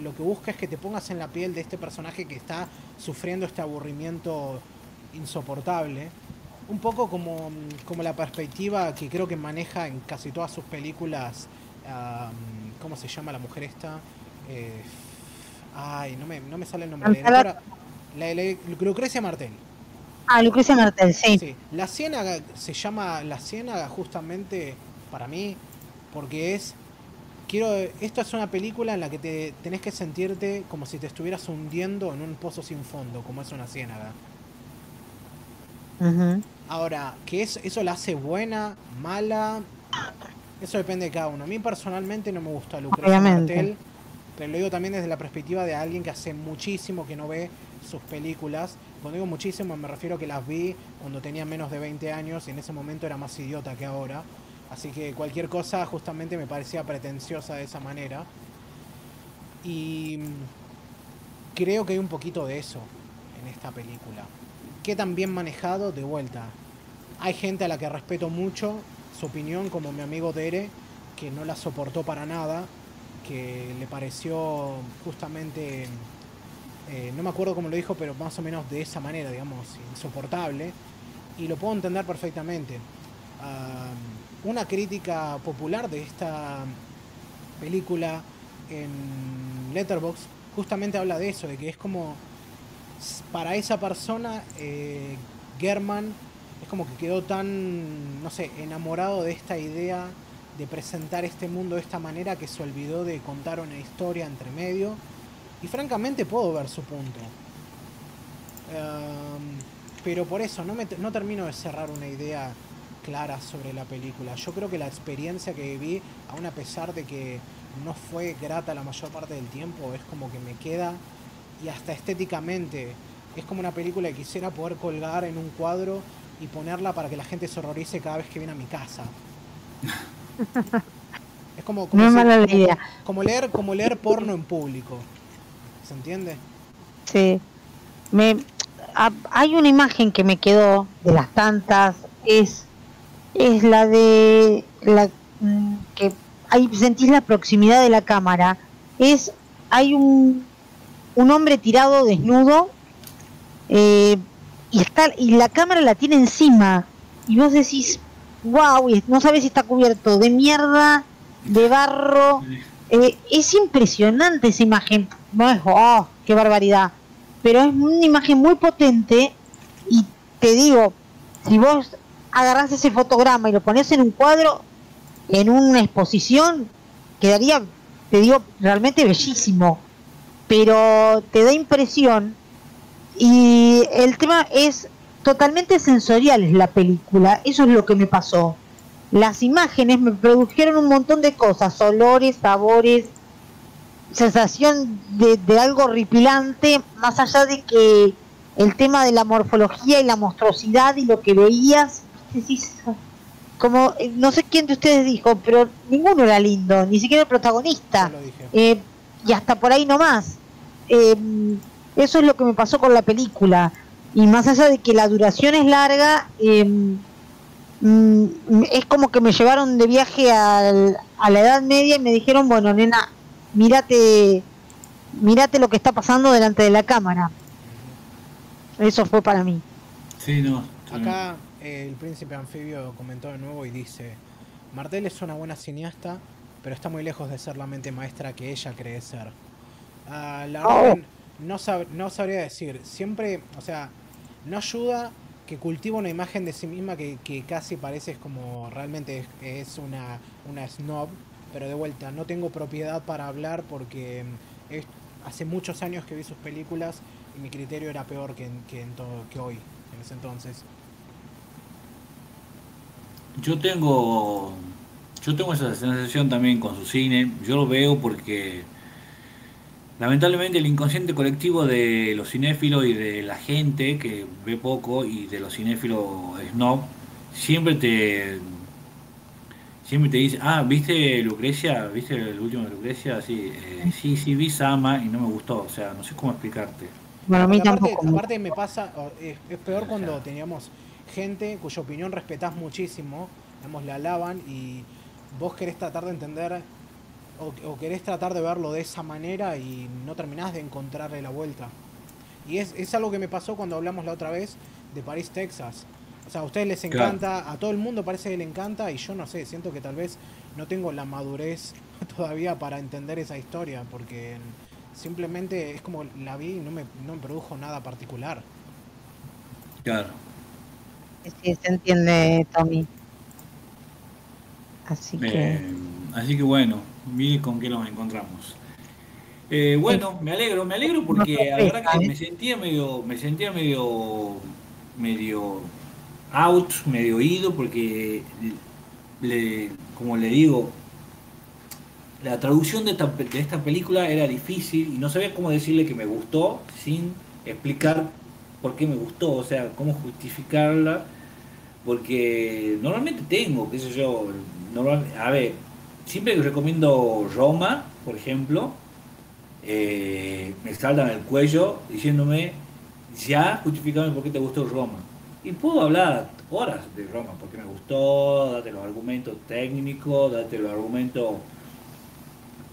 [SPEAKER 1] lo que busca es que te pongas en la piel de este personaje que está sufriendo este aburrimiento insoportable. Un poco como, como la perspectiva que creo que maneja en casi todas sus películas. ¿Cómo se llama la mujer esta? Eh, ay, no me, no me sale el nombre. La, la, Lucrecia Martel.
[SPEAKER 2] Ah, Lucrecia Martel, sí.
[SPEAKER 1] La Ciénaga se llama La Ciénaga justamente para mí porque es quiero esto es una película en la que te tenés que sentirte como si te estuvieras hundiendo en un pozo sin fondo, como es una ciénaga. Ahora, que es, eso la hace buena, mala, eso depende de cada uno. A mí personalmente no me gusta Lucrecia Martel, pero lo digo también desde la perspectiva de alguien que hace muchísimo que no ve sus películas cuando digo muchísimo me refiero a que las vi cuando tenía menos de 20 años y en ese momento era más idiota que ahora. Así que cualquier cosa justamente me parecía pretenciosa de esa manera. Y creo que hay un poquito de eso en esta película. Que tan bien manejado, de vuelta. Hay gente a la que respeto mucho su opinión, como mi amigo Dere, que no la soportó para nada, que le pareció justamente eh, no me acuerdo cómo lo dijo, pero más o menos de esa manera, digamos, insoportable. Y lo puedo entender perfectamente. una crítica popular de esta película en Letterboxd justamente habla de eso, de que es como para esa persona eh, German es como que quedó tan, no sé, enamorado de esta idea de presentar este mundo de esta manera que se olvidó de contar una historia entre medio Y francamente puedo ver su punto. Em, pero por eso no, me, no termino de cerrar una idea clara sobre la película. Yo creo que la experiencia que viví, aun a pesar de que no fue grata la mayor parte del tiempo, es como que me queda y hasta estéticamente es como una película que quisiera poder colgar en un cuadro y ponerla para que la gente se horrorice cada vez que viene a mi casa. (laughs) es como, como, como, leer como leer porno en público. ¿Se entiende?
[SPEAKER 2] Sí. Me, hay una imagen que me quedó de las tantas, es, es la de la mm, que ahí sentís la proximidad de la cámara. Es, hay un, un hombre tirado desnudo eh, y está y la cámara la tiene encima y vos decís wow no sabes si está cubierto de mierda de barro eh, es impresionante esa imagen. No es oh qué barbaridad pero es una imagen muy potente y te digo si vos agarrás ese fotograma y lo pones en un cuadro en una exposición quedaría te digo realmente bellísimo. Pero te da impresión y el tema es totalmente sensorial es la película, eso es lo que me pasó. Las imágenes me produjeron un montón de cosas, olores, sabores, sensación de, algo horripilante, más allá de que el tema de la morfología y la monstruosidad y lo que veías, como no sé quién de ustedes dijo, pero ninguno era lindo, ni siquiera el protagonista. Eh, y hasta por ahí nomás. Eh, eso es lo que me pasó con la película. Y más allá de que la duración es larga, em, mm, es como que me llevaron de viaje a la Edad Media y me dijeron, bueno, nena, mírate, mírate lo que está pasando delante de la cámara. Eso fue para mí.
[SPEAKER 3] Sí, no.
[SPEAKER 1] Acá eh, el príncipe anfibio comentó de nuevo y dice, Martel es una buena cineasta, pero está muy lejos de ser la mente maestra que ella cree ser. Ah, la oh. No, no sabría decir. Siempre, o sea, no ayuda que cultiva una imagen de sí misma que, casi parece como realmente es, una, una snob, pero de vuelta, no tengo propiedad para hablar porque mm, hace muchos años que vi sus películas y mi criterio era peor que, que, en todo, que hoy, en ese entonces.
[SPEAKER 3] Yo tengo, yo tengo esa sensación también con su cine, yo lo veo porque Lamentablemente el inconsciente colectivo de los cinéfilos y de la gente que ve poco y de los cinéfilos snob siempre te siempre te dice, ah, ¿viste Lucrecia? ¿Viste el último de Lucrecia? Sí, eh, sí, sí, vi Sama y no me gustó, o sea, no sé cómo explicarte.
[SPEAKER 1] Bueno, a mí aparte, aparte me pasa, es, peor cuando teníamos gente cuya opinión respetás muchísimo, digamos, la alaban y vos querés tratar de entender o, querés tratar de verlo de esa manera y no terminás de encontrarle la vuelta. Y es, es algo que me pasó cuando hablamos la otra vez de París, Texas. O sea, a ustedes les encanta, a todo el mundo parece que le encanta y yo no sé, siento que tal vez no tengo la madurez (laughs) todavía para entender esa historia porque simplemente es como la vi y no me, no me produjo nada particular.
[SPEAKER 3] Claro.
[SPEAKER 2] Sí, se entiende, Tommy. Así que...
[SPEAKER 3] así que bueno, mire con qué nos encontramos. Eh, bueno, me alegro, me alegro porque la verdad que me sentía medio, me sentía medio, medio out, medio ido, porque le, como le digo, la traducción de esta, de esta película era difícil y no sabía cómo decirle que me gustó sin explicar por qué me gustó, o sea, cómo justificarla, porque normalmente tengo, qué sé yo, a ver, siempre que recomiendo Roma, por ejemplo, eh, me saltan el cuello diciéndome, ya justificame por qué te gustó Roma. Y puedo hablar horas de Roma, porque me gustó, date los argumentos técnicos, date los argumentos,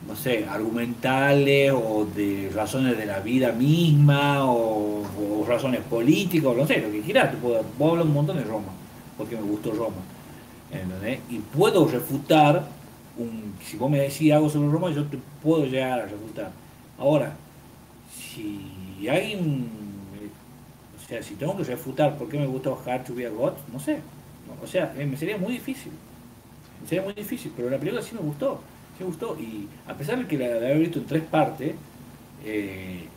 [SPEAKER 3] no sé, argumentales o de razones de la vida misma o, razones políticas, no sé, lo que quieras, puedo, hablar un montón de Roma, porque me gustó Roma. Y puedo refutar si vos me decís algo sobre Roma, yo te puedo llegar a refutar. Ahora, si alguien, o sea, si tengo que refutar por qué me gusta Hard to be a God, no sé. o sea, eh, me sería muy difícil. Me sería muy difícil, pero la película sí me gustó. Sí me gustó. Y a pesar de que la, haber visto en tres partes, eh,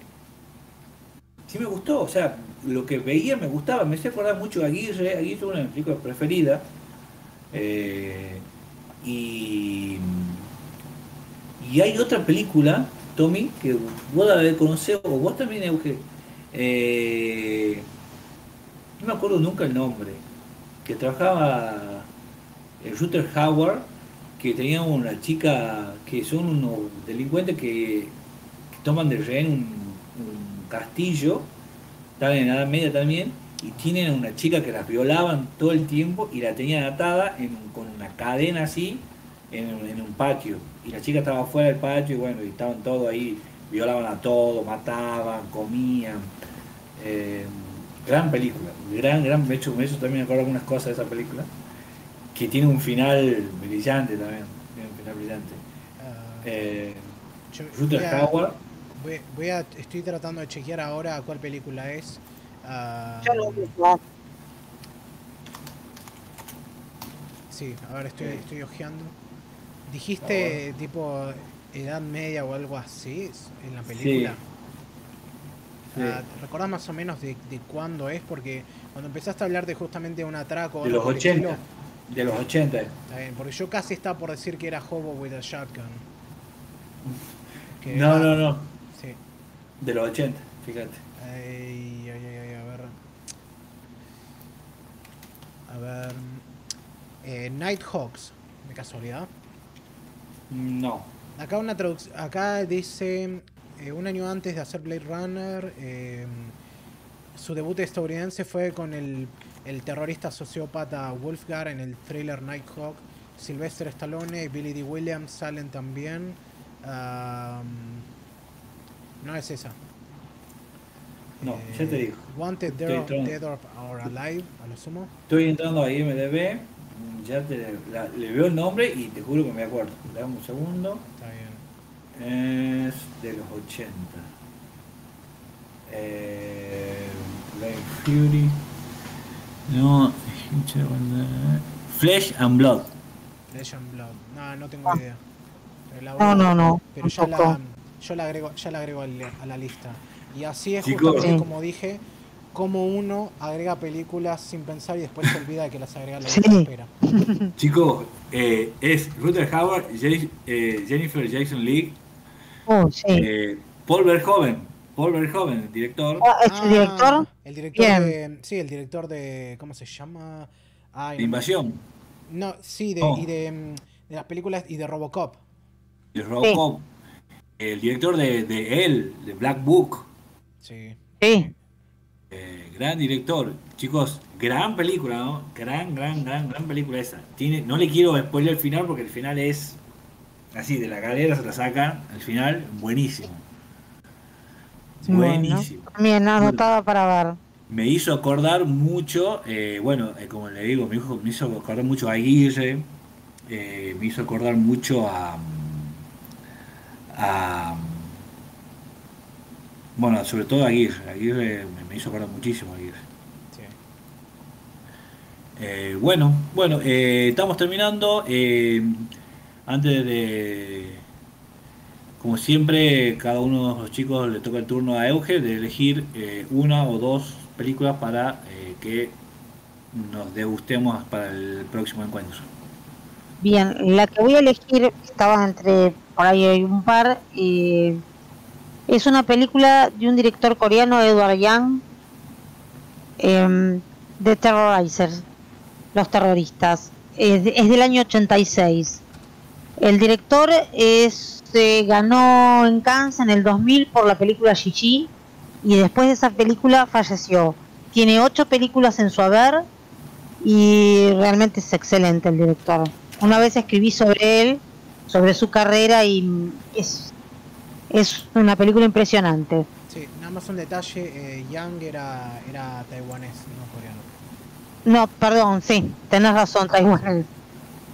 [SPEAKER 3] sí me gustó, o sea, lo que veía me gustaba, me hacía acordar mucho a Aguirre, Aguirre es una de mis películas preferidas, eh, y, y hay otra película, Tommy, que vos la debes conocer, o vos también, Euge, eh, no me acuerdo nunca el nombre, que trabajaba el Ruther Howard, que tenía una chica que son unos delincuentes que, que toman de rehén un, un castillo, están en la Edad Media también, y tienen una chica que las violaban todo el tiempo y la tenían atada en- con una cadena así en, en un patio. Y la chica estaba fuera del patio y bueno, y estaban todos ahí, violaban a todos, mataban, comían. Eh, gran película, gran, gran, de hecho, eso también me acuerdo algunas cosas de esa película, que tiene un final brillante también, tiene un final brillante.
[SPEAKER 1] Ah,
[SPEAKER 3] Eh,
[SPEAKER 1] yo voy a- voy- voy a- estoy tratando de chequear ahora cuál película es. Ah,
[SPEAKER 2] Yo lo mismo.
[SPEAKER 1] Sí, a ver, estoy,
[SPEAKER 3] Sí.
[SPEAKER 1] estoy ojeando. ¿Dijiste tipo Edad Media o algo así en la película?
[SPEAKER 3] Sí.
[SPEAKER 1] Ah, ¿Recordás más o menos de, de cuándo es? Porque cuando empezaste a hablar de justamente un atraco
[SPEAKER 3] de los
[SPEAKER 1] por el
[SPEAKER 3] 80,
[SPEAKER 1] estilo,
[SPEAKER 3] de los 80.
[SPEAKER 1] está bien, porque yo casi estaba por decir que era Hobo with a Shotgun. Que
[SPEAKER 3] No,
[SPEAKER 1] era-
[SPEAKER 3] no, no,
[SPEAKER 1] Sí.
[SPEAKER 3] de los 80, fíjate.
[SPEAKER 1] Ay, ay, a ver. A ver. Eh, Nighthawks, de casualidad.
[SPEAKER 3] No,
[SPEAKER 1] Acá una traduc- acá dice eh, un año antes de hacer Blade Runner, eh, su debut estadounidense fue con el, el terrorista sociópata Wolfgar en el thriller Nighthawk. Sylvester Stallone y Billy D. Williams salen también. Am, no es esa.
[SPEAKER 3] No, ya te digo.
[SPEAKER 1] Wanted
[SPEAKER 3] Estoy
[SPEAKER 1] Dead. Dead or, or Alive, a lo sumo.
[SPEAKER 3] Estoy entrando a IMDB, ya te, la- le veo el nombre y te juro que me acuerdo. Dame un segundo.
[SPEAKER 1] Está bien.
[SPEAKER 3] Es de los 80. Eh, Fury. No, Flesh and Blood.
[SPEAKER 1] Flesh and Blood. No, no tengo
[SPEAKER 2] Ah.
[SPEAKER 1] idea. Pero la
[SPEAKER 2] No,
[SPEAKER 1] voy a-
[SPEAKER 2] no, no.
[SPEAKER 1] Pero ya la, yo la agrego, ya la agrego a la lista. Y así es
[SPEAKER 3] Chicos.
[SPEAKER 1] justamente
[SPEAKER 2] Sí.
[SPEAKER 1] como dije, como uno agrega películas sin pensar y después se olvida de que las agrega la
[SPEAKER 2] Sí.
[SPEAKER 1] espera. (laughs)
[SPEAKER 3] Chicos, eh, es Ruther Howard, eh, Jennifer Jason Leigh,
[SPEAKER 2] Oh, sí.
[SPEAKER 3] eh, Paul Verhoeven, Paul Verhoeven, el director.
[SPEAKER 2] Ah, ¿Es el director?
[SPEAKER 1] El director
[SPEAKER 2] Bien.
[SPEAKER 1] de. Sí, el director de. ¿Cómo se llama? Ay,
[SPEAKER 3] de Invasión,
[SPEAKER 1] no, sí, de,
[SPEAKER 3] Oh.
[SPEAKER 1] y de, mm, de las películas y de Robocop.
[SPEAKER 3] de Robocop, el director de, de él, de Black Book,
[SPEAKER 1] Sí.
[SPEAKER 2] Sí.
[SPEAKER 3] eh, gran director. Chicos, gran película, ¿no? Gran, gran, gran, gran película esa. Tiene, no le quiero spoiler el final porque el final es así, de la galera se la sacan, al final, buenísimo. Buenísimo.
[SPEAKER 2] Bueno, también anotada para ver.
[SPEAKER 3] Me hizo acordar mucho, eh, bueno, eh, como le digo, mi hijo me hizo acordar mucho a Aguirre, eh, me hizo acordar mucho a, a bueno, sobre todo Aguirre, Aguirre me, me hizo acordar muchísimo Aguirre.
[SPEAKER 1] sí.
[SPEAKER 3] Eh, bueno, bueno, eh, estamos terminando. eh, antes de, como siempre, cada uno de los chicos le toca el turno a Euge de elegir eh, una o dos películas para eh, que nos degustemos para el próximo encuentro.
[SPEAKER 2] Bien, la que voy a elegir estaba entre, por ahí hay un par, eh, es una película de un director coreano, Edward Yang, em, de Terrorizers, los terroristas. Es, de- es del año 86. El director es, eh, ganó en Cannes en el 2000 por la película Gigi y después de esa película falleció. Tiene ocho películas en su haber y realmente es excelente el director. Una vez escribí sobre él, sobre su carrera y es, es una película impresionante.
[SPEAKER 1] Sí, nada más un detalle, eh, Yang era, era taiwanés, no coreano.
[SPEAKER 2] No, perdón, sí, tenés razón, Taiwán.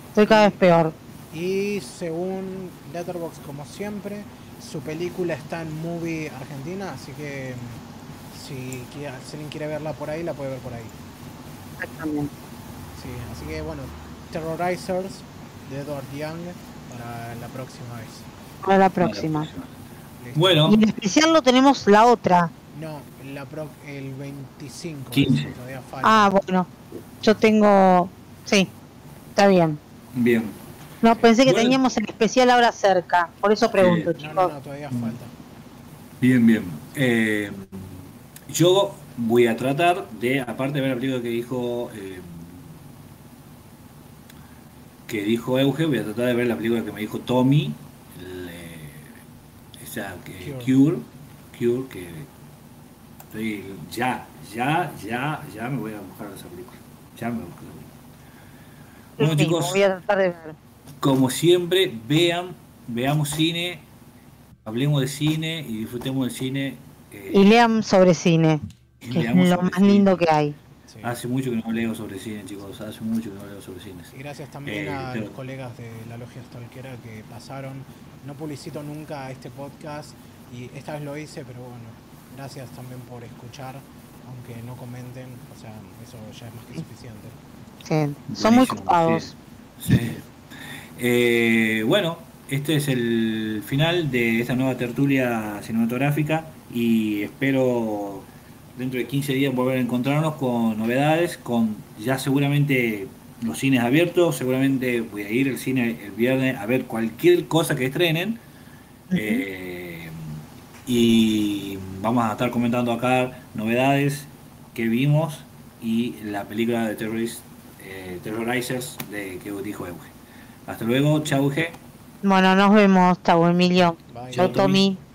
[SPEAKER 2] Estoy cada vez peor.
[SPEAKER 1] Y según Letterboxd, como siempre, su película está en Movie Argentina, así que mm, si, qui- si alguien quiere verla por ahí, la puede ver por ahí.
[SPEAKER 2] Exactamente.
[SPEAKER 1] Sí, así que bueno, Terrorizers de Edward Young para la próxima vez.
[SPEAKER 2] Para la próxima.
[SPEAKER 3] Bueno,
[SPEAKER 2] Y en especial lo tenemos la otra.
[SPEAKER 1] No, la pro- el 25.
[SPEAKER 3] 15.
[SPEAKER 1] eso, Todavía falta.
[SPEAKER 2] Ah, bueno. Yo tengo. Sí, está bien.
[SPEAKER 3] bien.
[SPEAKER 2] No, pensé que
[SPEAKER 3] Bueno.
[SPEAKER 2] teníamos el especial ahora cerca. Por eso pregunto,
[SPEAKER 1] no,
[SPEAKER 2] chicos.
[SPEAKER 1] no, no, todavía falta.
[SPEAKER 3] Bien, bien. Eh, yo voy a tratar de, aparte de ver la película que dijo eh, que dijo Euge, voy a tratar de ver la película que me dijo Tommy, esa que, Cure. Cure, que estoy ya, ya, ya, ya me voy a buscar esa película. Ya me voy a buscar esa película. Bueno
[SPEAKER 2] Sí,
[SPEAKER 3] chicos,
[SPEAKER 2] voy a tratar de ver.
[SPEAKER 3] como siempre, vean, veamos cine, hablemos de cine y disfrutemos del cine. eh,
[SPEAKER 2] Y lean sobre cine, que es lo más
[SPEAKER 3] cine.
[SPEAKER 2] lindo que hay.
[SPEAKER 1] Sí.
[SPEAKER 3] Hace mucho que no leo sobre cine, chicos, hace mucho que no leo sobre cine.
[SPEAKER 1] Y gracias también
[SPEAKER 3] Eh,
[SPEAKER 1] a
[SPEAKER 3] pero-
[SPEAKER 1] los colegas de la logia stalkera que pasaron. No publicito nunca este podcast y esta vez lo hice, pero bueno, gracias también por escuchar, aunque no comenten, o sea, eso ya es más que suficiente.
[SPEAKER 2] Sí, son muy
[SPEAKER 3] Buenísimo,
[SPEAKER 2] copados.
[SPEAKER 3] Sí. Sí. Eh, bueno, este es el final de esta nueva tertulia cinematográfica y espero dentro de 15 días volver a encontrarnos con novedades, con ya seguramente los cines abiertos, seguramente voy a ir al cine el viernes a ver cualquier cosa que estrenen. Eh, y vamos a estar comentando acá novedades que vimos y la película de Terrorist, eh, Terrorizers de que dijo Euge. Hasta luego, chau Euge.
[SPEAKER 2] Bueno, nos vemos, chau Emilio.
[SPEAKER 1] Bye.
[SPEAKER 2] Chau
[SPEAKER 3] Chau, Tommy.
[SPEAKER 2] Tommy.